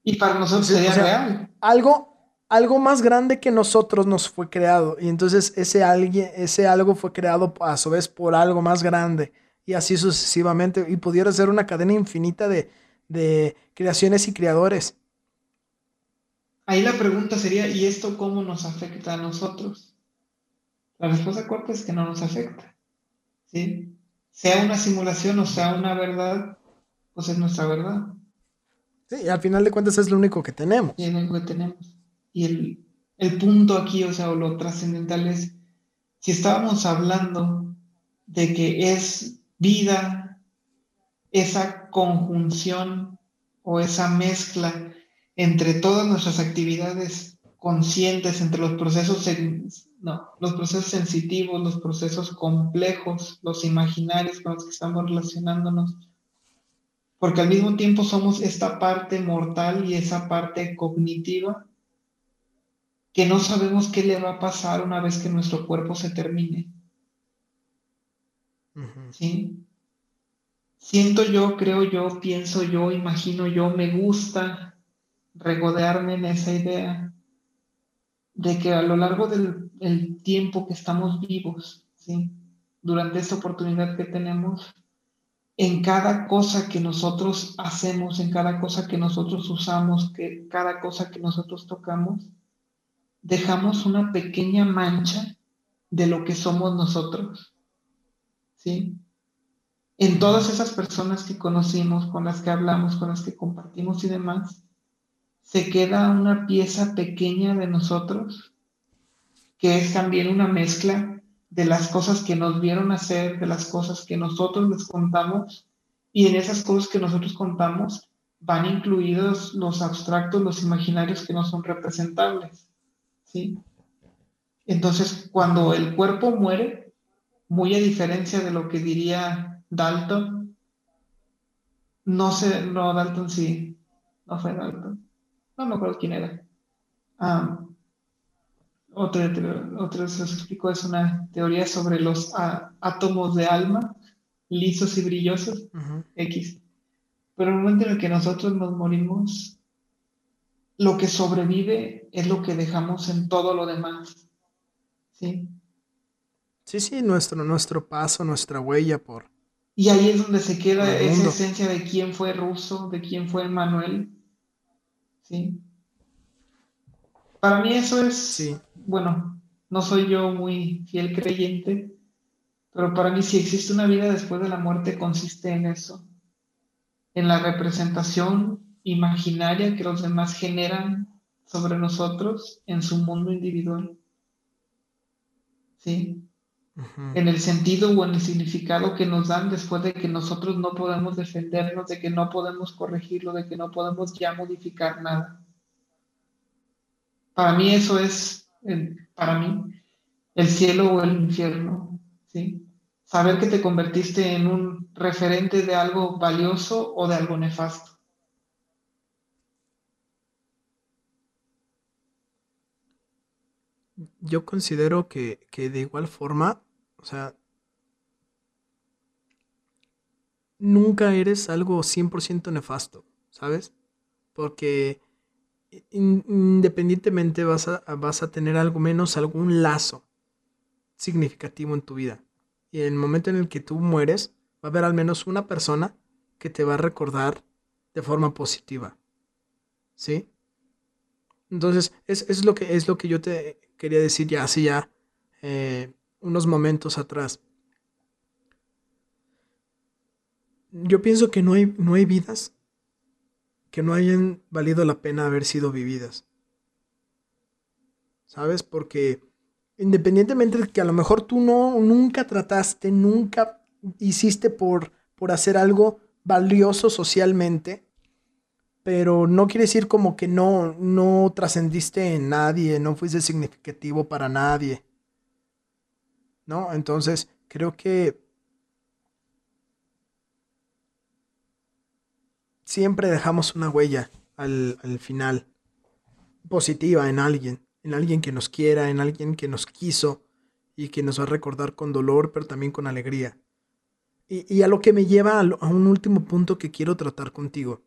Y para nosotros sería real. Algo, algo más grande que nosotros nos fue creado. Y entonces ese, alguien, ese algo fue creado a su vez por algo más grande. Y así sucesivamente. Y pudiera ser una cadena infinita de, de creaciones y creadores. Ahí la pregunta sería, ¿y esto cómo nos afecta a nosotros? La respuesta corta es que no nos afecta. ¿sí? Sea una simulación o sea una verdad, pues es nuestra verdad. Sí, y al final de cuentas es lo único que tenemos. Y es lo único que tenemos. Y el, el punto aquí, o sea, o lo trascendental es, si estábamos hablando de que es vida, esa conjunción o esa mezcla entre todas nuestras actividades conscientes, entre los procesos no, los procesos sensitivos, los procesos complejos, los imaginarios con los que estamos relacionándonos, porque al mismo tiempo somos esta parte mortal y esa parte cognitiva que no sabemos qué le va a pasar una vez que nuestro cuerpo se termine. ¿Sí? Siento yo, creo yo, pienso yo, imagino yo, me gusta regodearme en esa idea de que a lo largo del tiempo que estamos vivos, ¿sí? durante esta oportunidad que tenemos, en cada cosa que nosotros hacemos, en cada cosa que nosotros usamos, que cada cosa que nosotros tocamos, dejamos una pequeña mancha de lo que somos nosotros. ¿Sí? En todas esas personas que conocimos, con las que hablamos, con las que compartimos y demás, se queda una pieza pequeña de nosotros, que es también una mezcla de las cosas que nos vieron hacer, de las cosas que nosotros les contamos, y en esas cosas que nosotros contamos van incluidos los abstractos, los imaginarios que no son representables. ¿sí? Entonces, cuando el cuerpo muere, muy a diferencia de lo que diría Dalton, no sé, no, Dalton sí, no fue Dalton no me acuerdo quién era. otro, se explicó, es una teoría sobre los átomos de alma, lisos y brillosos, X. Pero en el momento en el que nosotros nos morimos, lo que sobrevive es lo que dejamos en todo lo demás. ¿Sí? Sí, sí, nuestro, nuestro paso, nuestra huella por... Y ahí es donde se queda esa esencia de quién fue Russo, de quién fue Manuel, ¿sí? Para mí eso es, bueno, no soy yo muy fiel creyente, pero para mí si existe una vida después de la muerte consiste en eso, en la representación imaginaria que los demás generan sobre nosotros en su mundo individual. ¿Sí? En el sentido o en el significado que nos dan después de que nosotros no podemos defendernos, de que no podemos corregirlo, de que no podemos ya modificar nada. Para mí eso es, para mí, el cielo o el infierno, ¿sí? Saber que te convertiste en un referente de algo valioso o de algo nefasto. Yo considero que, que de igual forma, o sea, nunca eres algo 100% nefasto, ¿sabes? Porque independientemente vas a, vas a tener algo menos, algún lazo significativo en tu vida. Y en el momento en el que tú mueres, va a haber al menos una persona que te va a recordar de forma positiva. ¿sí? Entonces, es, es, lo, que, es lo que yo te quería decir ya hace ya eh, unos momentos atrás. Yo pienso que no hay, no hay vidas que no hayan valido la pena haber sido vividas. ¿Sabes? Porque independientemente de que a lo mejor tú no, nunca trataste, nunca hiciste por, por hacer algo valioso socialmente, pero no quiere decir como que no, no trascendiste en nadie, no fuiste significativo para nadie. ¿No? Entonces, creo que siempre dejamos una huella al, al final positiva en alguien, en alguien que nos quiera, en alguien que nos quiso y que nos va a recordar con dolor, pero también con alegría. Y, a lo que me lleva a, un último punto que quiero tratar contigo.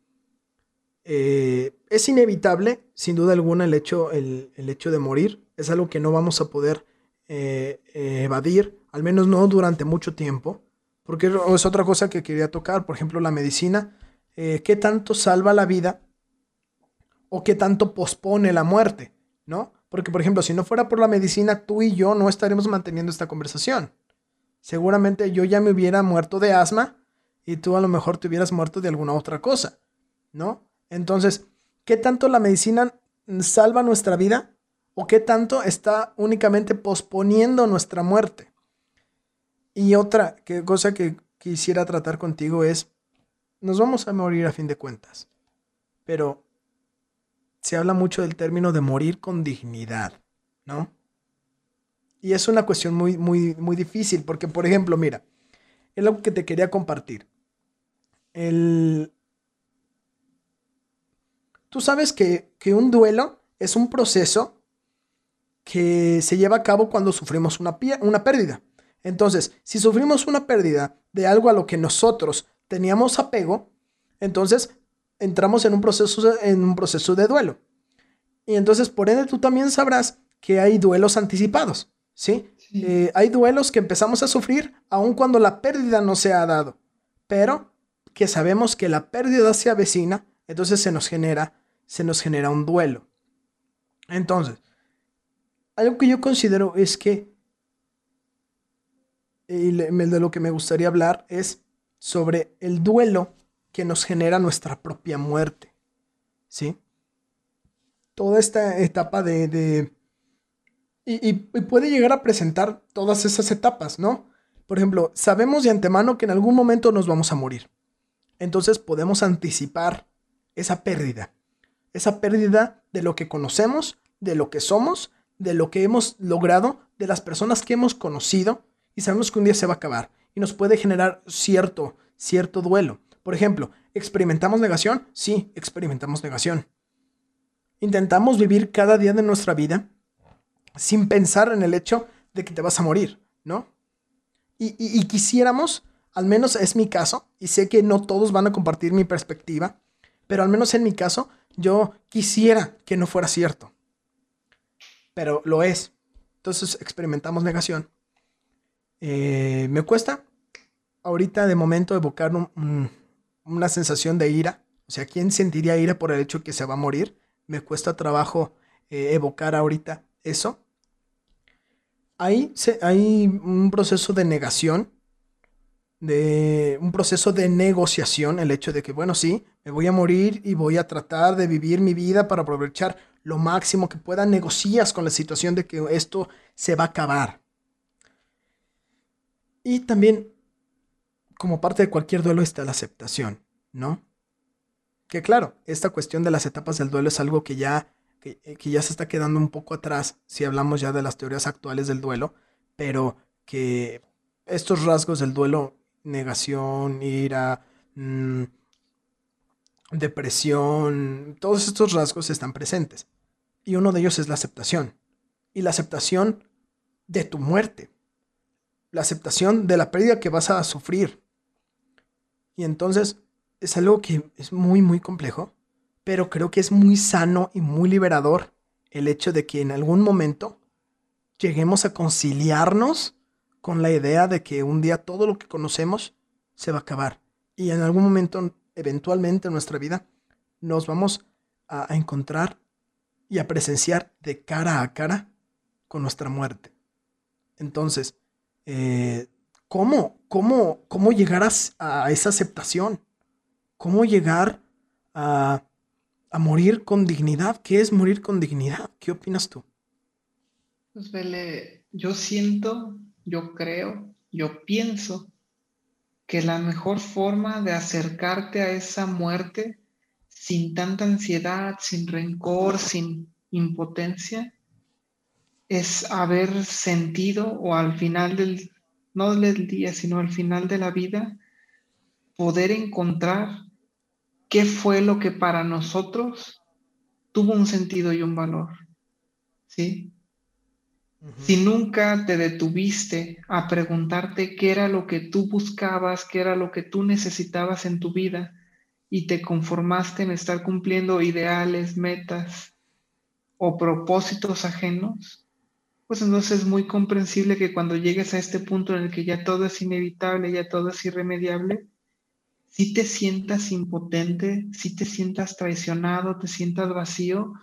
Eh, es inevitable, sin duda alguna, el hecho, el, hecho de morir. Es algo que no vamos a poder eh, eh, evadir, al menos no durante mucho tiempo, porque es otra cosa que quería tocar, por ejemplo, la medicina. ¿Qué tanto salva la vida o qué tanto pospone la muerte? ¿No? Porque, por ejemplo, si no fuera por la medicina, tú y yo no estaremos manteniendo esta conversación seguramente yo ya me hubiera muerto de asma y tú a lo mejor te hubieras muerto de alguna otra cosa, ¿no? Entonces, ¿qué tanto la medicina salva nuestra vida o qué tanto está únicamente posponiendo nuestra muerte? Y otra cosa que quisiera tratar contigo es, nos vamos a morir a fin de cuentas, pero se habla mucho del término de morir con dignidad, ¿no? Y es una cuestión muy, muy, muy difícil, porque, por ejemplo, mira, es algo que te quería compartir. El... Tú sabes que, un duelo es un proceso que se lleva a cabo cuando sufrimos una, una pérdida. Entonces, si sufrimos una pérdida de algo a lo que nosotros teníamos apego, entonces entramos en un proceso, en un proceso de duelo. Y entonces, por ende, tú también sabrás que hay duelos anticipados. ¿sí? Eh, hay duelos que empezamos a sufrir aun cuando la pérdida no se ha dado, pero que sabemos que la pérdida se avecina, entonces se nos genera, se nos genera un duelo. Entonces, algo que yo considero es que, y de lo que me gustaría hablar es sobre el duelo que nos genera nuestra propia muerte, ¿sí? Toda esta etapa de y, puede llegar a presentar todas esas etapas, ¿no? Por ejemplo, sabemos de antemano que en algún momento nos vamos a morir. Entonces podemos anticipar esa pérdida. Esa pérdida de lo que conocemos, de lo que somos, de lo que hemos logrado, de las personas que hemos conocido y sabemos que un día se va a acabar y nos puede generar cierto, cierto duelo. Por ejemplo, ¿experimentamos negación? Sí, experimentamos negación. Intentamos vivir cada día de nuestra vida sin pensar en el hecho de que te vas a morir, ¿no? Y, quisiéramos, al menos es mi caso, y sé que no todos van a compartir mi perspectiva, pero al menos en mi caso, yo quisiera que no fuera cierto. Pero lo es. Entonces experimentamos negación. Eh, me cuesta ahorita de momento evocar una sensación de ira. O sea, ¿quién sentiría ira por el hecho que se va a morir? Me cuesta trabajo eh, evocar ahorita eso hay, hay un proceso de negación, de un proceso de negociación, el hecho de que, bueno, sí, me voy a morir y voy a tratar de vivir mi vida para aprovechar lo máximo que pueda, negocias con la situación de que esto se va a acabar. Y también, como parte de cualquier duelo, está la aceptación, ¿no? Que claro, esta cuestión de las etapas del duelo es algo que ya eh, que, ya se está quedando un poco atrás si hablamos ya de las teorías actuales del duelo, pero que estos rasgos del duelo, negación, ira, mm, depresión, todos estos rasgos están presentes. Y uno de ellos es la aceptación. Y la aceptación de tu muerte. La aceptación de la pérdida que vas a sufrir. Y entonces es algo que es muy, muy complejo pero creo que es muy sano y muy liberador el hecho de que en algún momento lleguemos a conciliarnos con la idea de que un día todo lo que conocemos se va a acabar y en algún momento, eventualmente en nuestra vida, nos vamos a, encontrar y a presenciar de cara a cara con nuestra muerte. Entonces, eh, ¿cómo, cómo, cómo llegar a, esa aceptación? ¿Cómo llegar a, a morir con dignidad? ¿Qué es morir con dignidad? ¿Qué opinas tú? Pues Vele, yo siento, yo creo, yo pienso que la mejor forma de acercarte a esa muerte sin tanta ansiedad, sin rencor, sin impotencia, es haber sentido o al final del, no del día, sino al final de la vida, poder encontrar qué fue lo que para nosotros tuvo un sentido y un valor. ¿Sí? Si nunca te detuviste a preguntarte qué era lo que tú buscabas, qué era lo que tú necesitabas en tu vida y te conformaste en estar cumpliendo ideales, metas o propósitos ajenos, pues entonces es muy comprensible que cuando llegues a este punto en el que ya todo es inevitable, ya todo es irremediable, si te sientas impotente, si te sientas traicionado, te sientas vacío,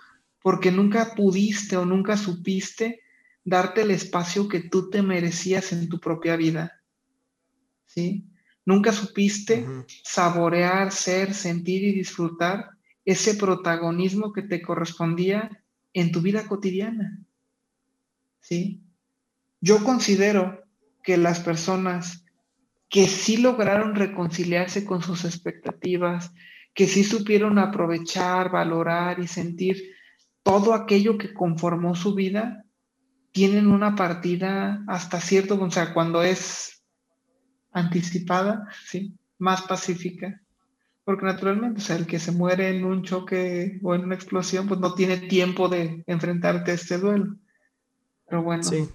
porque nunca pudiste o nunca supiste darte el espacio que tú te merecías en tu propia vida. ¿Sí? Nunca supiste saborear, ser, sentir y disfrutar ese protagonismo que te correspondía en tu vida cotidiana. ¿Sí? Yo considero que las personas que sí lograron reconciliarse con sus expectativas, que sí supieron aprovechar, valorar y sentir todo aquello que conformó su vida, tienen una partida hasta cierto, o sea, cuando es anticipada, ¿sí? Más pacífica. Porque naturalmente, o sea, el que se muere en un choque o en una explosión, pues no tiene tiempo de enfrentarte a este duelo. Pero bueno. Sí.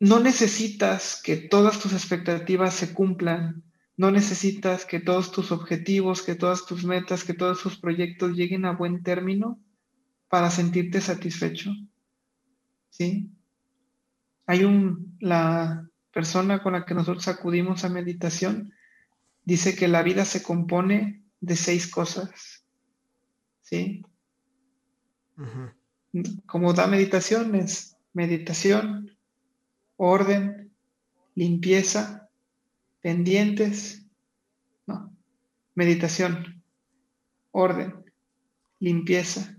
No necesitas que todas tus expectativas se cumplan. No necesitas que todos tus objetivos, que todas tus metas, que todos tus proyectos lleguen a buen término para sentirte satisfecho. ¿Sí? Hay un, la persona con la que nosotros acudimos a meditación dice que la vida se compone de seis cosas, ¿sí? Como da meditación es meditación, orden, limpieza, pendientes, no, meditación, orden, limpieza,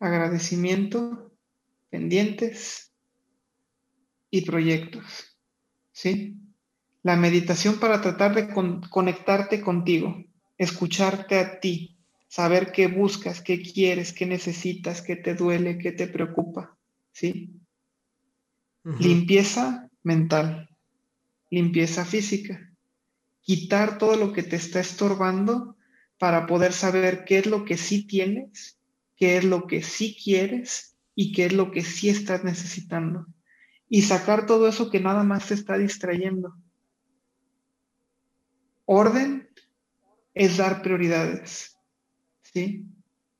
agradecimiento pendientes y proyectos. ¿Sí? La meditación para tratar de conectarte contigo, escucharte a ti, saber qué buscas, qué quieres, qué necesitas, qué te duele, qué te preocupa. ¿Sí? Limpieza mental, limpieza física. Quitar todo lo que te está estorbando para poder saber qué es lo que sí tienes, qué es lo que sí quieres y qué es lo que sí estás necesitando. Y sacar todo eso que nada más te está distrayendo. Orden es dar prioridades. ¿sí?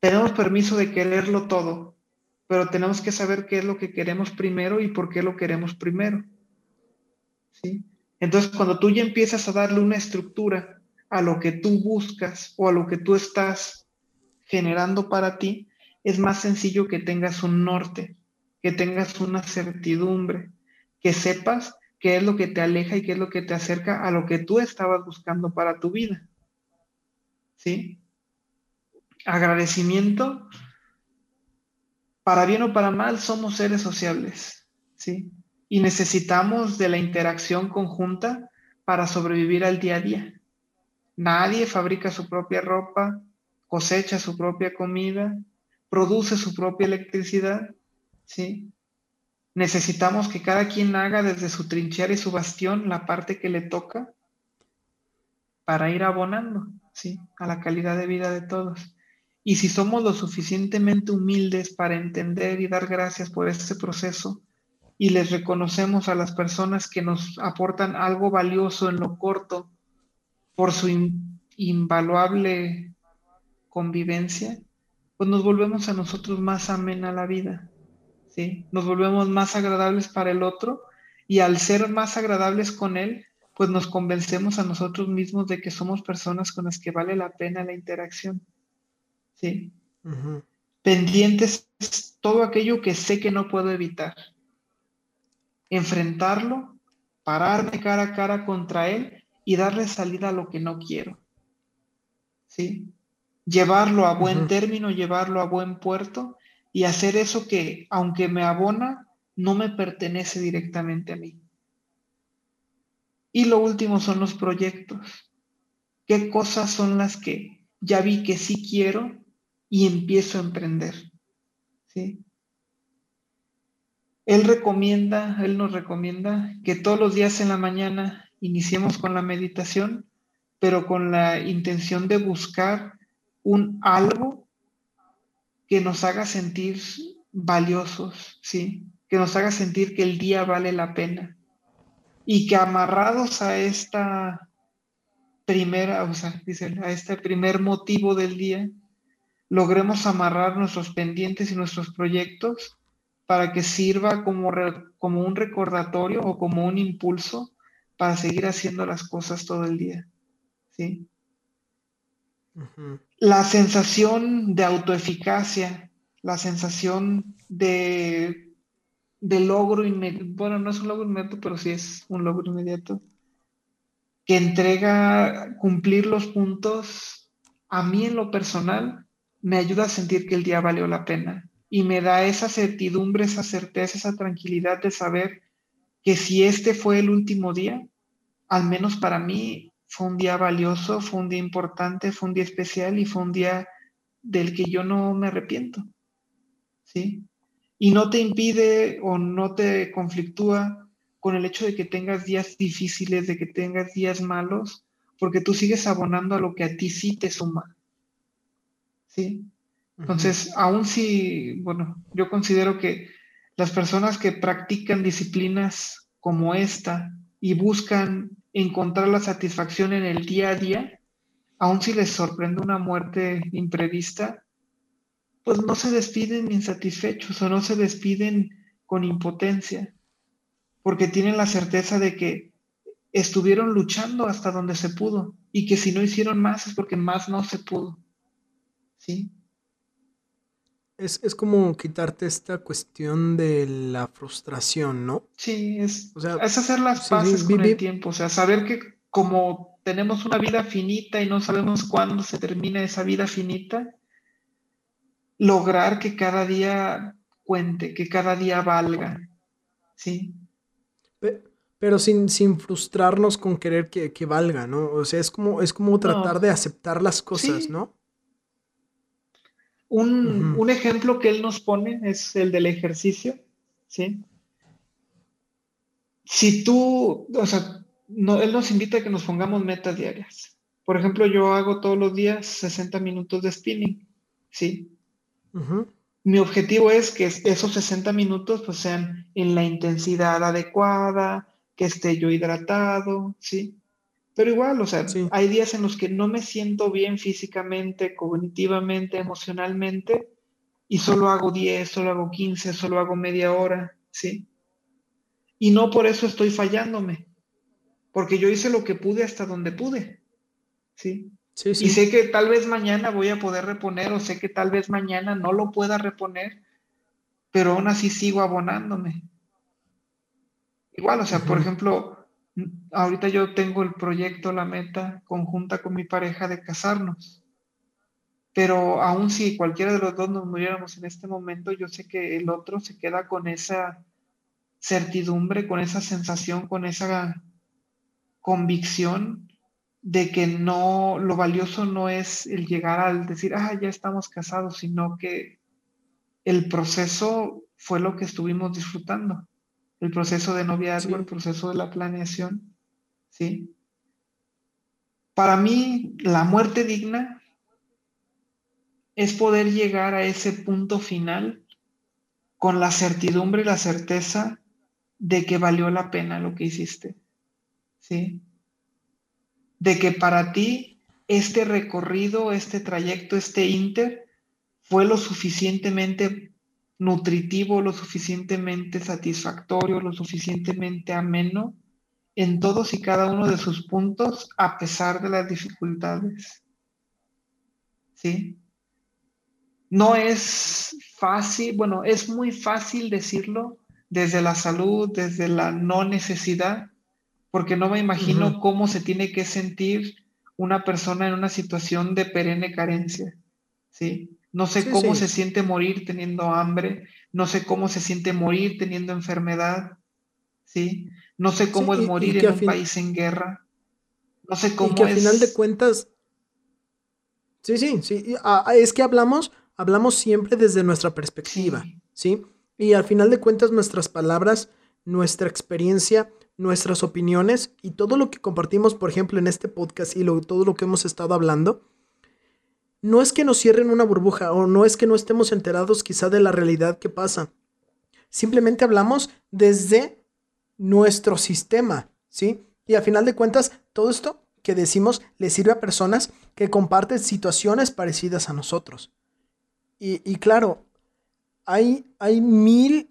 Tenemos permiso de quererlo todo, pero tenemos que saber qué es lo que queremos primero y por qué lo queremos primero. ¿sí? Entonces, cuando tú ya empiezas a darle una estructura a lo que tú buscas o a lo que tú estás generando para ti, es más sencillo que tengas un norte, que tengas una certidumbre, que sepas qué es lo que te aleja y qué es lo que te acerca a lo que tú estabas buscando para tu vida. ¿Sí? Agradecimiento, para bien o para mal, somos seres sociables, ¿sí? Y necesitamos de la interacción conjunta para sobrevivir al día a día. Nadie fabrica su propia ropa, cosecha su propia comida, produce su propia electricidad, ¿sí? Necesitamos que cada quien haga desde su trinchera y su bastión la parte que le toca para ir abonando, ¿sí? A la calidad de vida de todos. Y si somos lo suficientemente humildes para entender y dar gracias por este proceso y les reconocemos a las personas que nos aportan algo valioso en lo corto por su invaluable convivencia, pues nos volvemos a nosotros más amena la vida, ¿sí? Nos volvemos más agradables para el otro y al ser más agradables con él, pues nos convencemos a nosotros mismos de que somos personas con las que vale la pena la interacción, ¿sí? Pendientes es todo aquello que sé que no puedo evitar. Enfrentarlo, pararme cara a cara contra él y darle salida a lo que no quiero. ¿Sí? Llevarlo a buen término, llevarlo a buen puerto y hacer eso que, aunque me abona, no me pertenece directamente a mí. Y lo último son los proyectos. ¿Qué cosas son las que ya vi que sí quiero y empiezo a emprender? ¿Sí? Él recomienda, él nos recomienda que todos los días en la mañana iniciemos con la meditación, pero con la intención de buscar un algo que nos haga sentir valiosos, ¿sí? Que nos haga sentir que el día vale la pena y que amarrados a esta primera, o sea, a este primer motivo del día, logremos amarrar nuestros pendientes y nuestros proyectos para que sirva como, como un recordatorio o como un impulso para seguir haciendo las cosas todo el día. ¿sí? La sensación de autoeficacia, la sensación de de logro inmediato, bueno, no es un logro inmediato, pero sí es un logro inmediato, que entrega cumplir los puntos, a mí en lo personal, me ayuda a sentir que el día valió la pena y me da esa certidumbre, esa certeza, esa tranquilidad de saber que si este fue el último día, al menos para mí fue un día valioso, fue un día importante, fue un día especial y fue un día del que yo no me arrepiento. ¿Sí? y no te impide o no te conflictúa con el hecho de que tengas días difíciles, de que tengas días malos, porque tú sigues abonando a lo que a ti sí te suma. ¿Sí? Entonces, aún si, bueno, yo considero que las personas que practican disciplinas como esta y buscan encontrar la satisfacción en el día a día, aun si les sorprende una muerte imprevista, pues no se despiden insatisfechos o no se despiden con impotencia, porque tienen la certeza de que estuvieron luchando hasta donde se pudo y que si no hicieron más es porque más no se pudo. ¿Sí? Es, como quitarte esta cuestión de la frustración, ¿no? Sí, es, es hacer las paces con el tiempo, o sea, saber que como tenemos una vida finita y no sabemos cuándo se termina esa vida finita, lograr que cada día cuente, que cada día valga. ¿Sí? Pero sin, sin frustrarnos con querer que, valga, ¿no? O sea, es como, es como tratar de aceptar las cosas, ¿no? Un, un, ejemplo que él nos pone es el del ejercicio, ¿sí? Si tú, o sea, no, él nos invita a que nos pongamos metas diarias. Por ejemplo, yo hago todos los días 60 minutos de spinning, ¿sí? Mi objetivo es que esos 60 minutos pues, sean en la intensidad adecuada, que esté yo hidratado, ¿sí? Pero igual, o sea, hay días en los que no me siento bien físicamente, cognitivamente, emocionalmente, y solo hago 10, solo hago 15, solo hago media hora, ¿sí? Y no por eso estoy fallándome, porque yo hice lo que pude hasta donde pude, ¿sí? Y sé que tal vez mañana voy a poder reponer o sé que tal vez mañana no lo pueda reponer, pero aún así sigo abonándome. Igual, o sea, por ejemplo, ahorita yo tengo el proyecto, la meta conjunta con mi pareja de casarnos. Pero aún si cualquiera de los dos nos muriéramos en este momento, yo sé que el otro se queda con esa certidumbre, con esa sensación, con esa convicción de que no, lo valioso no es el llegar al decir, ah, ya estamos casados, sino que el proceso fue lo que estuvimos disfrutando. El proceso de noviazgo, el proceso de la planeación, ¿sí? Para mí, la muerte digna es poder llegar a ese punto final con la certidumbre y la certeza de que valió la pena lo que hiciste, ¿sí? de que para ti este recorrido, este trayecto, este inter fue lo suficientemente nutritivo, lo suficientemente satisfactorio, lo suficientemente ameno en todos y cada uno de sus puntos a pesar de las dificultades. ¿Sí? no es fácil, bueno, es muy fácil decirlo desde la salud, desde la no necesidad, porque no me imagino cómo se tiene que sentir una persona en una situación de perenne carencia, ¿sí? No sé cómo se siente morir teniendo hambre, no sé cómo se siente morir teniendo enfermedad, ¿sí? No sé cómo es morir en un país en guerra. No sé cómo y que al final de cuentas... Sí, sí, sí. Es que hablamos, hablamos siempre desde nuestra perspectiva, ¿sí? Y al final de cuentas nuestras palabras, nuestra experiencia, nuestras opiniones y todo lo que compartimos, por ejemplo, en este podcast y todo lo que hemos estado hablando, no es que nos cierren una burbuja o no es que no estemos enterados quizá de la realidad que pasa. Simplemente hablamos desde nuestro sistema, ¿sí? Y al final de cuentas, todo esto que decimos le sirve a personas que comparten situaciones parecidas a nosotros. Y, claro, hay, hay mil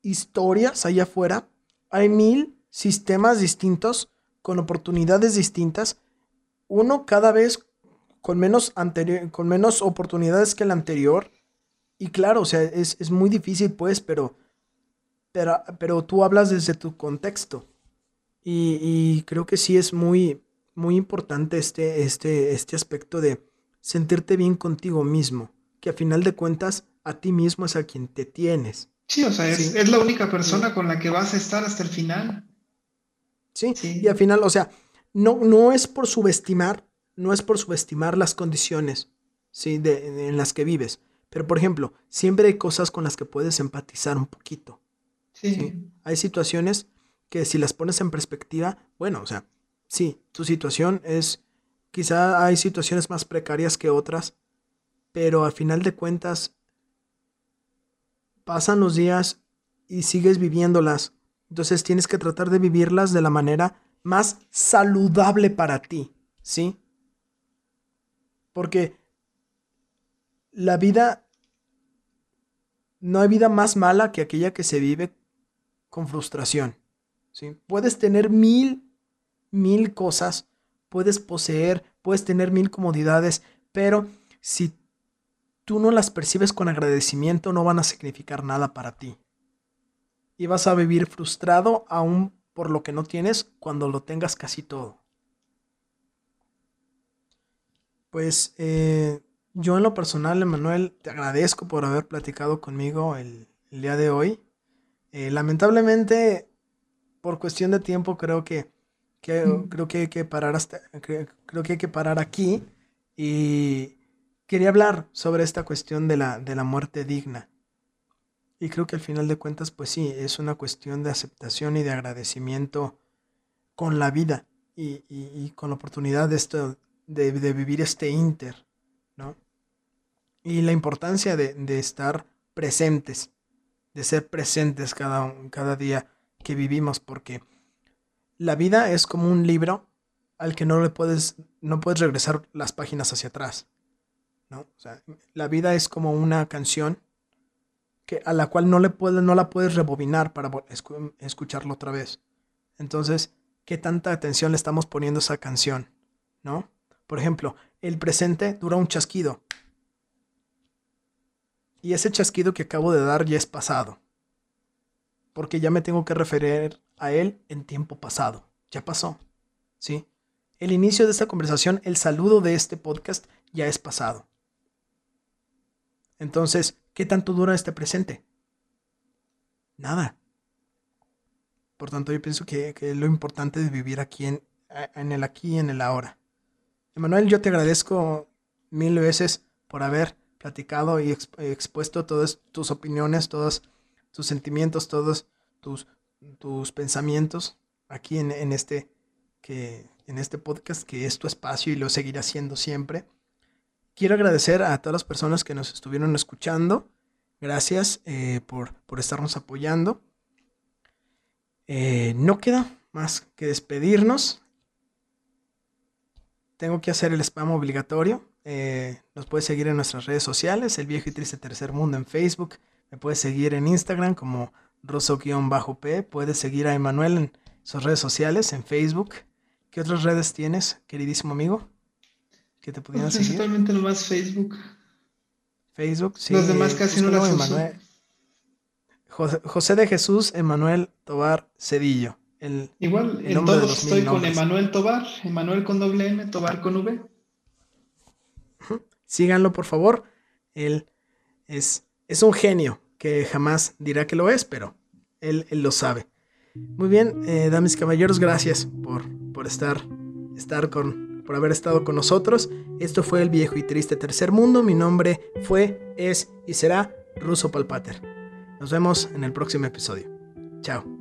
historias allá afuera, hay mil sistemas distintos, con oportunidades distintas, uno cada vez con menos, con menos oportunidades que el anterior. Y claro, o sea, es, es muy difícil pues, pero, pero, pero tú hablas desde tu contexto. Y, creo que sí es muy, muy importante este, este, este aspecto de sentirte bien contigo mismo, que a final de cuentas a ti mismo es a quien te tienes. Sí, o sea, es, la única persona con la que vas a estar hasta el final. Sí, y al final, o sea, no, no es por subestimar, no es por subestimar las condiciones ¿sí? de, en las que vives, pero por ejemplo, siempre hay cosas con las que puedes empatizar un poquito. ¿sí? Hay situaciones que si las pones en perspectiva, bueno, o sea, sí, tu situación es, quizá hay situaciones más precarias que otras, pero al final de cuentas, pasan los días y sigues viviéndolas. Entonces tienes que tratar de vivirlas de la manera más saludable para ti, ¿sí? Porque la vida, no hay vida más mala que aquella que se vive con frustración. Puedes tener mil, mil cosas, puedes poseer, puedes tener mil comodidades, pero si tú no las percibes con agradecimiento, no van a significar nada para ti. Y vas a vivir frustrado aún por lo que no tienes cuando lo tengas casi todo. Pues eh, yo en lo personal, Emanuel, te agradezco por haber platicado conmigo el, día de hoy. Eh, lamentablemente por cuestión de tiempo creo que, creo que hay que parar hasta, creo que hay que parar aquí y quería hablar sobre esta cuestión de la, de la muerte digna. Y creo que al final de cuentas, pues sí, es una cuestión de aceptación y de agradecimiento con la vida y, con la oportunidad de, esto, de, vivir este inter, ¿no? Y la importancia de, de estar presentes, de ser presentes cada, cada día que vivimos, porque la vida es como un libro al que no le puedes, no puedes regresar las páginas hacia atrás. ¿no? la vida es como una canción que, a la cual no, le puedes, no la puedes rebobinar para escucharlo otra vez. Entonces, ¿qué tanta atención le estamos poniendo a esa canción? ¿No? Por ejemplo, el presente dura un chasquido. Y ese chasquido que acabo de dar ya es pasado porque ya me tengo que referir a él en tiempo pasado. Ya pasó. ¿Sí? El inicio de esta conversación, el saludo de este podcast ya es pasado. Entonces, ¿qué tanto dura este presente? Nada. Por tanto, yo pienso que, que lo importante de vivir aquí en, en el aquí y en el ahora. Emanuel, yo te agradezco mil veces por haber platicado y expuesto todas tus opiniones, todas tus sentimientos, todos tus, tus pensamientos aquí en, este, que, en este podcast que es tu espacio y lo seguirá siendo siempre. Quiero agradecer a todas las personas que nos estuvieron escuchando. Gracias eh, por, por, estarnos apoyando. Eh, no queda más que despedirnos. Tengo que hacer el spam obligatorio. Eh, nos puedes seguir en nuestras redes sociales, El Viejo y Triste Tercer Mundo en Facebook, me puedes seguir en Instagram como rosso-p. Puedes seguir a Emanuel en sus redes sociales, en Facebook. ¿Qué otras redes tienes, queridísimo amigo? Que te pudieran pues, seguir. Principalmente nomás Facebook. Facebook, sí. Los demás casi no las uso. José, José de Jesús Emanuel Tobar Cedillo. El, Igual, El en todos estoy con. Emanuel Tobar, Emanuel con doble M, Tobar con V. síganlo, por favor. Él es, es un genio que jamás dirá que lo es, pero él, él lo sabe. Muy bien, eh, damas y caballeros, gracias por, por estar, estar con, por haber estado con nosotros. Esto fue el viejo y triste tercer mundo. Mi nombre fue, es y será Ruso Palpater. Nos vemos en el próximo episodio. Chao.